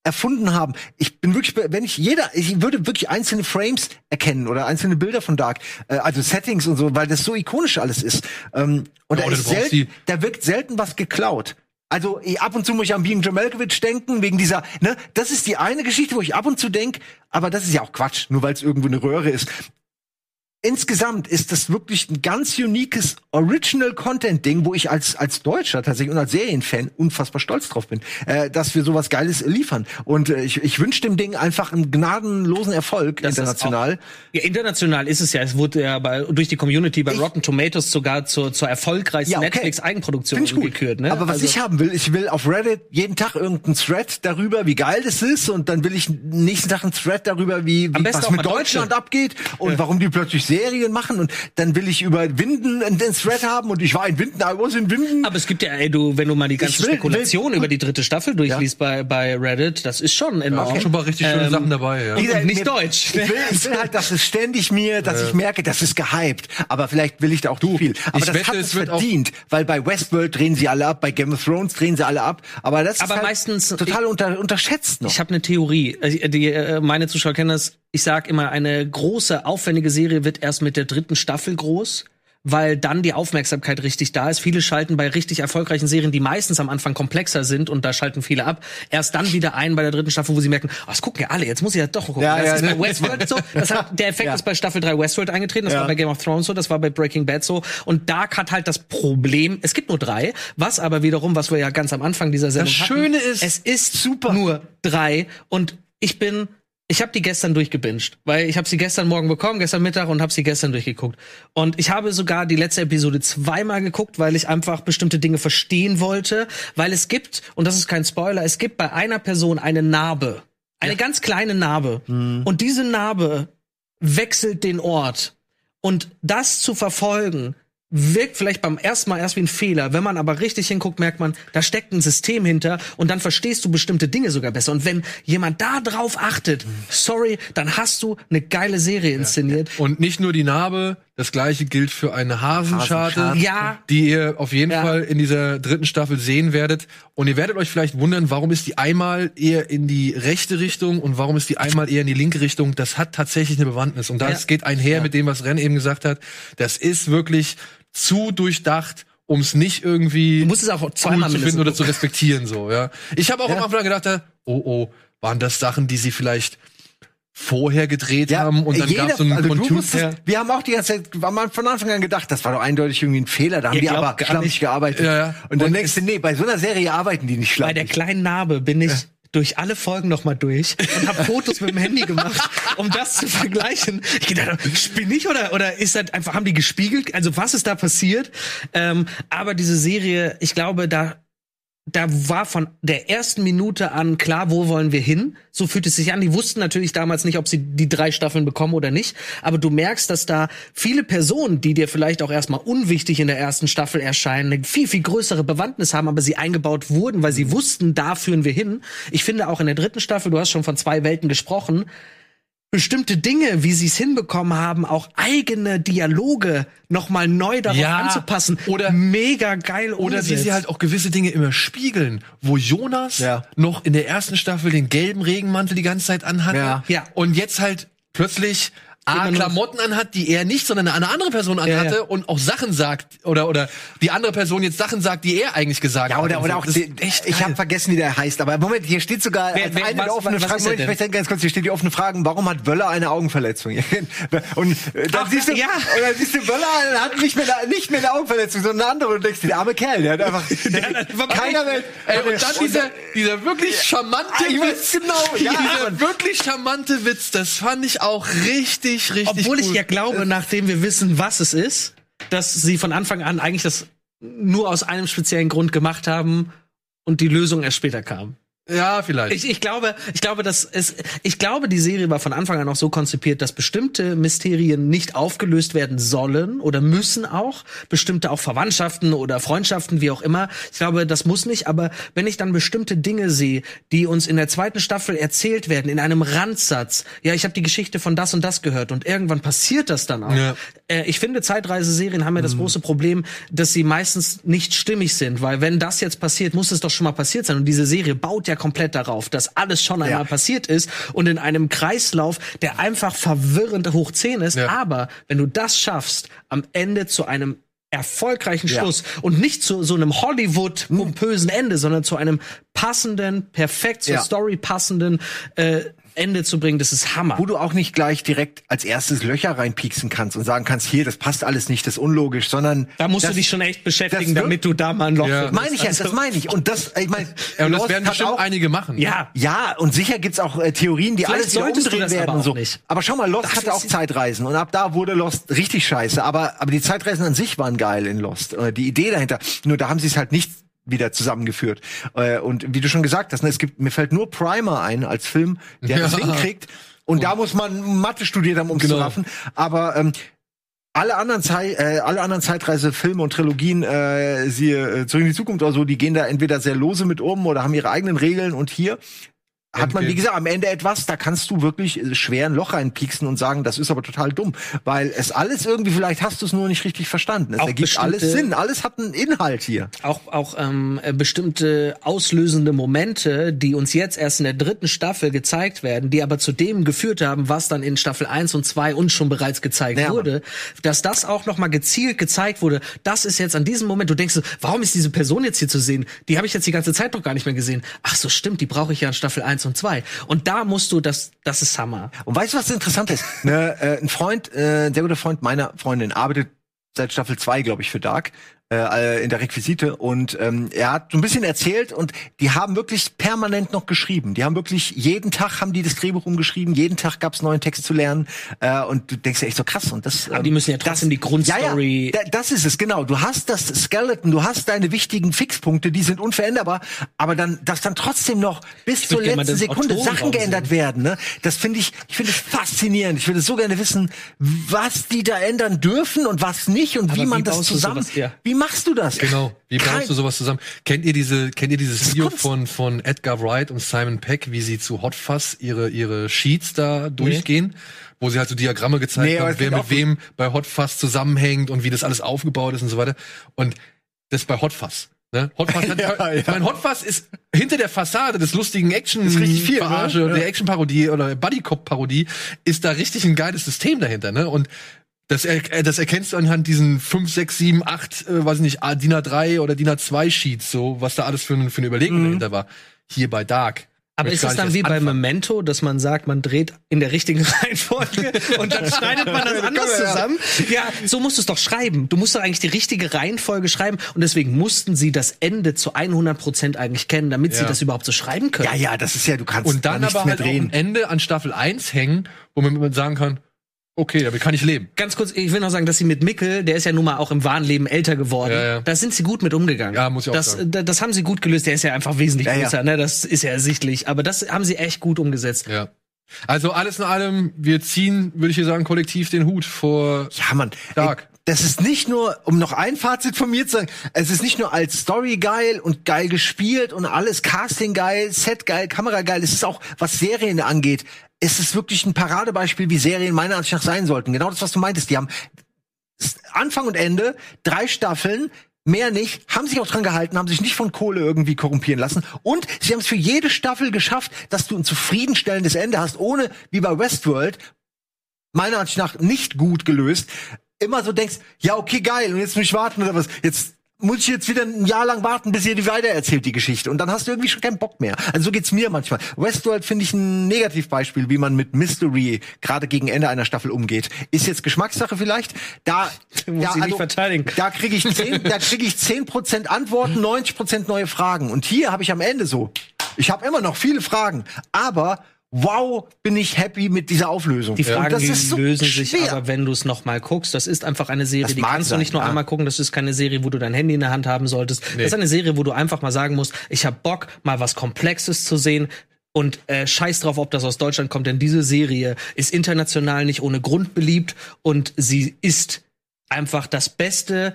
erfunden haben. Ich bin wirklich, wenn ich jeder, ich würde wirklich einzelne Frames erkennen oder einzelne Bilder von Dark, äh, also Settings und so, weil das so ikonisch alles ist. Ähm, und Ja, da, ist selten, da wirkt selten was geklaut. Also eh, ab und zu muss ich an Being Jamelkovich denken, wegen dieser, ne, das ist die eine Geschichte, wo ich ab und zu denk, aber das ist ja auch Quatsch, nur weil es irgendwo eine Röhre ist. Insgesamt ist das wirklich ein ganz uniques Original-Content-Ding, wo ich als, als Deutscher tatsächlich und als Serienfan unfassbar stolz drauf bin, äh, dass wir sowas Geiles liefern. Und äh, ich, ich wünsche dem Ding einfach einen gnadenlosen Erfolg Das international. Auch, ja, international ist es ja. Es wurde ja bei, durch die Community bei Ich- Rotten Tomatoes sogar zur, zur erfolgreichsten Ja, okay. Netflix-Eigenproduktion gekürt. Ne? Aber was Also- ich haben will, ich will auf Reddit jeden Tag irgendeinen Thread darüber, wie geil das ist, und dann will ich nächsten Tag einen Thread darüber, wie, wie was mit Deutschland Deutsche. abgeht und warum die plötzlich Serien machen. Und dann will ich über Winden einen Thread haben und ich war in Winden, I was in Winden. Aber es gibt ja, ey, du, wenn du mal die ganze will- Spekulation will- über die dritte Staffel durchliest bei, bei Reddit, das ist schon da enorm. sind schon mal richtig schöne Ähm, Sachen dabei, ja. und Dieser- nicht mir- deutsch. Ich will, ich will halt, dass es ständig mir, dass ich merke, das ist gehypt. Aber vielleicht will ich da auch zu viel. Aber ich das wette, hat es verdient, weil bei Westworld drehen sie alle ab, bei Game of Thrones drehen sie alle ab. Aber das Aber ist halt meistens- total unter, unterschätzt noch. Ich habe eine Theorie. Also, Die, äh, meine Zuschauer kennen das. Ich sag immer, eine große, aufwendige Serie wird erst mit der dritten Staffel groß. weil dann die Aufmerksamkeit richtig da ist. Viele schalten bei richtig erfolgreichen Serien, die meistens am Anfang komplexer sind und da schalten viele ab, erst dann wieder ein bei der dritten Staffel, wo sie merken, oh, das gucken ja alle, jetzt muss ich ja doch gucken. Ja, das ja, ist ne? bei Westworld so. Das hat, der Effekt Ja. ist bei Staffel 3 Westworld eingetreten, das war bei Game of Thrones so, das war bei Breaking Bad so. Und Dark hat halt das Problem, es gibt nur drei, was aber wiederum, was wir ja ganz am Anfang dieser Sendung hatten, Schöne ist- es ist super nur drei und ich bin ich habe die gestern durchgebinged, weil ich habe sie gestern Morgen bekommen, gestern Mittag und habe sie gestern durchgeguckt. Und ich habe sogar die letzte Episode zweimal geguckt, weil ich einfach bestimmte Dinge verstehen wollte, weil es gibt und das ist kein Spoiler, es gibt bei einer Person eine Narbe, eine ganz kleine Narbe. Und diese Narbe wechselt den Ort. Und das zu verfolgen wirkt vielleicht beim ersten Mal erst wie ein Fehler. Wenn man aber richtig hinguckt, merkt man, da steckt ein System hinter und dann verstehst du bestimmte Dinge sogar besser. Und wenn jemand da drauf achtet, sorry, dann hast du eine geile Serie inszeniert. Und nicht nur die Narbe, das gleiche gilt für eine Hasenscharte, Hasenscharte. Ja. die ihr auf jeden Ja. Fall in dieser dritten Staffel sehen werdet. Und ihr werdet euch vielleicht wundern, warum ist die einmal eher in die rechte Richtung und warum ist die einmal eher in die linke Richtung. Das hat tatsächlich eine Bewandtnis. Und das Ja. geht einher mit dem, was Ren eben gesagt hat. Das ist wirklich zu durchdacht, um es nicht irgendwie Du musst es auch cool zweimal zu finden oder zu respektieren. So, ja. Ich habe auch am Anfang gedacht, oh oh, waren das Sachen, die sie vielleicht vorher gedreht haben und dann jeder- gab es so einen also du Computer. musstest, Wir haben auch die ganze Zeit war mal von Anfang an gedacht, das war doch eindeutig irgendwie ein Fehler. Da haben Ihr die aber schlampig nicht. gearbeitet. Ja, ja. Und dann Und denkst du, nee, bei so einer Serie arbeiten die nicht Bei der schlampig. kleinen Narbe bin ich durch alle Folgen noch mal durch und habe Fotos mit dem Handy gemacht, um das zu vergleichen. Ich gedacht, spinne ich oder oder ist das einfach haben die gespiegelt? Also was ist da passiert? Ähm, aber diese Serie, ich glaube, da da war von der ersten Minute an klar, wo wollen wir hin. So fühlt es sich an. Die wussten natürlich damals nicht, ob sie die drei Staffeln bekommen oder nicht. Aber du merkst, dass da viele Personen, die dir vielleicht auch erstmal unwichtig in der ersten Staffel erscheinen, eine viel, viel größere Bewandtnis haben, aber sie eingebaut wurden, weil sie wussten, da führen wir hin. Ich finde auch in der dritten Staffel, du hast schon von zwei Welten gesprochen, bestimmte Dinge, wie sie es hinbekommen haben, auch eigene Dialoge nochmal neu darauf Ja, anzupassen. oder- mega geil Oder wie sie halt auch gewisse Dinge immer spiegeln, wo Jonas Ja. noch in der ersten Staffel den gelben Regenmantel die ganze Zeit anhatte Ja. Ja. und jetzt halt plötzlich A, Immer nur- Klamotten anhat, die er nicht, sondern eine andere Person anhatte ja. und auch Sachen sagt oder oder die andere Person jetzt Sachen sagt, die er eigentlich gesagt Ja, hat. oder, oder so. auch, echt ich habe vergessen, wie der heißt, aber Moment, hier steht sogar Wer- wer- eine was- er Moment, ich möchte ganz kurz, hier steht die offene Fragen, warum hat Wöller eine Augenverletzung? Und äh, dann Ach, siehst du, ja. und dann siehst du, Wöller hat nicht mehr, eine- nicht mehr eine Augenverletzung, sondern eine andere und denkst, der arme Kerl, der hat einfach, der, keiner will, Ey, und dann dieser, dieser wirklich charmante Ah, Witz. genau, ja, dieser wirklich charmante Witz, das fand ich auch richtig, richtig Obwohl cool. ich ja glaube, nachdem wir wissen, was es ist, dass sie von Anfang an eigentlich das nur aus einem speziellen Grund gemacht haben und die Lösung erst später kam. Ja, vielleicht. Ich, ich glaube, ich glaube, dass es, ich glaube, die Serie war von Anfang an auch so konzipiert, dass bestimmte Mysterien nicht aufgelöst werden sollen oder müssen auch. Bestimmte auch Verwandtschaften oder Freundschaften, wie auch immer. Ich glaube, das muss nicht. Aber wenn ich dann bestimmte Dinge sehe, die uns in der zweiten Staffel erzählt werden, in einem Randsatz, ja, ich habe die Geschichte von das und das gehört und irgendwann passiert das dann auch. Ja. Äh, ich finde, Zeitreiseserien haben ja Mhm. das große Problem, dass sie meistens nicht stimmig sind, weil wenn das jetzt passiert, muss es doch schon mal passiert sein. Und diese Serie baut ja komplett darauf, dass alles schon einmal Ja. passiert ist und in einem Kreislauf, der einfach verwirrend hoch 10 ist. Ja. Aber wenn du das schaffst, am Ende zu einem erfolgreichen Ja. Schluss und nicht zu so einem Hollywood pompösen Ende, sondern zu einem passenden, perfekt zur Ja. Story passenden äh, Ende zu bringen, das ist Hammer. wo du auch nicht gleich direkt als erstes Löcher reinpieksen kannst und sagen kannst, hier, das passt alles nicht, das ist unlogisch, sondern da musst das, du dich schon echt beschäftigen, das damit du da mal ein Loch Ja. meine ich ja, Also- das meine ich. Und das, ich meine, ja, und das Lost werden hat bestimmt auch, einige machen. Ja, Ja, und sicher gibt's auch äh, Theorien, die Vielleicht alles wieder umdrehen werden aber und so. nicht. Aber schau mal, Lost Das hatte auch Zeitreisen und ab da wurde Lost richtig scheiße. Aber, aber die Zeitreisen an sich waren geil in Lost. Äh, Die Idee dahinter. Nur da haben sie es halt nicht wieder zusammengeführt. Äh, Und wie du schon gesagt hast, ne, es gibt, mir fällt nur Primer ein als Film, der das Ja. hinkriegt. Und da muss man Mathe studiert haben, um es Genau. zu raffen. Aber ähm, alle anderen, Zei äh, alle anderen Zeitreisefilme und Trilogien, äh, siehe äh, Zurück in die Zukunft oder so, die gehen da entweder sehr lose mit um oder haben ihre eigenen Regeln. Und hier hat man, wie gesagt, am Ende etwas, da kannst du wirklich äh, schwer ein Loch reinpieksen und sagen, das ist aber total dumm. Weil es alles irgendwie, vielleicht hast du es nur nicht richtig verstanden. Es Auch ergibt alles Sinn, alles hat einen Inhalt hier. auch auch ähm, äh, bestimmte auslösende Momente, die uns jetzt erst in der dritten Staffel gezeigt werden, die aber zu dem geführt haben, was dann in Staffel 1 und 2 uns schon bereits gezeigt Ja, wurde, dass das auch noch mal gezielt gezeigt wurde. Das ist jetzt an diesem Moment, du denkst, so, warum ist diese Person jetzt hier zu sehen? Die habe ich jetzt die ganze Zeit doch gar nicht mehr gesehen. Ach so, stimmt, die brauche ich ja in Staffel 1 und 2. Und da musst du das das ist Hammer. Und weißt du, was interessant ist? ne, äh, ein Freund, äh, ein sehr guter Freund meiner Freundin arbeitet seit Staffel 2, glaube ich, für Dark äh, in der Requisite und ähm, er hat so ein bisschen erzählt und die haben wirklich permanent noch geschrieben. Die haben wirklich jeden Tag haben die das Drehbuch umgeschrieben, jeden Tag gab's neuen Text zu lernen äh, und du denkst ja echt so krass und das. Aber die müssen ja trotzdem die Grundstory- Ja, ja, da- das ist es genau. Du hast das Skeleton, du hast deine wichtigen Fixpunkte, die sind unveränderbar, aber dann, dass dann trotzdem noch bis zur letzten Sekunde Autorenraum Sachen geändert werden. Ne? Das finde ich, ich finde es faszinierend. Ich würde so gerne wissen, was die da ändern dürfen und was nicht und Aber wie man wie das zusammen. sowas, ja. Wie machst du das? Genau. Wie baust du sowas zusammen? Kennt ihr diese, kennt ihr dieses ist Video von, von Edgar Wright und Simon Peck, wie sie zu Hot Fuzz ihre, ihre Sheets da durchgehen? Wo sie halt so Diagramme gezeigt Nee, haben, wer mit wem bei Hot Fuzz zusammenhängt und wie das alles aufgebaut ist und so weiter. Und das bei Hot Fuzz. Ne? Hot Fuzz hat, Ja, ja. Mein Hot Fuzz ist hinter der Fassade des lustigen Action Ist richtig viel, ne? Verarsche, Ja. der Action Parodie oder Buddy Cop Parodie ist da richtig ein geiles System dahinter, ne? Und das, er, äh, das erkennst du anhand diesen 5, 6, 7, 8, äh, weiß ich nicht, ah, DIN A3 oder DIN A2 Sheets, so, was da alles für, eine- für eine Überlegung dahinter war. Hier bei Dark. Aber ist es dann wie bei anfangen. Memento, dass man sagt, man dreht in der richtigen Reihenfolge und dann schneidet man das anders zusammen? Ja, so musst du es doch schreiben. Du musst doch eigentlich die richtige Reihenfolge schreiben und deswegen mussten sie das Ende zu 100 Prozent eigentlich kennen, damit sie Ja. das überhaupt so schreiben können. Ja, ja, das ist ja, du kannst Und dann da nichts aber mehr halt auch drehen. am Ende an Staffel 1 hängen, wo man man sagen kann, okay, damit kann ich leben. Ganz kurz, ich will noch sagen, dass sie mit Mickel, der ist ja nun mal auch im wahren Leben älter geworden, Ja, ja. da sind sie gut mit umgegangen. Ja, muss ich auch das, sagen. da- Das haben sie gut gelöst. Der ist ja einfach wesentlich Ja, ja. größer, ne? Das ist ja ersichtlich. Aber das haben sie echt gut umgesetzt. Ja. Also alles in allem, wir ziehen, würde ich hier sagen, kollektiv den Hut vor Ja, Mann. Dark. Ey, das ist nicht nur, um noch ein Fazit von mir zu sagen, es ist nicht nur als Story geil und geil gespielt und alles Casting geil, Set geil, Kamera geil, es ist auch, was Serien angeht, es ist wirklich ein Paradebeispiel, wie Serien meiner Ansicht nach sein sollten. Genau das, was du meintest. Die haben Anfang und Ende, drei Staffeln, mehr nicht, haben sich auch dran gehalten, haben sich nicht von Kohle irgendwie korrumpieren lassen. Und sie haben es für jede Staffel geschafft, dass du ein zufriedenstellendes Ende hast, ohne, wie bei Westworld, meiner Ansicht nach nicht gut gelöst, immer so denkst, ja, okay, geil, und jetzt muss ich warten oder was. Jetzt muss ich jetzt wieder ein Jahr lang warten, bis ihr die weitererzählt, die Geschichte. Und dann hast du irgendwie schon keinen Bock mehr. Also so geht's mir manchmal. Westworld finde ich ein Negativbeispiel, wie man mit Mystery gerade gegen Ende einer Staffel umgeht. Ist jetzt Geschmackssache vielleicht. Da, muss ja, ich nicht verteidigen. da kriege ich zehn, da kriege ich 10% Antworten, 90% neue Fragen. Und hier habe ich am Ende so. Ich habe immer noch viele Fragen, aber wow, bin ich happy mit dieser Auflösung. Die Fragen ist so lösen sich schwer. aber, wenn du es noch mal guckst. Das ist einfach eine Serie, Das die kannst sein, du nicht nur ja. einmal gucken. Das ist keine Serie, wo du dein Handy in der Hand haben solltest. Das ist eine Serie, wo du einfach mal sagen musst, ich habe Bock, mal was Komplexes zu sehen. Und äh, scheiß drauf, ob das aus Deutschland kommt, denn diese Serie ist international nicht ohne Grund beliebt und sie ist einfach das Beste,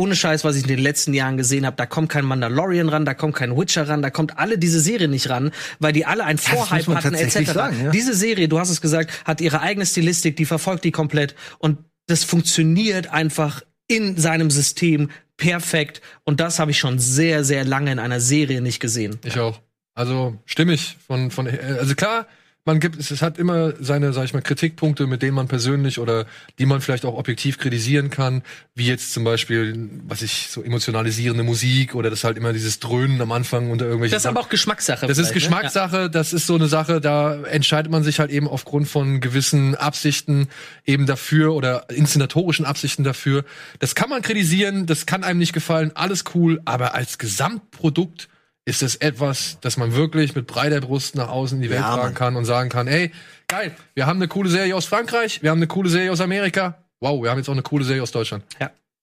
ohne Scheiß, was ich in den letzten Jahren gesehen habe, da kommt kein Mandalorian ran, da kommt kein Witcher ran, da kommt alle diese Serie nicht ran, weil die alle muss Vorhype hatten etc. sagen, ja. Diese Serie, du hast es gesagt, hat ihre eigene Stilistik, die verfolgt die komplett und das funktioniert einfach in seinem System perfekt und das habe ich schon sehr sehr lange in einer Serie nicht gesehen. Ich auch. Also stimmig von von äh, also klar, man gibt es, es hat immer seine, sag ich mal, Kritikpunkte, mit denen man persönlich oder die man vielleicht auch objektiv kritisieren kann, wie jetzt zum Beispiel, was ich so emotionalisierende Musik oder das halt immer dieses Dröhnen am Anfang unter irgendwelchen Das ist aber auch Geschmackssache. Das ist ne? Geschmackssache, das ist so eine Sache, da entscheidet man sich halt eben aufgrund von gewissen Absichten eben dafür oder inszenatorischen Absichten dafür. Das kann man kritisieren, das kann einem nicht gefallen, alles cool, aber als Gesamtprodukt ist es etwas, das man wirklich mit breiter Brust nach außen in die Welt Ja, tragen Mann. kann und sagen kann, ey, geil, wir haben eine coole Serie aus Frankreich, wir haben eine coole Serie aus Amerika, wow, wir haben jetzt auch eine coole Serie aus Deutschland.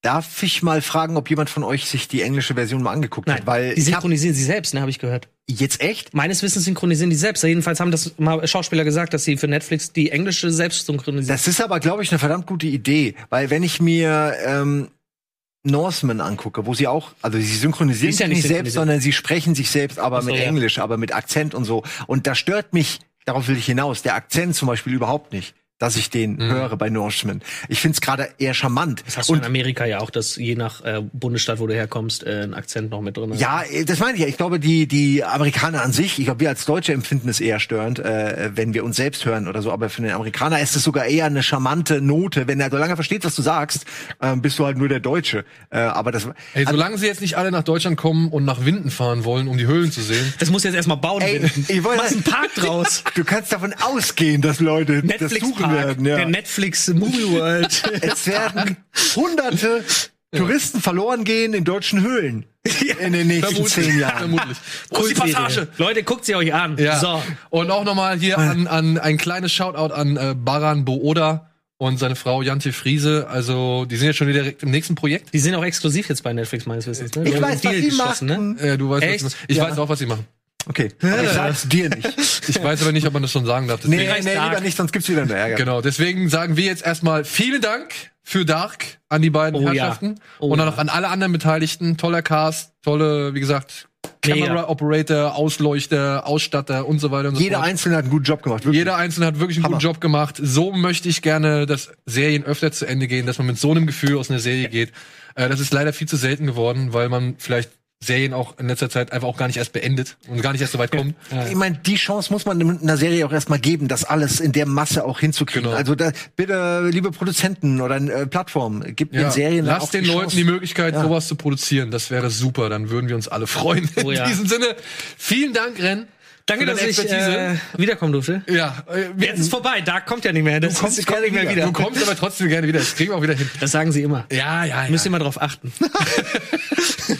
Darf ich mal fragen, ob jemand von euch sich die englische Version mal angeguckt Nein, hat? Weil die synchronisieren sie selbst, ne, habe ich gehört. jetzt echt? Meines Wissens synchronisieren die selbst. Jedenfalls haben das mal Schauspieler gesagt, dass sie für Netflix die englische selbst synchronisieren. Das ist aber, glaube ich, eine verdammt gute Idee, weil wenn ich mir ähm, Norseman angucke, wo sie auch, also sie synchronisieren Ist ja sich nicht selbst, sondern sie sprechen sich selbst, aber so, mit ja. Englisch, aber mit Akzent und so. Und da stört mich, darauf will ich hinaus, der Akzent zum Beispiel überhaupt nicht, dass ich den höre bei Norseman. Ich find's gerade eher charmant. Das hast du und in Amerika ja auch, dass je nach äh, Bundesstaat, wo du herkommst, äh, ein Akzent noch mit drin ist. Ja, äh, das meine ich ja. Ich glaube, die, die Amerikaner an sich, ich glaube, wir als Deutsche empfinden es eher störend, äh, wenn wir uns selbst hören oder so. Aber für den Amerikaner ist es sogar eher eine charmante Note. Wenn er solange er versteht, was du sagst, ähm, bist du halt nur der Deutsche. Äh, aber das, Ey, solange sie jetzt nicht alle nach Deutschland kommen und nach Winden fahren wollen, um die Höhlen zu sehen. Das muss jetzt erstmal bauen. Ey, Winden. ich wollte- einen Park draus. du kannst davon ausgehen, dass Leute das Netflix suchen Park. werden. Ja. Der Netflix Movie World. es werden hunderte Touristen verloren gehen in deutschen Höhlen in den nächsten zehn Jahren. Vermutlich. Wo ist die. Passage? Leute, guckt sie euch an. Ja. So. Und auch nochmal hier an, an ein kleines Shoutout an äh, Baran Booda und seine Frau Jante Friese. Also, die sind jetzt schon wieder direkt im nächsten Projekt. Die sind auch exklusiv jetzt bei Netflix meines Wissens. Ne? Die Ich haben weiß, einen was geschlossen, machen. Äh, du weißt, Echt? was, ich Ja. weiß auch, was sie machen. Okay, aber ich sag's dir nicht. Ich weiß aber nicht, ob man das schon sagen darf. Nee, Deswegen, nee, nee, Dark. lieber nicht, sonst gibt's wieder einen Ärger. Genau, deswegen sagen wir jetzt erstmal vielen Dank für Dark an die beiden Oh ja. Herrschaften Oh und dann ja. noch an alle anderen Beteiligten. Toller Cast, tolle, wie gesagt. Camera Operator, Ausleuchter, Ausstatter und so weiter und so Jeder fort. Einzelne hat einen guten Job gemacht. Wirklich. Jeder Einzelne hat wirklich einen Hammer. guten Job gemacht. So möchte ich gerne, dass Serien öfter zu Ende gehen, dass man mit so einem Gefühl aus einer Serie geht. Äh, das ist leider viel zu selten geworden, weil man vielleicht Serien auch in letzter Zeit einfach auch gar nicht erst beendet und gar nicht erst so weit kommt. Ich meine, die Chance muss man in einer Serie auch erstmal geben, das alles in der Masse auch hinzukriegen. Genau. Also da, bitte, liebe Produzenten oder äh, Plattformen, gibt den Serien Lasst auch den die Leuten Chance. die Möglichkeit, Ja. sowas zu produzieren. Das wäre super. Dann würden wir uns alle freuen. Oh In ja. diesem Sinne, vielen Dank, Ren. Danke, dass ich äh, wiederkommen durfte. ja, äh, Jetzt ist vorbei, da kommt ja nicht mehr. Das kommst ist, gerne kommt nicht mehr wieder. du kommst aber trotzdem gerne wieder. Das kriegen wir auch wieder hin. Das sagen sie immer. Ja, ja, ja. Müsst ihr mal drauf achten.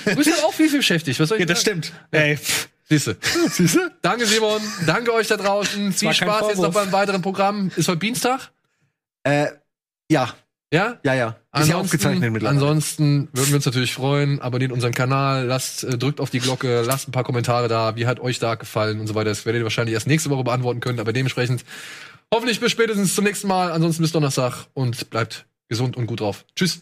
Du bist ja auch viel, viel beschäftigt. Was soll ich Ja, das sagen? stimmt. Ey, pff. Siehste. Siehste? Danke, Simon. Danke euch da draußen. Viel Spaß jetzt noch beim weiteren Programm. Ist heute Dienstag? Äh, ja, Ja? ja, ja. Ist ja aufgezeichnet mittlerweile. ansonsten würden wir uns natürlich freuen. Abonniert unseren Kanal, lasst, äh, drückt auf die Glocke, lasst ein paar Kommentare da. Wie hat euch da gefallen und so weiter. Das werdet ihr wahrscheinlich erst nächste Woche beantworten können, aber dementsprechend hoffentlich bis spätestens zum nächsten Mal. Ansonsten bis Donnerstag und bleibt gesund und gut drauf. Tschüss.